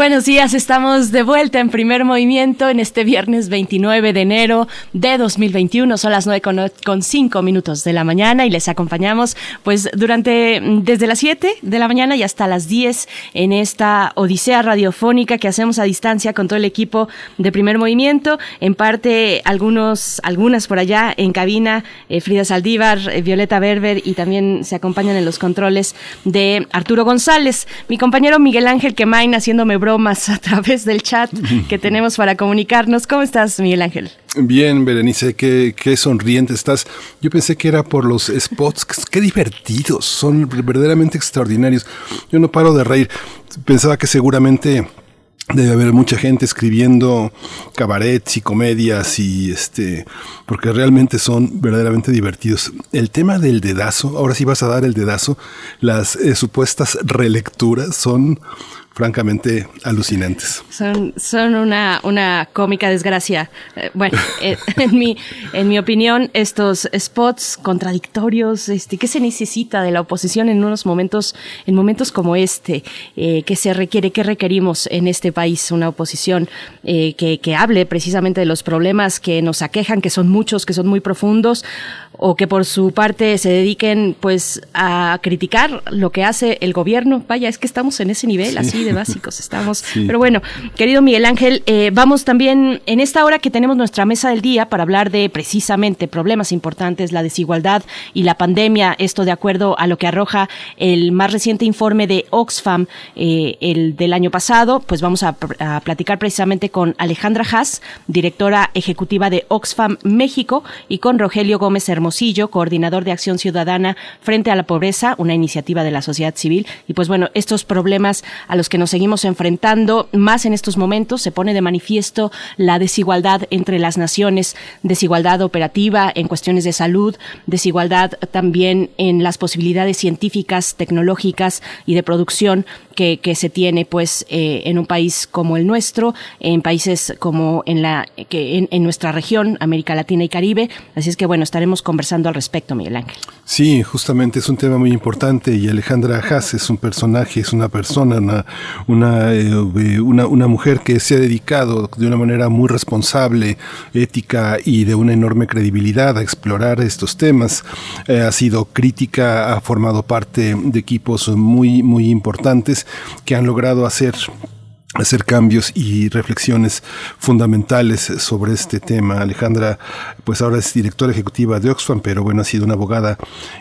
Buenos días, estamos de vuelta en primer movimiento en este viernes 29 de enero de 2021. Son las 9 con, 5 minutos de la mañana y les acompañamos pues durante desde las 7 de la mañana y hasta las 10 en esta odisea radiofónica que hacemos a distancia con todo el equipo de primer movimiento. En parte algunos, algunas por allá en cabina, eh, Frida Saldívar, eh, Violeta Berber y también se acompañan en los controles de Arturo González. Mi compañero Miguel Ángel Quemain haciéndome bromas a través del chat que tenemos para comunicarnos. ¿Cómo estás, Miguel Ángel? Bien, Berenice, qué, sonriente estás. Yo pensé que era por los spots, qué divertidos, son verdaderamente extraordinarios. Yo no paro de reír. Pensaba que seguramente debe haber mucha gente escribiendo cabarets y comedias y este porque realmente son verdaderamente divertidos. El tema del dedazo, ahora sí vas a dar el dedazo, las eh, supuestas relecturas son francamente alucinantes. Son, son una, una cómica desgracia. Eh, bueno, eh, en, mi, en mi opinión, estos spots contradictorios, este, ¿qué se necesita de la oposición en unos momentos, en momentos como este? Eh, ¿Qué se requiere, qué requerimos en este país? Una oposición que, que hable precisamente de los problemas que nos aquejan, que son muchos, que son muy profundos, o que por su parte se dediquen pues a criticar lo que hace el gobierno. Vaya, es que estamos en ese nivel así de básicos estamos. Pero bueno, querido Miguel Ángel, eh, vamos también en esta hora que tenemos nuestra mesa del día para hablar de precisamente problemas importantes, la desigualdad y la pandemia, esto de acuerdo a lo que arroja el más reciente informe de Oxfam, eh, el del año pasado, pues vamos a, a platicar precisamente con Alejandra Haas, directora ejecutiva de Oxfam México, y con Rogelio Gómez Hermoso coordinador de Acción Ciudadana frente a la pobreza, una iniciativa de la sociedad civil. Y pues bueno, estos problemas a los que nos seguimos enfrentando, más en estos momentos, se pone de manifiesto la desigualdad entre las naciones, desigualdad operativa en cuestiones de salud, desigualdad también en las posibilidades científicas, tecnológicas y de producción que, se tiene pues eh, en un país como el nuestro, en países como en la que en, nuestra región, América Latina y Caribe. Así es que bueno, estaremos conversando conversando al respecto, Miguel Ángel. Sí, justamente es un tema muy importante y Alejandra Haas es un personaje, es una persona, una, una, eh, una, una, mujer que se ha dedicado de una manera muy responsable, ética y de una enorme credibilidad a explorar estos temas. Eh, ha sido crítica, ha formado parte de equipos muy, muy importantes que han logrado hacer hacer cambios y reflexiones fundamentales sobre este tema. Alejandra, pues ahora es directora ejecutiva de Oxfam, pero bueno, ha sido una abogada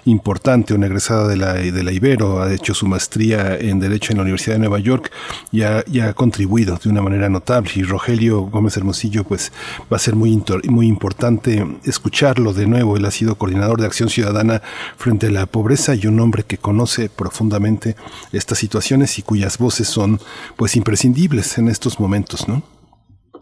importante, una egresada de la, de la Ibero, ha hecho su maestría en Derecho en la Universidad de Nueva York y ha, ha contribuido de una manera notable. Y Rogelio Gómez Hermosillo, pues va a ser muy, muy importante escucharlo de nuevo. Él ha sido coordinador de Acción Ciudadana frente a la pobreza y un hombre que conoce profundamente estas situaciones y cuyas voces son pues imprescindibles en estos momentos, ¿no?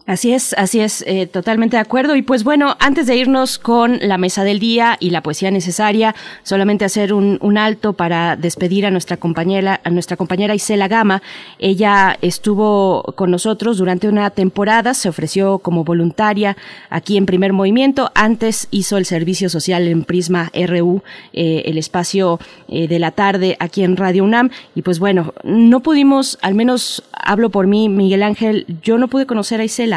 Así es, así es, eh, totalmente de acuerdo. Y pues bueno, antes de irnos con la mesa del día y la poesía necesaria, solamente hacer un, alto para despedir a nuestra compañera, a nuestra compañera Isela Gama. Ella estuvo con nosotros durante una temporada, se ofreció como voluntaria aquí en Primer Movimiento. Antes hizo el servicio social en Prisma RU, eh, el espacio eh, de la tarde aquí en Radio UNAM. Y pues bueno, no pudimos, al menos hablo por mí, Miguel Ángel, yo no pude conocer a Isela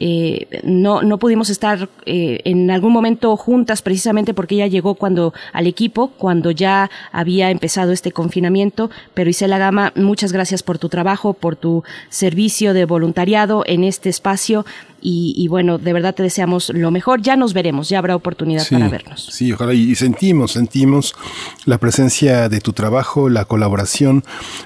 eh, no, no pudimos estar eh, en algún momento juntas precisamente porque ella llegó cuando al equipo, cuando ya había empezado este confinamiento, pero Isela Gama, muchas gracias por tu trabajo, por tu servicio de voluntariado en este espacio y, bueno, de verdad te deseamos lo mejor. Ya nos veremos, ya habrá oportunidad para vernos. Sí, ojalá. Y sentimos, sentimos la presencia de tu trabajo, la colaboración.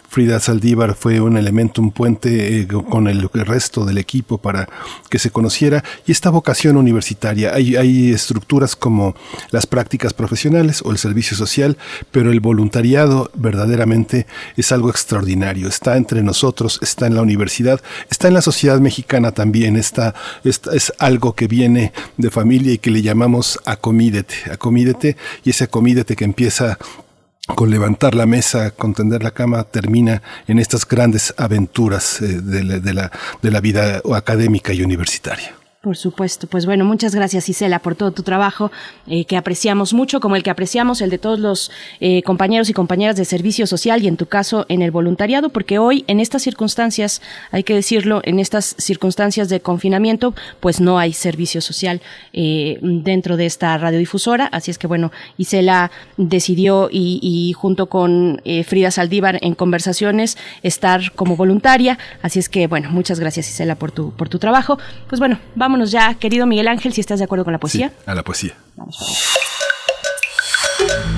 Frida Saldívar fue un elemento, un puente eh, con el, resto del equipo para que se conociera. Y esta vocación universitaria, hay, estructuras como las prácticas profesionales o el servicio social, pero el voluntariado verdaderamente es algo extraordinario. Está entre nosotros, está en la universidad, está en la sociedad mexicana también, está es, es algo que viene de familia y que le llamamos acomídete, acomídete, y ese acomídete que empieza con levantar la mesa, con tender la cama, termina en estas grandes aventuras eh, de la vida académica y universitaria. Por supuesto. Pues bueno, muchas gracias Isela por todo tu trabajo eh, que apreciamos mucho, como el que apreciamos el de todos los eh, compañeros y compañeras de servicio social y en tu caso en el voluntariado, porque hoy en estas circunstancias, hay que decirlo, en estas circunstancias de confinamiento, pues no hay servicio social eh, dentro de esta radiodifusora. Así es que bueno, Isela decidió y, junto con Frida Saldívar en conversaciones estar como voluntaria. Así es que bueno, muchas gracias Isela por tu, por tu trabajo. Pues bueno, vamos vámonos ya, querido Miguel Ángel, si estás de acuerdo con la poesía. a la poesía.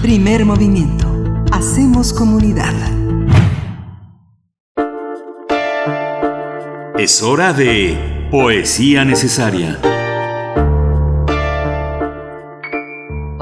Primer movimiento. Hacemos comunidad. Es hora de poesía necesaria.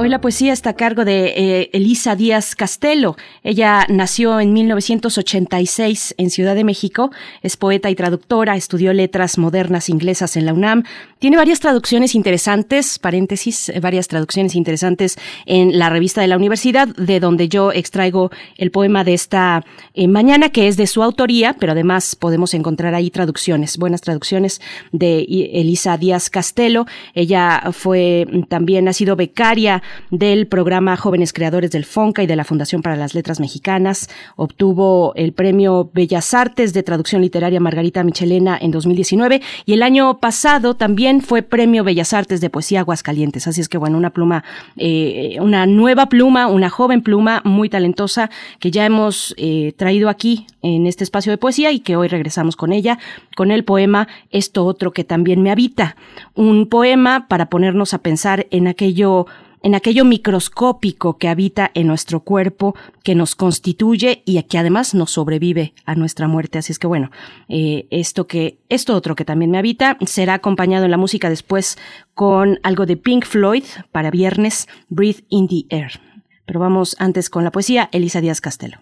Hoy la poesía está a cargo de eh, Elisa Díaz Castelo. Ella nació en 1986 en Ciudad de México, es poeta y traductora, estudió letras modernas inglesas en la UNAM, tiene varias traducciones interesantes, paréntesis, eh, varias traducciones interesantes en la revista de la universidad, de donde yo extraigo el poema de esta eh, mañana, que es de su autoría, pero además podemos encontrar ahí traducciones, buenas traducciones de Elisa Díaz Castelo. Ella fue también, ha sido becaria del programa Jóvenes Creadores del FONCA y de la Fundación para las Letras Mexicanas. Obtuvo el premio Bellas Artes de Traducción Literaria Margarita Michelena en 2019 y el año pasado también fue premio Bellas Artes de Poesía Aguascalientes. Así es que bueno, una pluma, eh, una nueva pluma, una joven pluma muy talentosa que ya hemos eh, traído aquí en este espacio de poesía y que hoy regresamos con ella, con el poema Esto otro que también me habita. Un poema para ponernos a pensar en aquello en aquello microscópico que habita en nuestro cuerpo, que nos constituye y que además nos sobrevive a nuestra muerte. Así es que bueno, eh, esto que, esto otro que también me habita, será acompañado en la música después con algo de Pink Floyd para viernes, Breathe in the Air. Pero vamos antes con la poesía, Elisa Díaz Castelo.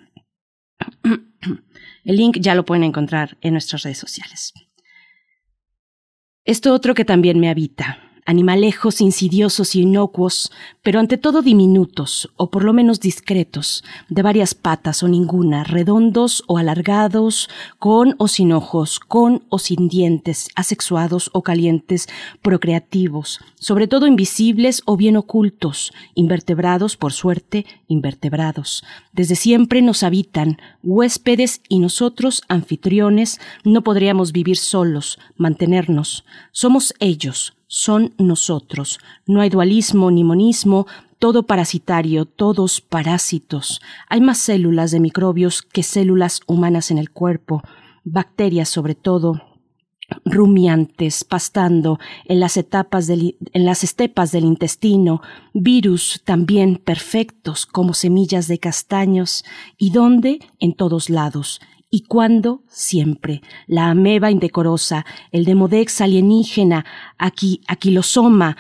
El link ya lo pueden encontrar en nuestras redes sociales. Esto otro que también me habita animalejos insidiosos y inocuos, pero ante todo diminutos, o por lo menos discretos, de varias patas o ninguna, redondos o alargados, con o sin ojos, con o sin dientes, asexuados o calientes, procreativos, sobre todo invisibles o bien ocultos, invertebrados, por suerte, invertebrados. Desde siempre nos habitan, huéspedes y nosotros, anfitriones, no podríamos vivir solos, mantenernos. Somos ellos, son nosotros. No hay dualismo ni monismo, todo parasitario, todos parásitos. Hay más células de microbios que células humanas en el cuerpo, bacterias sobre todo, rumiantes, pastando en las etapas en las estepas del intestino, virus también perfectos como semillas de castaños, y dónde en todos lados, y cuándo siempre. La ameba indecorosa, el demodex alienígena, aquí, aquilosoma,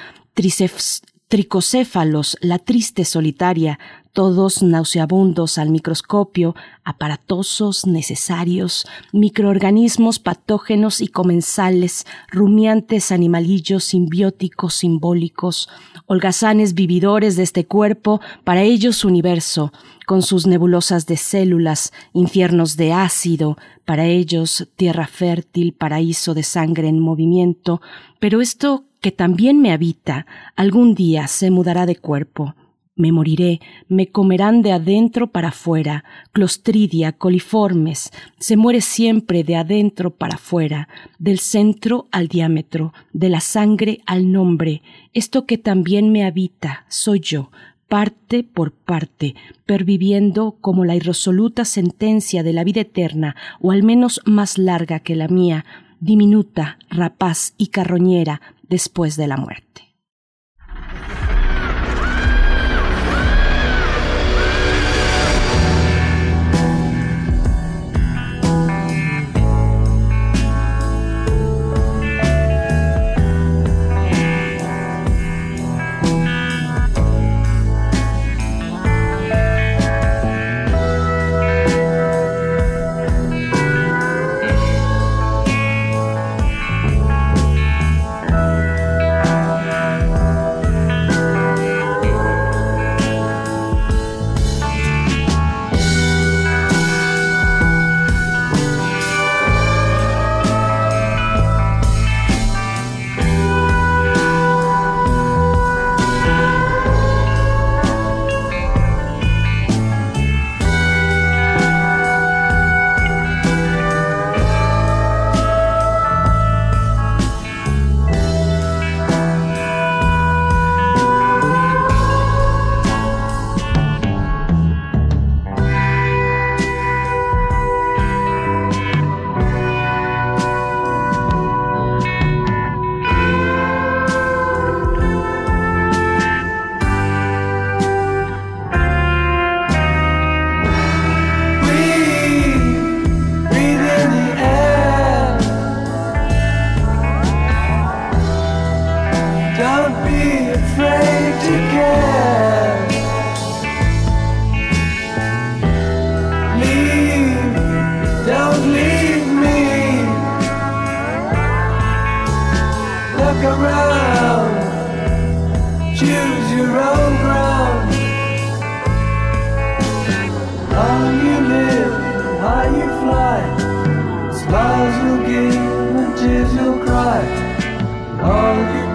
tricocéfalos, la triste solitaria, todos nauseabundos al microscopio, aparatosos, necesarios, microorganismos patógenos y comensales, rumiantes animalillos simbióticos simbólicos, holgazanes vividores de este cuerpo, para ellos universo, con sus nebulosas de células, infiernos de ácido, para ellos tierra fértil, paraíso de sangre en movimiento, pero esto que también me habita, algún día se mudará de cuerpo, Me moriré, me comerán de adentro para afuera, clostridia, coliformes, se muere siempre de adentro para afuera, del centro al diámetro, de la sangre al nombre, esto que también me habita, soy yo, parte por parte, perviviendo como la irresoluta sentencia de la vida eterna, o al menos más larga que la mía, diminuta, rapaz y carroñera después de la muerte.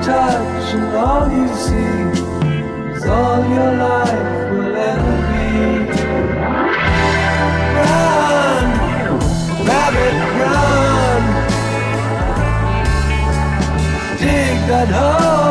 Touch and all you see is all your life will ever be. Run, rabbit, run. Dig that hole,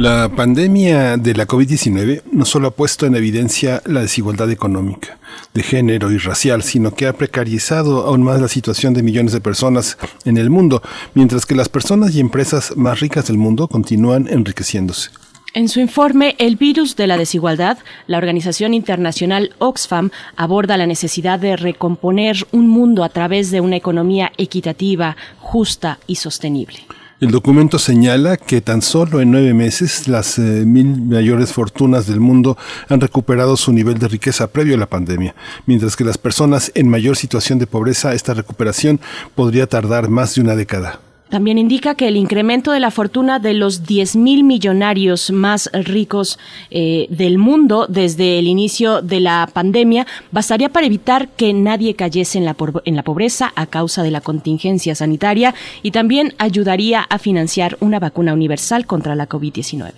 La pandemia de la COVID-19 no solo ha puesto en evidencia la desigualdad económica, de género y racial, sino que ha precarizado aún más la situación de millones de personas en el mundo, mientras que las personas y empresas más ricas del mundo continúan enriqueciéndose. En su informe El virus de la desigualdad, la organización internacional Oxfam aborda la necesidad de recomponer un mundo a través de una economía equitativa, justa y sostenible. El documento señala que tan solo en nueve meses las eh, mil mayores fortunas del mundo han recuperado su nivel de riqueza previo a la pandemia, mientras que las personas en mayor situación de pobreza, esta recuperación podría tardar más de una década. También indica que el incremento de la fortuna de los 10.000 millonarios más ricos eh, del mundo desde el inicio de la pandemia bastaría para evitar que nadie cayese en la, en la pobreza a causa de la contingencia sanitaria y también ayudaría a financiar una vacuna universal contra la COVID-19.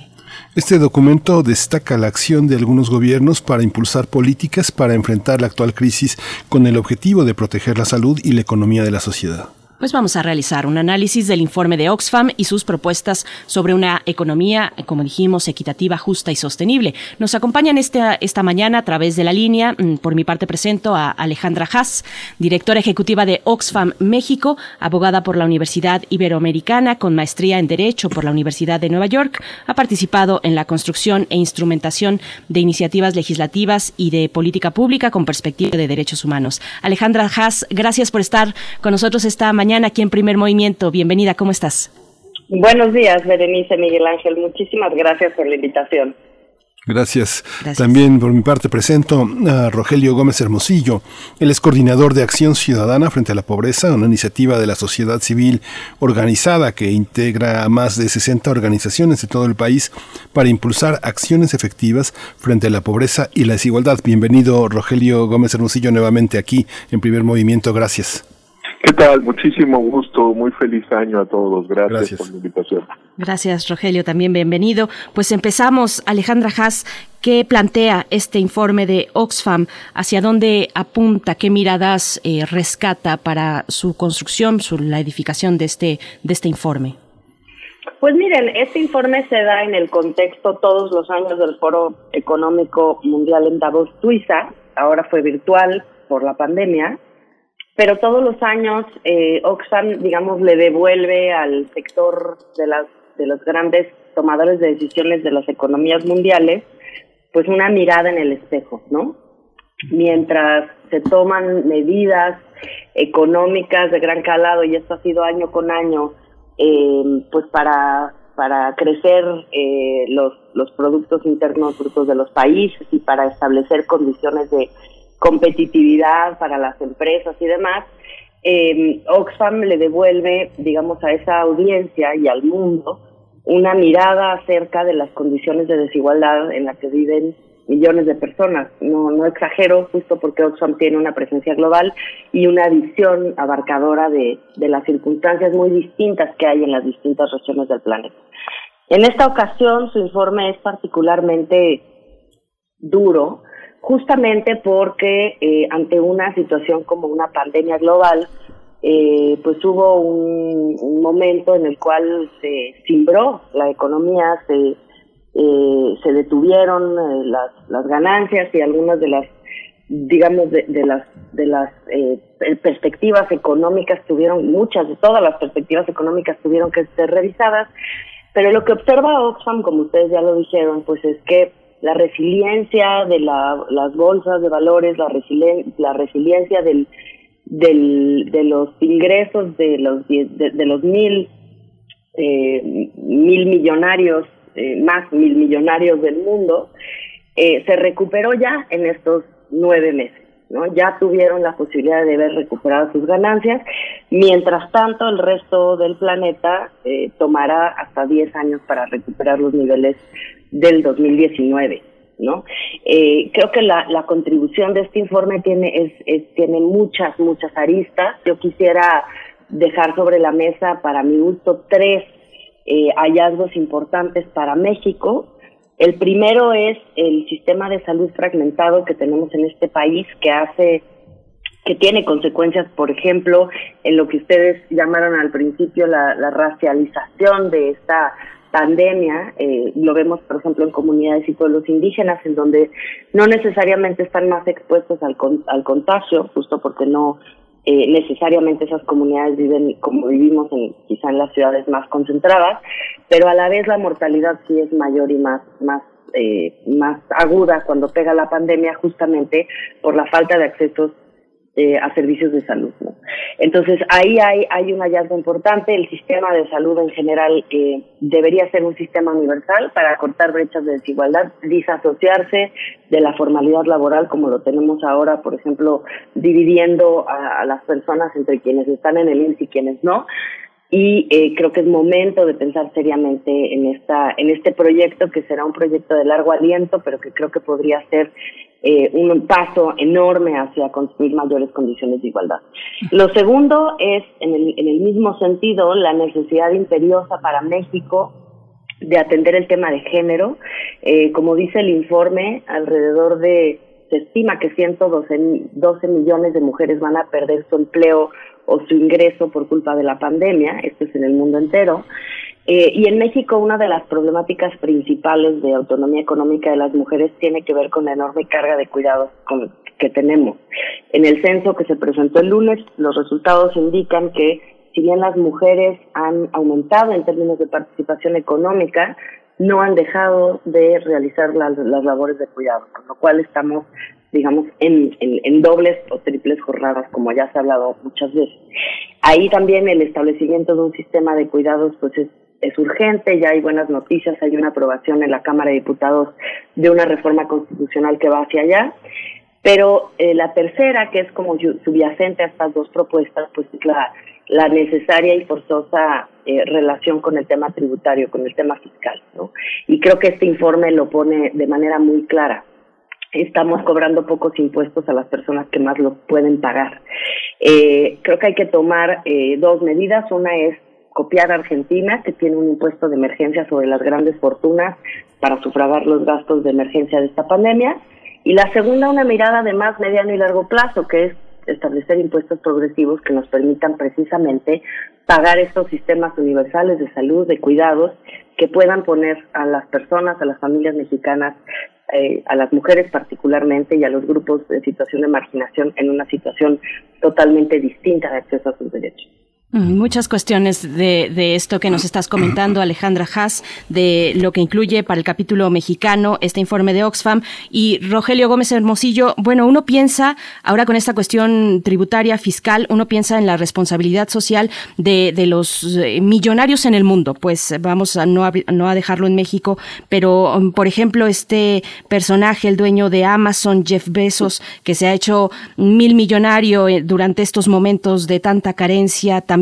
Este documento destaca la acción de algunos gobiernos para impulsar políticas para enfrentar la actual crisis con el objetivo de proteger la salud y la economía de la sociedad. Pues vamos a realizar un análisis del informe de Oxfam y sus propuestas sobre una economía, como dijimos, equitativa, justa y sostenible. Nos acompañan esta, esta mañana a través de la línea. Mm, por mi parte presento a Alejandra Haas, directora ejecutiva de Oxfam México, abogada por la Universidad Iberoamericana con maestría en Derecho por la Universidad de Nueva York. Ha participado en la construcción e instrumentación de iniciativas legislativas y de política pública con perspectiva de derechos humanos. Alejandra Haas, gracias por estar con nosotros esta mañana aquí en Primer Movimiento. Bienvenida, ¿cómo estás? Buenos días, Berenice Miguel Ángel. Muchísimas gracias por la invitación. Gracias. También por mi parte presento a Rogelio Gómez Hermosillo. Él es coordinador de Acción Ciudadana frente a la Pobreza, una iniciativa de la sociedad civil organizada que integra a más de 60 organizaciones de todo el país para impulsar acciones efectivas frente a la pobreza y la desigualdad. Bienvenido Rogelio Gómez Hermosillo nuevamente aquí en Primer Movimiento. Gracias. ¿Qué tal? Muchísimo gusto, muy feliz año a todos. Gracias, por la invitación. Gracias, Rogelio, también bienvenido. Pues empezamos, Alejandra Haas, ¿qué plantea este informe de Oxfam? ¿Hacia dónde apunta? ¿Qué miradas eh, rescata para su construcción, su, la edificación de este, de este informe? Pues miren, este informe se da en el contexto todos los años del Foro Económico Mundial en Davos, Suiza. Ahora fue virtual por la pandemia pero todos los años eh, Oxfam, digamos, le devuelve al sector de las de los grandes tomadores de decisiones de las economías mundiales, pues una mirada en el espejo, ¿no? Mientras se toman medidas económicas de gran calado, y esto ha sido año con año, eh, pues para para crecer eh, los, los productos internos brutos de los países y para establecer condiciones de competitividad para las empresas y demás, eh, Oxfam le devuelve, digamos, a esa audiencia y al mundo una mirada acerca de las condiciones de desigualdad en las que viven millones de personas. No, no exagero, justo porque Oxfam tiene una presencia global y una visión abarcadora de, de las circunstancias muy distintas que hay en las distintas regiones del planeta. En esta ocasión, su informe es particularmente duro justamente porque eh, ante una situación como una pandemia global, eh, pues hubo un, momento en el cual se cimbró la economía, se, eh, se detuvieron las, las ganancias y algunas de las digamos de, de las de las perspectivas económicas tuvieron muchas de todas las perspectivas económicas tuvieron que ser revisadas. Pero lo que observa Oxfam como ustedes ya lo dijeron pues es que la resiliencia de las bolsas de valores, la, la resiliencia del, del, de los ingresos de los, de, los mil, eh, mil millonarios, eh, más mil millonarios del mundo, eh, se recuperó ya en estos nueve meses. ¿no? Ya tuvieron la posibilidad de haber recuperado sus ganancias. Mientras tanto, el resto del planeta eh, tomará hasta 10 años para recuperar los niveles del 2019. ¿no? Eh, creo que la, contribución de este informe tiene, es, tiene muchas, muchas aristas. Yo quisiera dejar sobre la mesa, para mi gusto, tres eh, hallazgos importantes para México. El primero es el sistema de salud fragmentado que tenemos en este país, que hace que tiene consecuencias, por ejemplo, en lo que ustedes llamaron al principio la, la racialización de esta pandemia, eh, lo vemos por ejemplo en comunidades y pueblos indígenas, en donde no necesariamente están más expuestos al, al contagio, justo porque no eh, necesariamente esas comunidades viven como vivimos en, quizá en las ciudades más concentradas, pero a la vez la mortalidad sí es mayor y más, más eh, más aguda cuando pega la pandemia justamente por la falta de accesos eh, a servicios de salud. Entonces ahí hay, hay un hallazgo importante. El sistema de salud en general eh, debería ser un sistema universal para cortar brechas de desigualdad, disasociarse de la formalidad laboral como lo tenemos ahora, por ejemplo, dividiendo a, las personas entre quienes están en el INSS y quienes no y eh, creo que es momento de pensar seriamente en esta en este proyecto que será un proyecto de largo aliento pero que creo que podría ser eh, un paso enorme hacia construir mayores condiciones de igualdad. Lo segundo es, en el, en el mismo sentido, la necesidad imperiosa para México de atender el tema de género. Eh, como dice el informe, alrededor de, se estima que 112 12 millones de mujeres van a perder su empleo o su ingreso por culpa de la pandemia, esto es en el mundo entero. Eh, y en México una de las problemáticas principales de autonomía económica de las mujeres tiene que ver con la enorme carga de cuidados que tenemos. En el censo que se presentó el lunes, los resultados indican que si bien las mujeres han aumentado en términos de participación económica, no han dejado de realizar las, labores de cuidado, con lo cual estamos, digamos, en, dobles o triples jornadas, como ya se ha hablado muchas veces. Ahí también el establecimiento de un sistema de cuidados, pues es, es urgente, ya hay buenas noticias, hay una aprobación en la Cámara de Diputados de una reforma constitucional que va hacia allá. Pero eh, la tercera, que es como subyacente a estas dos propuestas, pues es la la necesaria y forzosa eh, relación con el tema tributario, con el tema fiscal. ¿no? Y creo que este informe lo pone de manera muy clara. Estamos cobrando pocos impuestos a las personas que más lo pueden pagar. Eh, creo que hay que tomar eh, dos medidas. Una es copiar a Argentina, que tiene un impuesto de emergencia sobre las grandes fortunas para sufragar los gastos de emergencia de esta pandemia. Y la segunda, una mirada de más mediano y largo plazo, que es establecer impuestos progresivos que nos permitan precisamente pagar estos sistemas universales de salud, de cuidados, que puedan poner a las personas, a las familias mexicanas, eh, a las mujeres particularmente y a los grupos en situación de marginación en una situación totalmente distinta de acceso a sus derechos. Muchas cuestiones de, de, esto que nos estás comentando, Alejandra Haas, de lo que incluye para el capítulo mexicano este informe de Oxfam. Y Rogelio Gómez Hermosillo, bueno, uno piensa, ahora con esta cuestión tributaria, fiscal, uno piensa en la responsabilidad social de, de los eh, millonarios en el mundo. Pues vamos a no, a no a dejarlo en México, pero, um, por ejemplo, este personaje, el dueño de Amazon, Jeff Bezos, que se ha hecho mil millonario eh, durante estos momentos de tanta carencia, también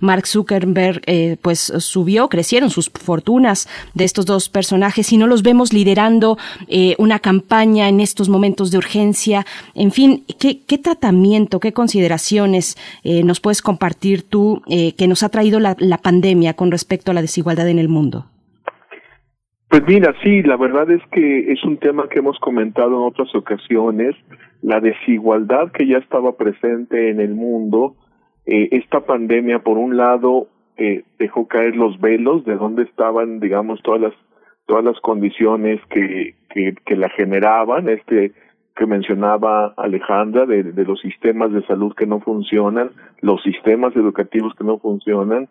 Mark Zuckerberg eh, pues subió, crecieron sus fortunas de estos dos personajes y no los vemos liderando eh, una campaña en estos momentos de urgencia. En fin, ¿qué, tratamiento, qué consideraciones eh, nos puedes compartir tú que nos ha traído la pandemia con respecto a la desigualdad en el mundo? Pues mira, sí, la verdad es que es un tema que hemos comentado en otras ocasiones, la desigualdad que ya estaba presente en el mundo eh, esta pandemia, por un lado, eh, dejó caer los velos de dónde estaban, digamos, todas las todas las condiciones que, que, la generaban, este que mencionaba Alejandra, de, de los sistemas de salud que no funcionan, los sistemas educativos que no funcionan,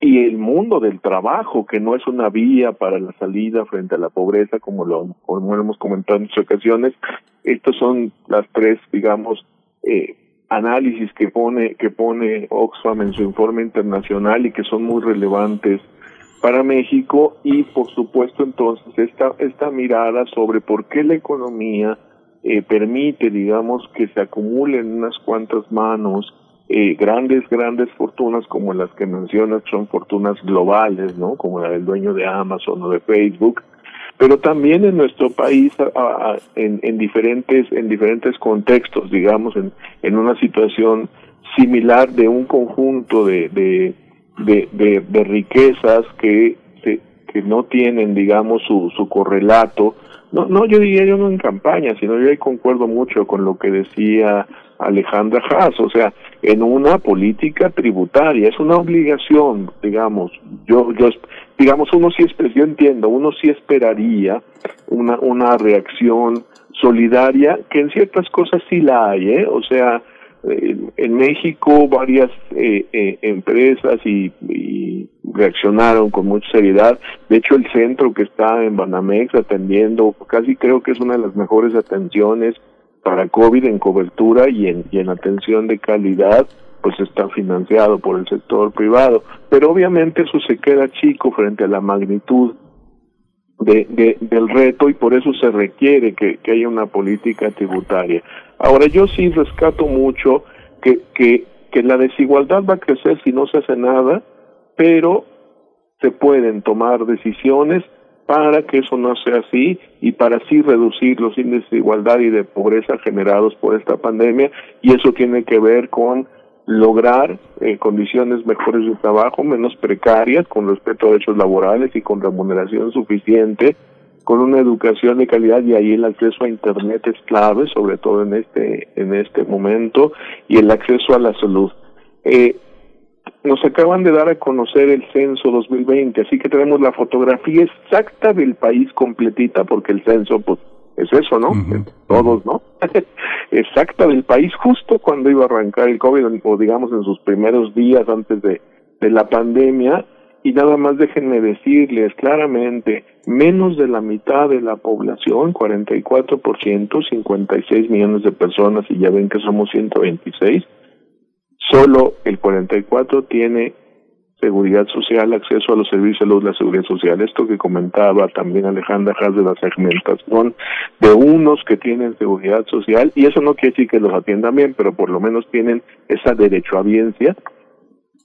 y el mundo del trabajo, que no es una vía para la salida frente a la pobreza, como lo, como lo hemos comentado en muchas ocasiones. Estas son las tres, digamos, eh, análisis que pone que pone Oxfam en su informe internacional y que son muy relevantes para México y por supuesto entonces esta esta mirada sobre por qué la economía eh, permite digamos que se acumulen unas cuantas manos eh, grandes grandes fortunas como las que mencionas son fortunas globales no como la del dueño de Amazon o de Facebook pero también en nuestro país en, en, diferentes en diferentes contextos digamos en, en una situación similar de un conjunto de de, de, riquezas que que no tienen digamos su, su correlato. No no yo diría yo no en campaña sino yo ahí concuerdo mucho con lo que decía Alejandra Haas, o sea, en una política tributaria, es una obligación, digamos, yo, yo, digamos, uno sí, yo entiendo, uno sí esperaría una, una reacción solidaria, que en ciertas cosas sí la hay, ¿eh? O sea, en México varias eh, eh, empresas y, y, reaccionaron con mucha seriedad. De hecho, el centro que está en Banamex atendiendo, casi creo que es una de las mejores atenciones para COVID en cobertura y en, y en atención de calidad, pues está financiado por el sector privado. Pero obviamente eso se queda chico frente a la magnitud de, de, del reto y por eso se requiere que, que haya una política tributaria. Ahora yo sí rescato mucho que, que, que la desigualdad va a crecer si no se hace nada, pero se pueden tomar decisiones para que eso no sea así y para así reducir los índices de igualdad y de pobreza generados por esta pandemia y eso tiene que ver con lograr eh, condiciones mejores de trabajo, menos precarias, con respeto a derechos laborales y con remuneración suficiente, con una educación de calidad y ahí el acceso a internet es clave, sobre todo en este en este momento y el acceso a la salud. Eh, nos acaban de dar a conocer el censo 2020, así que tenemos la fotografía exacta del país completita, porque el censo, pues, es eso, ¿no? Todos, ¿no? exacta del país, justo cuando iba a arrancar el COVID, o digamos en sus primeros días antes de, de la pandemia, y nada más déjenme decirles claramente, menos de la mitad de la población, 44%, 56 millones de personas, y ya ven que somos 126, Solo el 44 tiene seguridad social, acceso a los servicios de salud, la seguridad social. Esto que comentaba también Alejandra Haas de la segmentación de unos que tienen seguridad social, y eso no quiere decir que los atiendan bien, pero por lo menos tienen esa derecho derechohabiencia,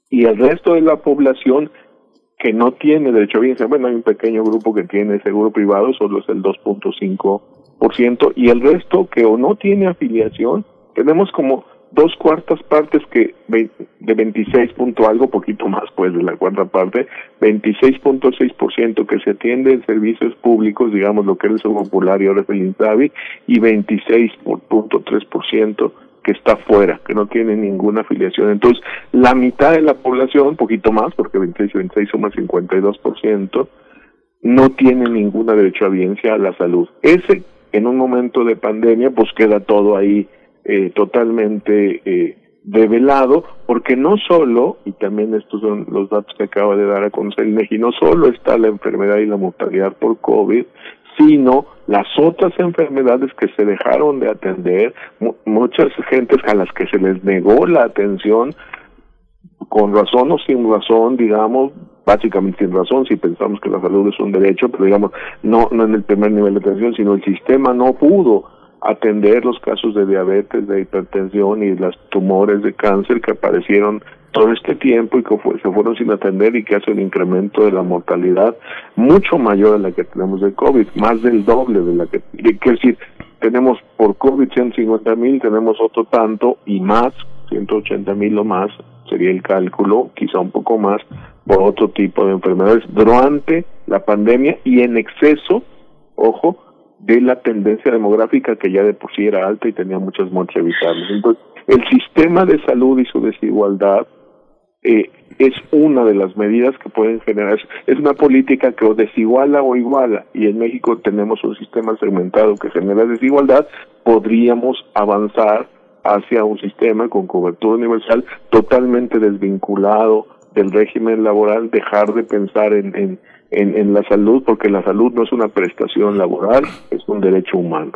y el resto de la población que no tiene derecho a derechohabiencia, bueno, hay un pequeño grupo que tiene seguro privado, solo es el 2.5%, y el resto que o no tiene afiliación, tenemos como dos cuartas partes que de 26 punto algo, poquito más pues de la cuarta parte, 26.6% que se atiende en servicios públicos, digamos lo que es el Popular y ahora es el INSABI, y 26.3% que está fuera, que no tiene ninguna afiliación. Entonces, la mitad de la población, poquito más, porque 26 y 26 son más 52%, no tiene ninguna derecho a audiencia a la salud. Ese, en un momento de pandemia, pues queda todo ahí eh, totalmente eh, develado, porque no solo, y también estos son los datos que acaba de dar a conocer no solo está la enfermedad y la mortalidad por COVID, sino las otras enfermedades que se dejaron de atender, muchas gentes a las que se les negó la atención, con razón o sin razón, digamos, básicamente sin razón, si pensamos que la salud es un derecho, pero digamos, no, no en el primer nivel de atención, sino el sistema no pudo atender los casos de diabetes, de hipertensión y los tumores de cáncer que aparecieron todo este tiempo y que se fueron sin atender y que hace un incremento de la mortalidad mucho mayor a la que tenemos de COVID, más del doble de la que, quiero decir, tenemos por COVID 150 mil, tenemos otro tanto y más, 180 mil o más, sería el cálculo, quizá un poco más, por otro tipo de enfermedades durante la pandemia y en exceso, ojo, de la tendencia demográfica que ya de por sí era alta y tenía muchas muertes evitables. Entonces, el sistema de salud y su desigualdad eh, es una de las medidas que pueden generar. Es una política que o desiguala o iguala, y en México tenemos un sistema segmentado que genera desigualdad, podríamos avanzar hacia un sistema con cobertura universal totalmente desvinculado del régimen laboral, dejar de pensar en en, en la salud, porque la salud no es una prestación laboral, es un derecho humano.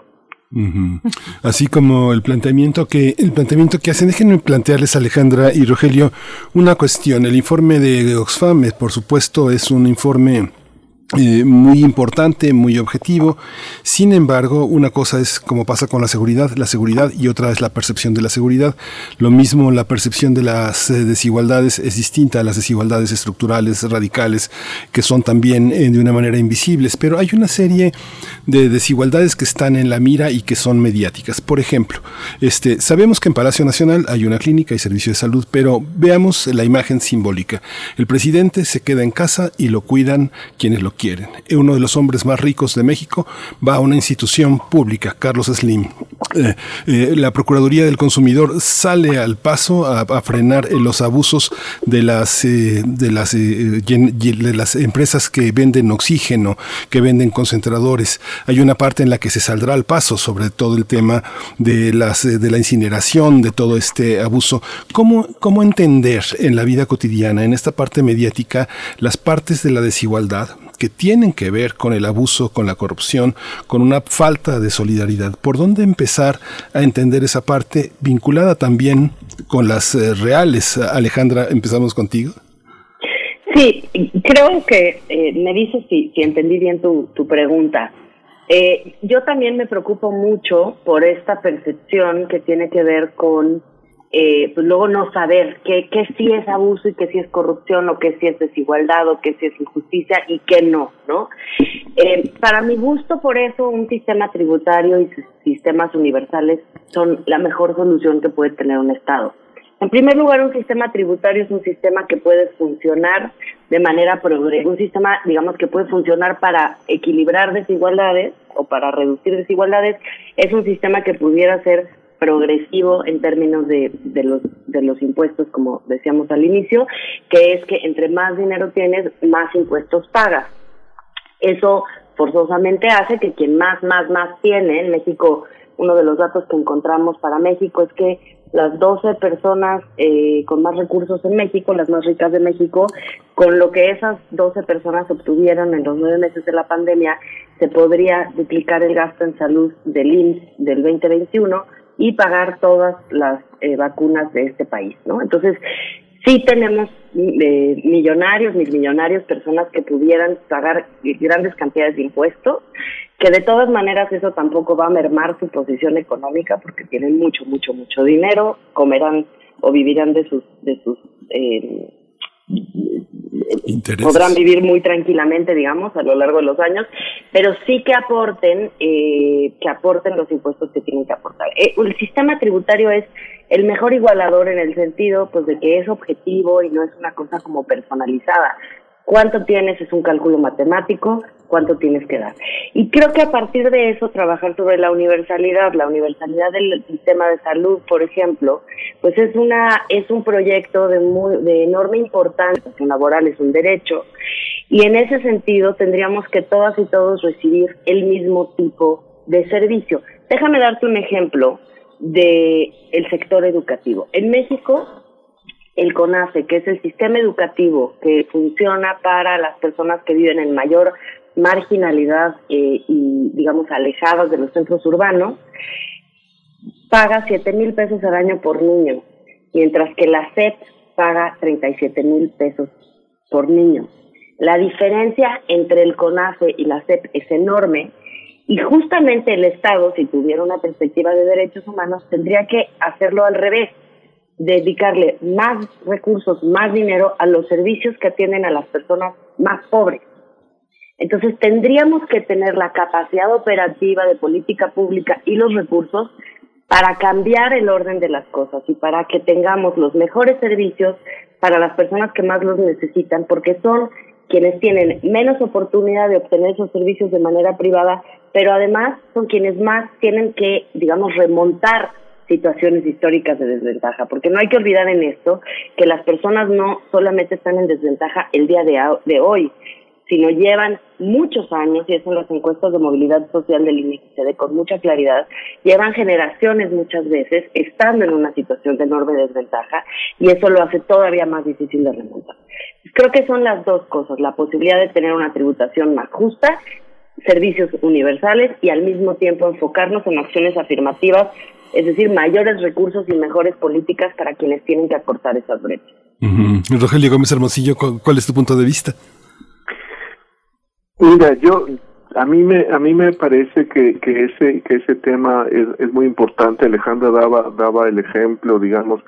Así como el planteamiento que el planteamiento que hacen, déjenme plantearles Alejandra y Rogelio una cuestión. El informe de Oxfam, por supuesto, es un informe eh, muy importante, muy objetivo. Sin embargo, una cosa es como pasa con la seguridad, la seguridad y otra es la percepción de la seguridad. Lo mismo la percepción de las eh, desigualdades es distinta a las desigualdades estructurales, radicales, que son también eh, de una manera invisibles. Pero hay una serie de desigualdades que están en la mira y que son mediáticas. Por ejemplo, este, sabemos que en Palacio Nacional hay una clínica y servicio de salud, pero veamos la imagen simbólica. El presidente se queda en casa y lo cuidan quienes lo quieren. Uno de los hombres más ricos de México va a una institución pública, Carlos Slim. Eh, eh, la Procuraduría del Consumidor sale al paso a, frenar eh, los abusos de las, de, las, de las empresas que venden oxígeno, que venden concentradores. Hay una parte en la que se saldrá al paso sobre todo el tema de, las, de la incineración, de todo este abuso. ¿Cómo, ¿Cómo entender en la vida cotidiana, en esta parte mediática, las partes de la desigualdad? Que tienen que ver con el abuso, con la corrupción, con una falta de solidaridad. ¿Por dónde empezar a entender esa parte vinculada también con las eh, reales? Alejandra, empezamos contigo. Sí, creo que eh, me dices si, entendí bien tu, tu pregunta. Eh, yo también me preocupo mucho por esta percepción que tiene que ver con eh, pues luego no saber qué, qué sí es abuso y qué sí es corrupción o qué sí es desigualdad o qué sí es injusticia y qué no, ¿no? Eh, para mi gusto, por eso, un sistema tributario y sistemas universales son la mejor solución que puede tener un Estado. En primer lugar, un sistema tributario es un sistema que puede funcionar de manera progresiva, un sistema, digamos, que puede funcionar para equilibrar desigualdades o para reducir desigualdades, es un sistema que pudiera ser progresivo en términos de, de, los, de los impuestos, como decíamos al inicio, que es que entre más dinero tienes, más impuestos pagas. Eso forzosamente hace que quien más, más, más tiene, en México, uno de los datos que encontramos para México es que las 12 personas eh, con más recursos en México, las más ricas de México, con lo que esas 12 personas obtuvieron en los nueve meses de la pandemia, se podría duplicar el gasto en salud del IMSS del 2021 y pagar todas las eh, vacunas de este país, ¿no? Entonces, sí tenemos eh, millonarios, mil millonarios, personas que pudieran pagar grandes cantidades de impuestos, que de todas maneras eso tampoco va a mermar su posición económica porque tienen mucho, mucho, mucho dinero, comerán o vivirán de sus, de sus eh, podrán vivir muy tranquilamente, digamos, a lo largo de los años, pero sí que aporten, eh, que aporten los impuestos que tienen que aportar. Eh, el sistema tributario es el mejor igualador en el sentido, pues, de que es objetivo y no es una cosa como personalizada. Cuánto tienes es un cálculo matemático, cuánto tienes que dar. Y creo que a partir de eso trabajar sobre la universalidad, la universalidad del sistema de salud, por ejemplo, pues es una es un proyecto de muy, de enorme importancia, laboral es un derecho y en ese sentido tendríamos que todas y todos recibir el mismo tipo de servicio. Déjame darte un ejemplo de el sector educativo. En México el CONACE, que es el sistema educativo que funciona para las personas que viven en mayor marginalidad eh, y, digamos, alejadas de los centros urbanos, paga 7 mil pesos al año por niño, mientras que la SEP paga 37 mil pesos por niño. La diferencia entre el CONACE y la SEP es enorme y justamente el Estado, si tuviera una perspectiva de derechos humanos, tendría que hacerlo al revés dedicarle más recursos, más dinero a los servicios que atienden a las personas más pobres. Entonces tendríamos que tener la capacidad operativa de política pública y los recursos para cambiar el orden de las cosas y para que tengamos los mejores servicios para las personas que más los necesitan, porque son quienes tienen menos oportunidad de obtener esos servicios de manera privada, pero además son quienes más tienen que, digamos, remontar situaciones históricas de desventaja, porque no hay que olvidar en esto que las personas no solamente están en desventaja el día de, de hoy, sino llevan muchos años, y eso en las encuestas de movilidad social del INEGI se ve con mucha claridad, llevan generaciones muchas veces estando en una situación de enorme desventaja y eso lo hace todavía más difícil de remontar. Creo que son las dos cosas, la posibilidad de tener una tributación más justa, servicios universales y al mismo tiempo enfocarnos en acciones afirmativas es decir, mayores recursos y mejores políticas para quienes tienen que acortar esas brechas. Rogelio Gómez Hermosillo, ¿cuál es tu punto de vista? Mira, yo a mí me a mí me parece que, que ese que ese tema es, es muy importante. Alejandra daba daba el ejemplo, digamos,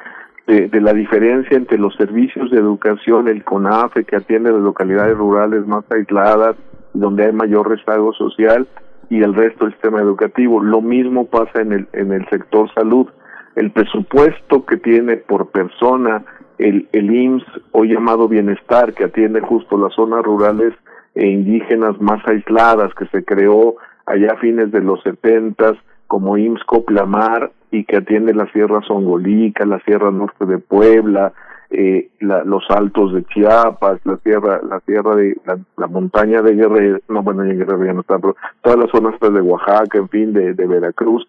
de, de, la diferencia entre los servicios de educación, el CONAFE que atiende las localidades rurales más aisladas, donde hay mayor rezago social, y el resto del sistema educativo. Lo mismo pasa en el, en el sector salud. El presupuesto que tiene por persona el, el IMSS, hoy llamado Bienestar, que atiende justo las zonas rurales e indígenas más aisladas, que se creó allá a fines de los setentas como IMSS Coplamar y que atiende la Sierra Songolica, la Sierra Norte de Puebla, eh, la, los altos de Chiapas, la sierra, la sierra de la, montaña de Guerrero, no bueno en Guerrero ya no está, pero todas las zonas de Oaxaca, en fin, de, de Veracruz,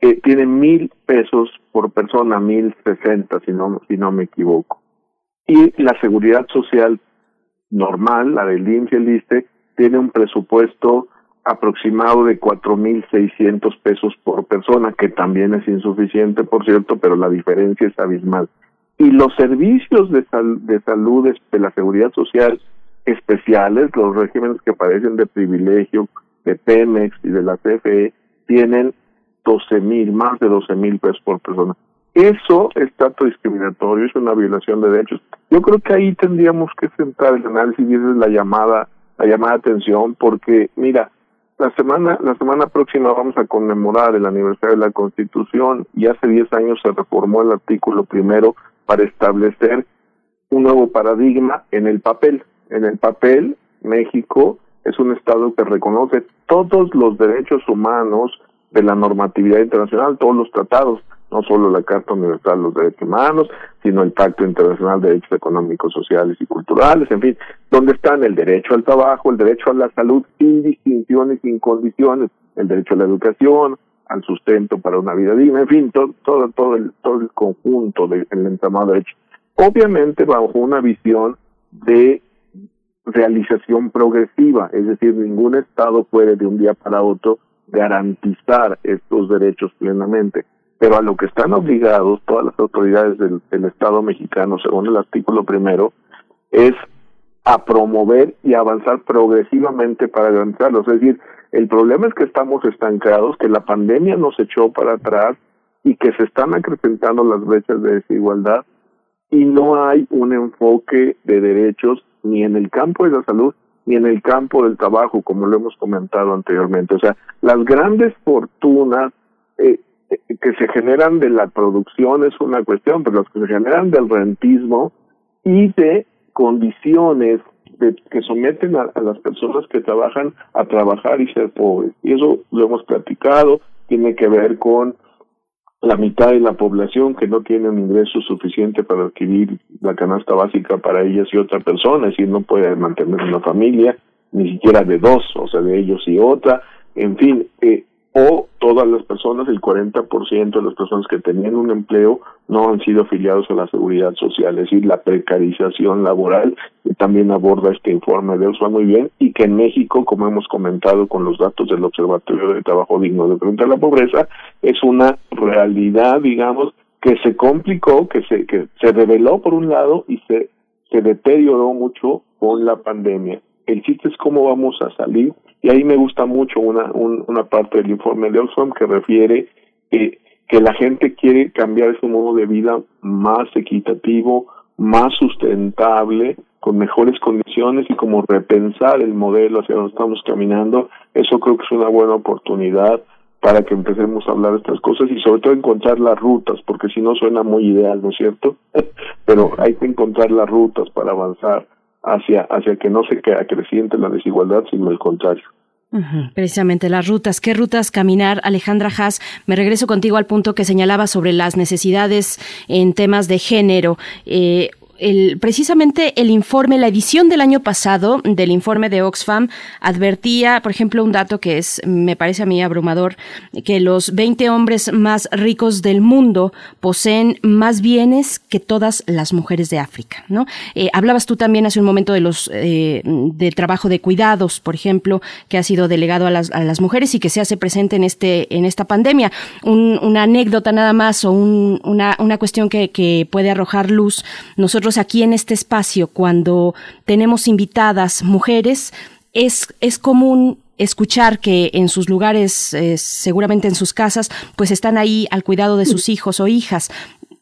eh, tiene mil pesos por persona, mil sesenta si no, si no me equivoco. Y la seguridad social normal, la del IMSS y el ISTE, tiene un presupuesto aproximado de cuatro mil seiscientos pesos por persona, que también es insuficiente, por cierto, pero la diferencia es abismal y los servicios de, de salud de la seguridad social especiales, los regímenes que parecen de privilegio de Pemex y de la CFE, tienen 12 mil, más de 12 mil pesos por persona. Eso es tanto discriminatorio, es una violación de derechos. Yo creo que ahí tendríamos que centrar el análisis y esa es la llamada, la llamada atención, porque mira, la semana, la semana próxima vamos a conmemorar el aniversario de la Constitución y hace 10 años se reformó el artículo primero para establecer un nuevo paradigma en el papel. En el papel, México es un Estado que reconoce todos los derechos humanos de la normatividad internacional, todos los tratados, no solo la Carta Universal de los Derechos Humanos, sino el Pacto Internacional de Derechos Económicos, Sociales y Culturales, en fin, donde están el derecho al trabajo, el derecho a la salud sin distinciones, sin condiciones, el derecho a la educación, al sustento para una vida digna, en fin, todo, todo, todo, el, todo el conjunto del entramado de derechos. Obviamente bajo una visión de realización progresiva, es decir, ningún Estado puede de un día para otro garantizar estos derechos plenamente. Pero a lo que están obligados todas las autoridades del, del Estado mexicano, según el artículo primero, es a promover y avanzar progresivamente para garantizarlo. Es decir, el problema es que estamos estancados, que la pandemia nos echó para atrás y que se están acrecentando las brechas de desigualdad y no hay un enfoque de derechos ni en el campo de la salud ni en el campo del trabajo, como lo hemos comentado anteriormente. O sea, las grandes fortunas eh, eh, que se generan de la producción es una cuestión, pero las que se generan del rentismo y de condiciones de, que someten a, a, las personas que trabajan a trabajar y ser pobres. Y eso lo hemos platicado, tiene que ver con la mitad de la población que no tiene un ingreso suficiente para adquirir la canasta básica para ellas y otra persona, es decir, no puede mantener una familia, ni siquiera de dos, o sea, de ellos y otra, en fin, eh, o todas las personas, el 40% de las personas que tenían un empleo no han sido afiliados a la seguridad social, es decir, la precarización laboral, que también aborda este informe de Oxfam muy bien, y que en México, como hemos comentado con los datos del Observatorio de Trabajo Digno de Frente a la Pobreza, es una realidad, digamos, que se complicó, que se, que se reveló por un lado y se, se deterioró mucho con la pandemia. El chiste es cómo vamos a salir y ahí me gusta mucho una, una parte del informe de Oxfam que refiere eh, que la gente quiere cambiar su modo de vida más equitativo, más sustentable, con mejores condiciones y como repensar el modelo hacia donde estamos caminando, eso creo que es una buena oportunidad para que empecemos a hablar de estas cosas y sobre todo encontrar las rutas, porque si no suena muy ideal, ¿no es cierto? Pero hay que encontrar las rutas para avanzar hacia, hacia que no se quede creciente la desigualdad, sino el contrario. precisamente las rutas. ¿Qué rutas caminar? Alejandra Haas, me regreso contigo al punto que señalaba sobre las necesidades en temas de género. Eh, el, precisamente el informe, la edición del año pasado del informe de Oxfam advertía, por ejemplo, un dato que es, me parece a mí abrumador, que los 20 hombres más ricos del mundo poseen más bienes que todas las mujeres de África, ¿no? Eh, hablabas tú también hace un momento de los, eh, del trabajo de cuidados, por ejemplo, que ha sido delegado a las, a las mujeres y que se hace presente en este, en esta pandemia. Un, una anécdota nada más o un, una, una cuestión que, que puede arrojar luz. Nosotros aquí en este espacio, cuando tenemos invitadas mujeres, es, es común escuchar que en sus lugares, eh, seguramente en sus casas, pues están ahí al cuidado de sus hijos o hijas.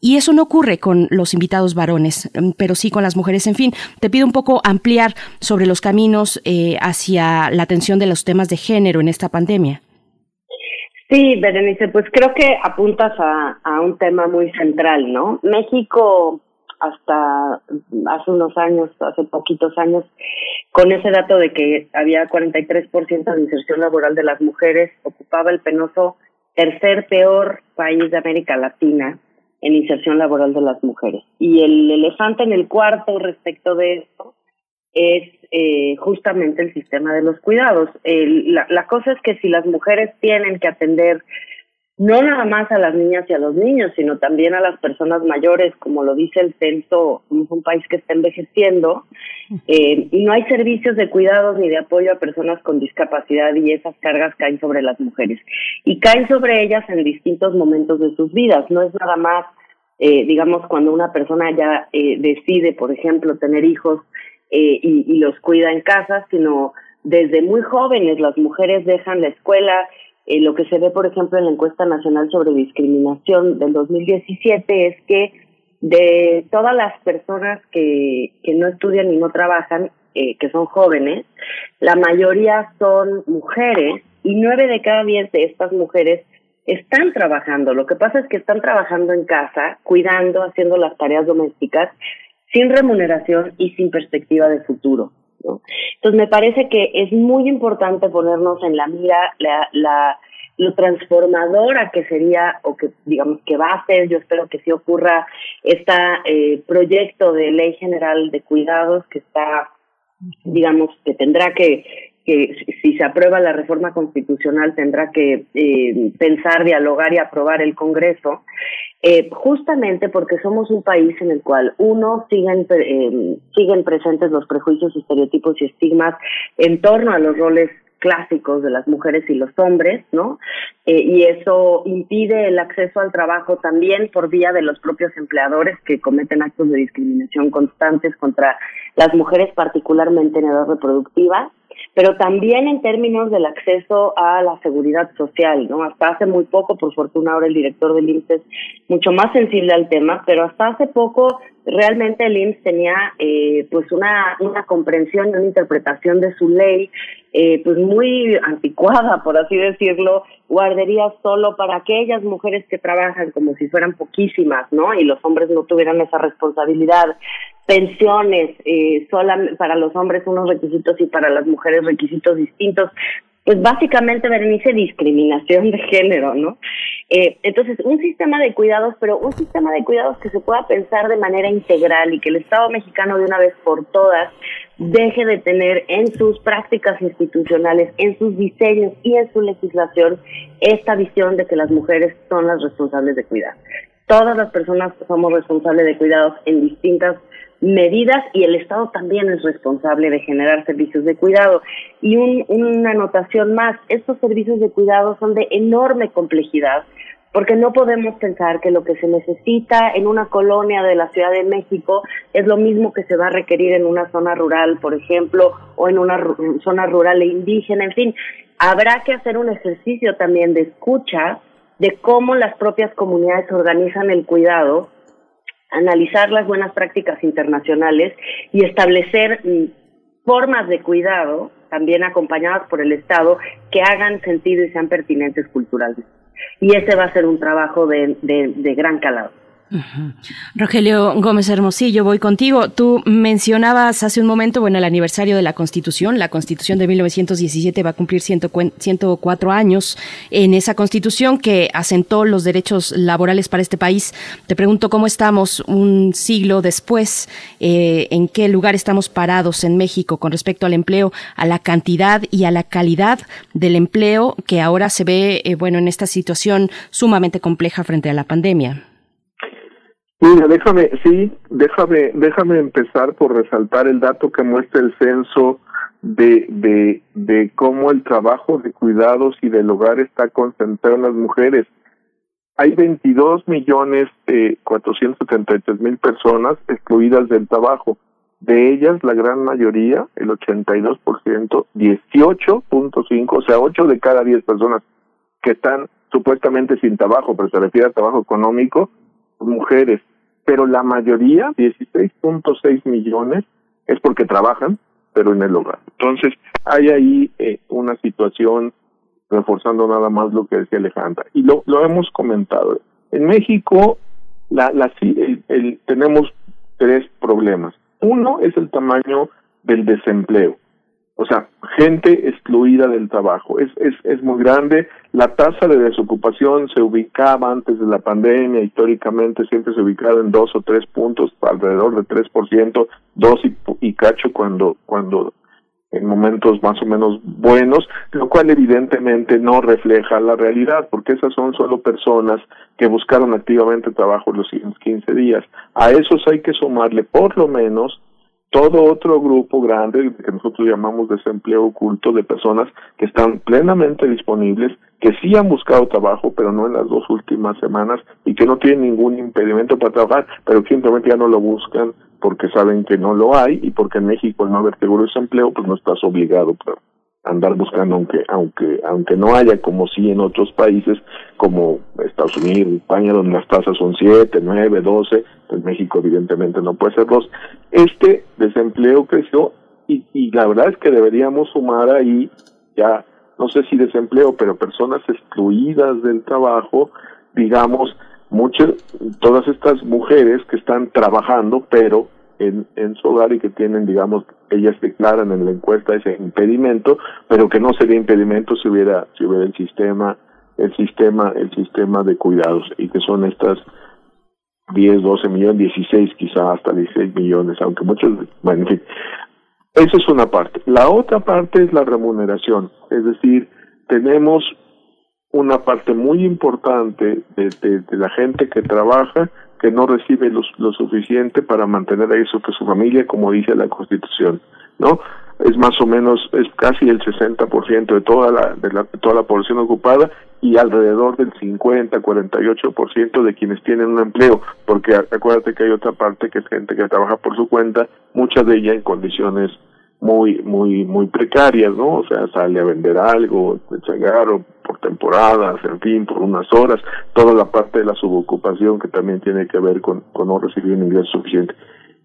Y eso no ocurre con los invitados varones, pero sí con las mujeres. En fin, te pido un poco ampliar sobre los caminos eh, hacia la atención de los temas de género en esta pandemia. Sí, Berenice, pues creo que apuntas a un tema muy central, ¿no? México hasta hace unos años, hace poquitos años, con ese dato de que había 43% de inserción laboral de las mujeres, ocupaba el penoso tercer peor país de América Latina en inserción laboral de las mujeres. Y el elefante en el cuarto respecto de esto es eh, justamente el sistema de los cuidados. La cosa es que si las mujeres tienen que atender no nada más a las niñas y a los niños, sino también a las personas mayores, como lo dice el censo, somos un país que está envejeciendo, eh, y no hay servicios de cuidados ni de apoyo a personas con discapacidad y esas cargas caen sobre las mujeres. Y caen sobre ellas en distintos momentos de sus vidas, no es nada más, eh, digamos, cuando una persona ya eh, decide, por ejemplo, tener hijos eh, y, y los cuida en casa, sino desde muy jóvenes las mujeres dejan la escuela, eh, lo que se ve, por ejemplo, en la encuesta nacional sobre discriminación del 2017 es que de todas las personas que, que no estudian y no trabajan, eh, que son jóvenes, la mayoría son mujeres y nueve de cada diez de estas mujeres están trabajando. Lo que pasa es que están trabajando en casa, cuidando, haciendo las tareas domésticas, sin remuneración y sin perspectiva de futuro. ¿No? Entonces me parece que es muy importante ponernos en la mira la, la, lo transformadora que sería o que digamos que va a ser, yo espero que sí ocurra este proyecto de ley general de cuidados que está, digamos, que tendrá que que si se aprueba la reforma constitucional tendrá que eh, pensar, dialogar y aprobar el Congreso, eh, justamente porque somos un país en el cual, uno, siguen, eh, siguen presentes los prejuicios, estereotipos y estigmas en torno a los roles clásicos de las mujeres y los hombres, ¿no? Eh, y eso impide el acceso al trabajo también por vía de los propios empleadores que cometen actos de discriminación constantes contra las mujeres, particularmente en edad reproductiva pero también en términos del acceso a la seguridad social, ¿no? Hasta hace muy poco, por fortuna ahora el director del IMSS es mucho más sensible al tema, pero hasta hace poco realmente el IMSS tenía eh, pues una, una comprensión una interpretación de su ley eh, pues muy anticuada, por así decirlo, guarderías solo para aquellas mujeres que trabajan como si fueran poquísimas, ¿no? Y los hombres no tuvieran esa responsabilidad pensiones, eh, para los hombres unos requisitos y para las mujeres requisitos distintos. Pues básicamente, Berenice, discriminación de género, ¿no? Eh, entonces, un sistema de cuidados, pero un sistema de cuidados que se pueda pensar de manera integral y que el Estado mexicano de una vez por todas deje de tener en sus prácticas institucionales, en sus diseños y en su legislación esta visión de que las mujeres son las responsables de cuidar. Todas las personas somos responsables de cuidados en distintas medidas y el Estado también es responsable de generar servicios de cuidado. Y una anotación más, estos servicios de cuidado son de enorme complejidad porque no podemos pensar que lo que se necesita en una colonia de la Ciudad de México es lo mismo que se va a requerir en una zona rural, por ejemplo, o en una zona rural e indígena, en fin, habrá que hacer un ejercicio también de escucha de cómo las propias comunidades organizan el cuidado analizar las buenas prácticas internacionales y establecer mm, formas de cuidado, también acompañadas por el Estado, que hagan sentido y sean pertinentes culturalmente. Y ese va a ser un trabajo de, de gran calado. Rogelio Gómez Hermosillo, voy contigo. Tú mencionabas hace un momento, bueno, el aniversario de la Constitución. La Constitución de 1917 va a cumplir 104 años. En esa Constitución que asentó los derechos laborales para este país, te pregunto cómo estamos un siglo después, eh, en qué lugar estamos parados en México con respecto al empleo, a la cantidad y a la calidad del empleo que ahora se ve, eh, bueno, en esta situación sumamente compleja frente a la pandemia. Mira, déjame, sí, déjame, déjame empezar por resaltar el dato que muestra el censo de, de, de cómo el trabajo de cuidados y del hogar está concentrado en las mujeres. Hay 22 millones eh, 473 mil personas excluidas del trabajo. De ellas, la gran mayoría, el 82%, 18.5, o sea, 8 de cada 10 personas que están supuestamente sin trabajo, pero se refiere a trabajo económico, mujeres pero la mayoría, 16.6 millones, es porque trabajan, pero en el hogar. Entonces, hay ahí eh, una situación reforzando nada más lo que decía Alejandra. Y lo, lo hemos comentado. En México la, la, el, tenemos tres problemas. Uno es el tamaño del desempleo. O sea, gente excluida del trabajo. Es, es, es muy grande. La tasa de desocupación se ubicaba antes de la pandemia, históricamente siempre se ubicaba en dos o tres puntos, alrededor de tres por ciento, dos y, y cacho cuando, cuando en momentos más o menos buenos, lo cual evidentemente no refleja la realidad, porque esas son solo personas que buscaron activamente trabajo los siguientes 15 días. A esos hay que sumarle por lo menos todo otro grupo grande que nosotros llamamos desempleo oculto de personas que están plenamente disponibles, que sí han buscado trabajo, pero no en las dos últimas semanas y que no tienen ningún impedimento para trabajar, pero simplemente ya no lo buscan porque saben que no lo hay y porque en México al no haber seguro de desempleo, pues no estás obligado andar buscando aunque aunque aunque no haya como sí en otros países como Estados Unidos, España donde las tasas son 7, 9, 12, en México evidentemente no puede ser dos. Este desempleo creció y, y la verdad es que deberíamos sumar ahí ya no sé si desempleo, pero personas excluidas del trabajo, digamos, muchas todas estas mujeres que están trabajando pero en, en su hogar y que tienen, digamos, ellas declaran en la encuesta ese impedimento, pero que no sería impedimento si hubiera, si hubiera el sistema el sistema el sistema de cuidados y que son estas 10, 12 millones, 16 quizá hasta 16 millones, aunque muchos, bueno, en fin. Esa es una parte. La otra parte es la remuneración, es decir, tenemos una parte muy importante de, de, la gente que trabaja que no recibe lo, suficiente para mantener a eso que su familia, como dice la Constitución, ¿no? Es más o menos, es casi el 60% de toda la, de la, toda la población ocupada y alrededor del 50, 48% de quienes tienen un empleo, porque acuérdate que hay otra parte que es gente que trabaja por su cuenta, muchas de ellas en condiciones muy muy muy precarias, ¿no? O sea, sale a vender algo, o por temporadas, en fin, por unas horas, toda la parte de la subocupación que también tiene que ver con, con no recibir un ingreso suficiente.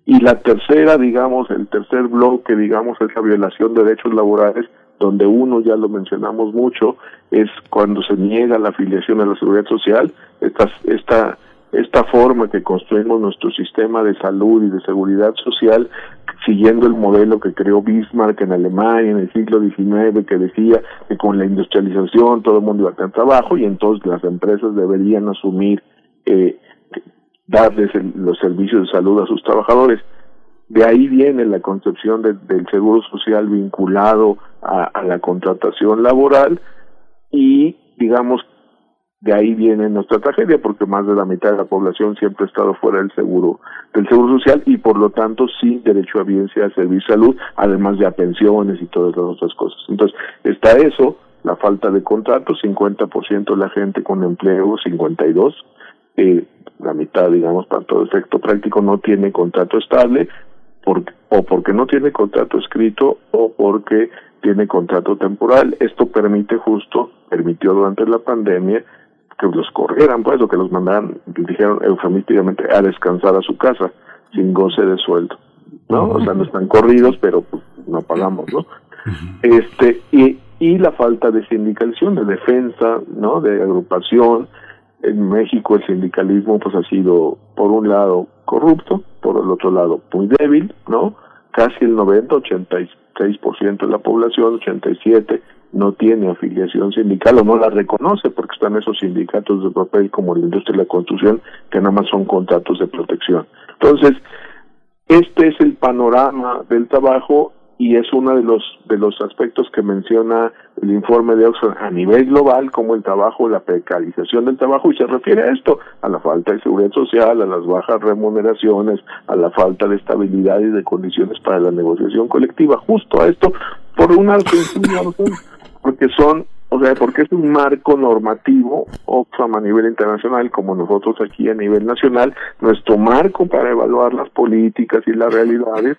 Y la tercera, digamos, el tercer bloque, digamos, es la violación de derechos laborales, donde uno, ya lo mencionamos mucho, es cuando se niega la afiliación a la seguridad social, esta, esta, esta forma que construimos nuestro sistema de salud y de seguridad social siguiendo el modelo que creó Bismarck en Alemania en el siglo XIX, que decía que con la industrialización todo el mundo iba a tener trabajo y entonces las empresas deberían asumir eh, darles los servicios de salud a sus trabajadores. De ahí viene la concepción del seguro social vinculado a la contratación laboral y digamos de ahí viene nuestra tragedia porque más de la mitad de la población siempre ha estado fuera del seguro del seguro social y por lo tanto sin derecho a bienestar, a servicio salud además de a pensiones y todas las otras cosas entonces está eso la falta de contratos 50% de la gente con empleo 52 eh, la mitad digamos para todo efecto práctico no tiene contrato estable o porque no tiene contrato escrito o porque tiene contrato temporal. Esto permite justo, permitió durante la pandemia que los corrieran, pues, o que los mandaran, dijeron eufemísticamente, a descansar a su casa, sin goce de sueldo, ¿no? O sea, no están corridos, pero pues, no pagamos, ¿no? Este, y, y la falta de sindicalización, de defensa, ¿no? De agrupación. En México el sindicalismo, pues, ha sido, por un lado, corrupto, por el otro lado, muy débil, ¿no? Casi el 90, 86% de la población, 87, no tiene afiliación sindical o no la reconoce porque están esos sindicatos de papel como la industria de la construcción que nada más son contratos de protección. Entonces, este es el panorama del trabajo y es uno de los de los aspectos que menciona el informe de Oxford a nivel global como el trabajo, la precarización del trabajo y se refiere a esto, a la falta de seguridad social, a las bajas remuneraciones, a la falta de estabilidad y de condiciones para la negociación colectiva, justo a esto por una sencilla porque son, o sea, porque es un marco normativo, Oxfam a nivel internacional, como nosotros aquí a nivel nacional, nuestro marco para evaluar las políticas y las realidades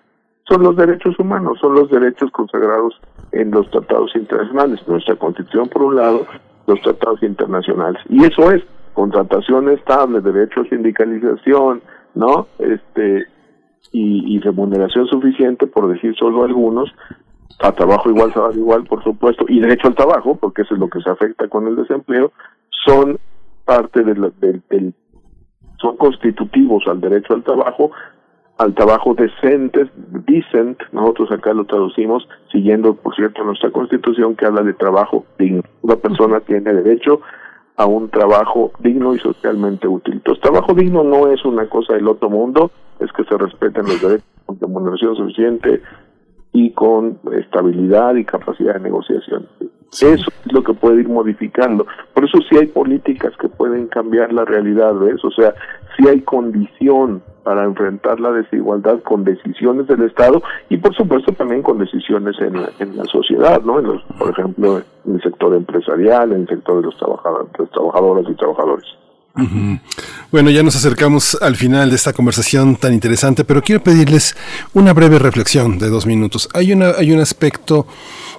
son los derechos humanos, son los derechos consagrados en los tratados internacionales, nuestra constitución por un lado, los tratados internacionales. Y eso es contratación estable, derecho a sindicalización, ¿no? Este y, y remuneración suficiente, por decir solo algunos, a trabajo igual, salario igual, por supuesto, y derecho al trabajo, porque eso es lo que se afecta con el desempleo, son parte del, del, son constitutivos al derecho al trabajo, al trabajo decente, decent, nosotros acá lo traducimos siguiendo, por cierto, nuestra constitución que habla de trabajo digno. Una persona tiene derecho a un trabajo digno y socialmente útil. Entonces, trabajo digno no es una cosa del otro mundo, es que se respeten los derechos con remuneración suficiente, y con estabilidad y capacidad de negociación. Eso es lo que puede ir modificando. Por eso sí hay políticas que pueden cambiar la realidad, ¿ves? O sea, sí hay condición para enfrentar la desigualdad con decisiones del Estado y por supuesto también con decisiones en la, en la sociedad, ¿no? En los, por ejemplo, en el sector empresarial, en el sector de los trabajadores, los trabajadoras y trabajadores. Bueno, ya nos acercamos al final de esta conversación tan interesante, pero quiero pedirles una breve reflexión de dos minutos. Hay, una, hay un aspecto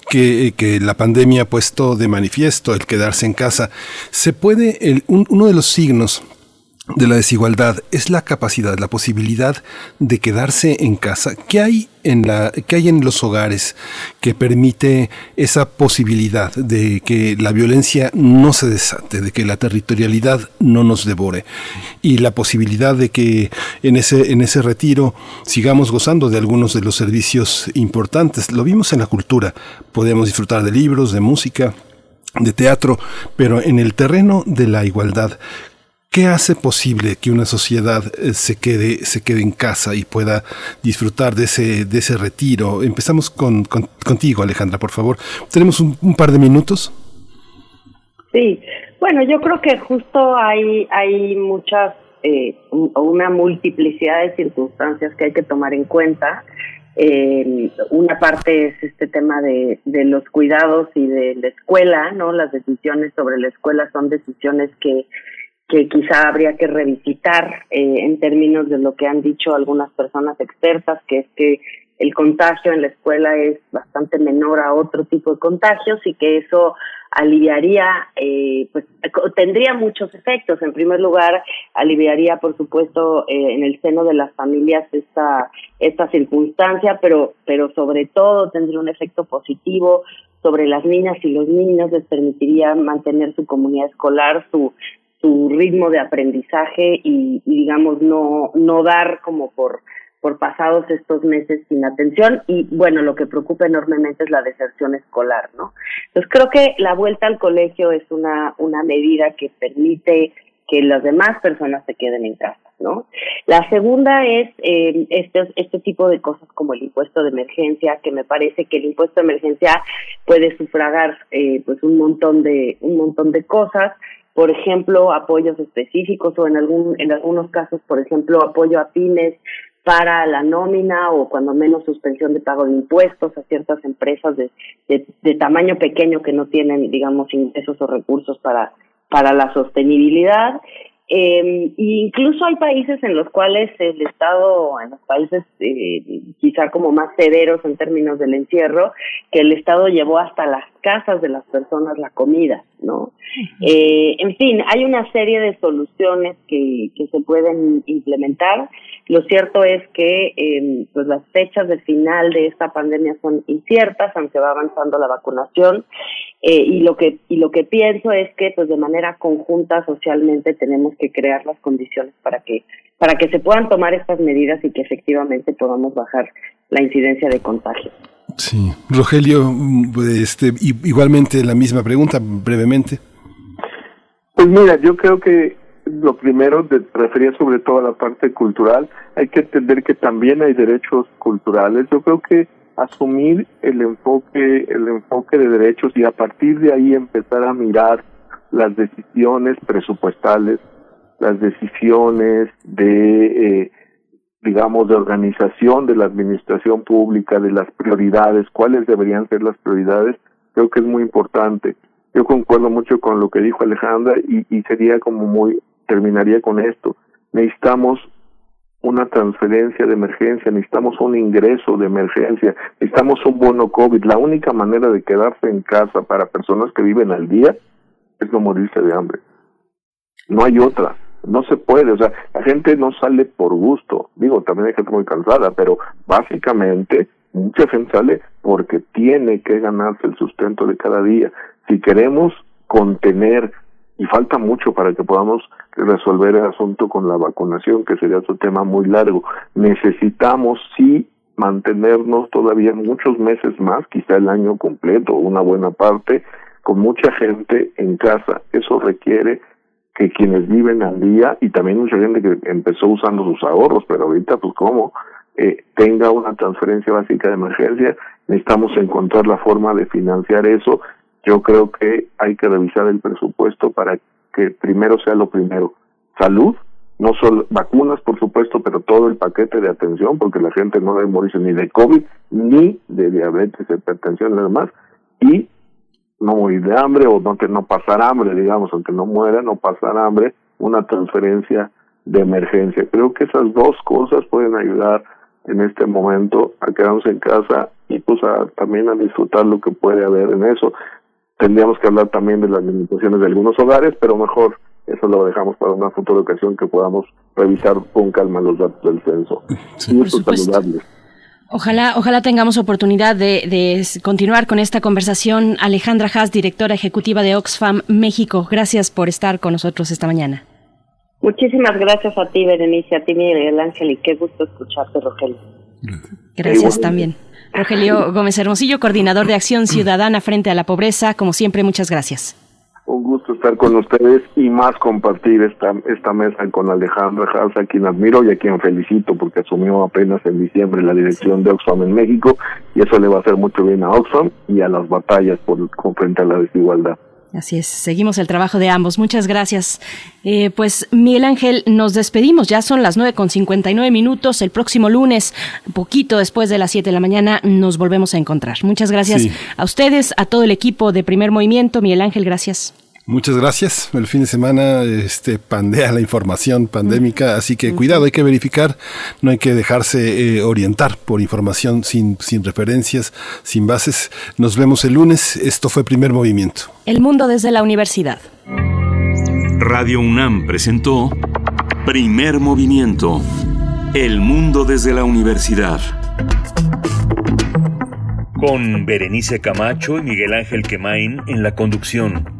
que, que la pandemia ha puesto de manifiesto, el quedarse en casa. Se puede, uno de los signos de la desigualdad es la capacidad, la posibilidad de quedarse en casa. ¿Qué hay en la qué hay en los hogares que permite esa posibilidad de que la violencia no se desate, de que la territorialidad no nos devore y la posibilidad de que en ese en ese retiro sigamos gozando de algunos de los servicios importantes. Lo vimos en la cultura. Podemos disfrutar de libros, de música, de teatro, pero en el terreno de la igualdad, ¿Qué hace posible que una sociedad eh, se quede, se quede en casa y pueda disfrutar de ese, de ese retiro? Empezamos con, contigo, Alejandra, por favor. Tenemos un, par de minutos. Sí, bueno, yo creo que justo hay, hay muchas, eh, una multiplicidad de circunstancias que hay que tomar en cuenta. Eh, una parte es este tema de, de los cuidados y de la escuela, ¿no? Las decisiones sobre la escuela son decisiones que que quizá habría que revisitar eh, en términos de lo que han dicho algunas personas expertas, que es que el contagio en la escuela es bastante menor a otro tipo de contagios y que eso aliviaría, eh, pues tendría muchos efectos. En primer lugar, aliviaría, por supuesto, eh, en el seno de las familias esta esta circunstancia, pero pero sobre todo tendría un efecto positivo sobre las niñas y los niños, les permitiría mantener su comunidad escolar, su su ritmo de aprendizaje y, digamos no no dar como por por pasados estos meses sin atención y bueno, lo que preocupa enormemente es la deserción escolar, ¿no? Entonces creo que la vuelta al colegio es una una medida que permite que las demás personas se queden en casa, ¿no? La segunda es eh, este, este tipo de cosas como el impuesto de emergencia, que me parece que el impuesto de emergencia puede sufragar eh, pues un montón de un montón de cosas por ejemplo, apoyos específicos o en algún en algunos casos, por ejemplo, apoyo a pymes para la nómina o cuando menos suspensión de pago de impuestos a ciertas empresas de, de, tamaño pequeño que no tienen, digamos, ingresos o recursos para, para la sostenibilidad. Eh, incluso hay países en los cuales el Estado, en los países eh, quizá como más severos en términos del encierro, que el Estado llevó hasta las casas de las personas la comida, ¿no? Eh, en fin, hay una serie de soluciones que, que se pueden implementar. Lo cierto es que eh, pues las fechas del final de esta pandemia son inciertas, aunque va avanzando la vacunación. Eh, y lo que y lo que pienso es que pues de manera conjunta socialmente tenemos que crear las condiciones para que para que se puedan tomar estas medidas y que efectivamente podamos bajar la incidencia de contagios. Sí, Rogelio, este, igualmente la misma pregunta, brevemente. Pues mira, yo creo que lo primero de, refería sobre todo a la parte cultural, hay que entender que también hay derechos culturales. Yo creo que asumir el enfoque, el enfoque de derechos y a partir de ahí empezar a mirar las decisiones presupuestales, las decisiones de eh, digamos, de organización de la administración pública, de las prioridades, cuáles deberían ser las prioridades, creo que es muy importante. Yo concuerdo mucho con lo que dijo Alejandra y, y sería como muy, terminaría con esto. Necesitamos una transferencia de emergencia, necesitamos un ingreso de emergencia, necesitamos un bono COVID. La única manera de quedarse en casa para personas que viven al día es no morirse de hambre. No hay otra no se puede, o sea, la gente no sale por gusto, digo, también hay gente muy cansada, pero básicamente mucha gente sale porque tiene que ganarse el sustento de cada día. Si queremos contener, y falta mucho para que podamos resolver el asunto con la vacunación, que sería otro tema muy largo, necesitamos sí mantenernos todavía muchos meses más, quizá el año completo, una buena parte, con mucha gente en casa. Eso requiere que quienes viven al día y también mucha gente que empezó usando sus ahorros, pero ahorita pues como eh, tenga una transferencia básica de emergencia, necesitamos encontrar la forma de financiar eso. Yo creo que hay que revisar el presupuesto para que primero sea lo primero, salud, no solo vacunas por supuesto, pero todo el paquete de atención, porque la gente no debe morirse ni de COVID, ni de diabetes, hipertensión, nada más, y no morir de hambre o no, no pasar hambre, digamos, aunque no muera, no pasar hambre, una transferencia de emergencia. Creo que esas dos cosas pueden ayudar en este momento a quedarnos en casa y pues a, también a disfrutar lo que puede haber en eso. Tendríamos que hablar también de las limitaciones de algunos hogares, pero mejor eso lo dejamos para una futura ocasión que podamos revisar con calma los datos del censo. y eso saludarles. Ojalá, ojalá tengamos oportunidad de, continuar con esta conversación. Alejandra Haas, directora ejecutiva de Oxfam México, gracias por estar con nosotros esta mañana. Muchísimas gracias a ti, Berenice, a ti, Miguel Ángel, y qué gusto escucharte, Rogelio. Gracias también. Rogelio Gómez Hermosillo, coordinador de Acción Ciudadana frente a la pobreza. Como siempre, muchas gracias. Un gusto estar con ustedes y más compartir esta, esta mesa con Alejandro Haas, a quien admiro y a quien felicito porque asumió apenas en diciembre la dirección de Oxfam en México y eso le va a hacer mucho bien a Oxfam y a las batallas por, frente a la desigualdad. Así es, seguimos el trabajo de ambos. Muchas gracias. Eh, pues Miguel Ángel, nos despedimos. Ya son las nueve con 59 minutos. El próximo lunes, poquito después de las 7 de la mañana, nos volvemos a encontrar. Muchas gracias a ustedes, a todo el equipo de Primer Movimiento. Miguel Ángel, gracias. Muchas gracias. El fin de semana este, pandea la información pandémica, así que cuidado, hay que verificar, no hay que dejarse eh, orientar por información sin, sin referencias, sin bases. Nos vemos el lunes. Esto fue Primer Movimiento. El mundo desde la universidad. Radio UNAM presentó Primer Movimiento. El mundo desde la universidad. Con Berenice Camacho y Miguel Ángel Quemain en la conducción.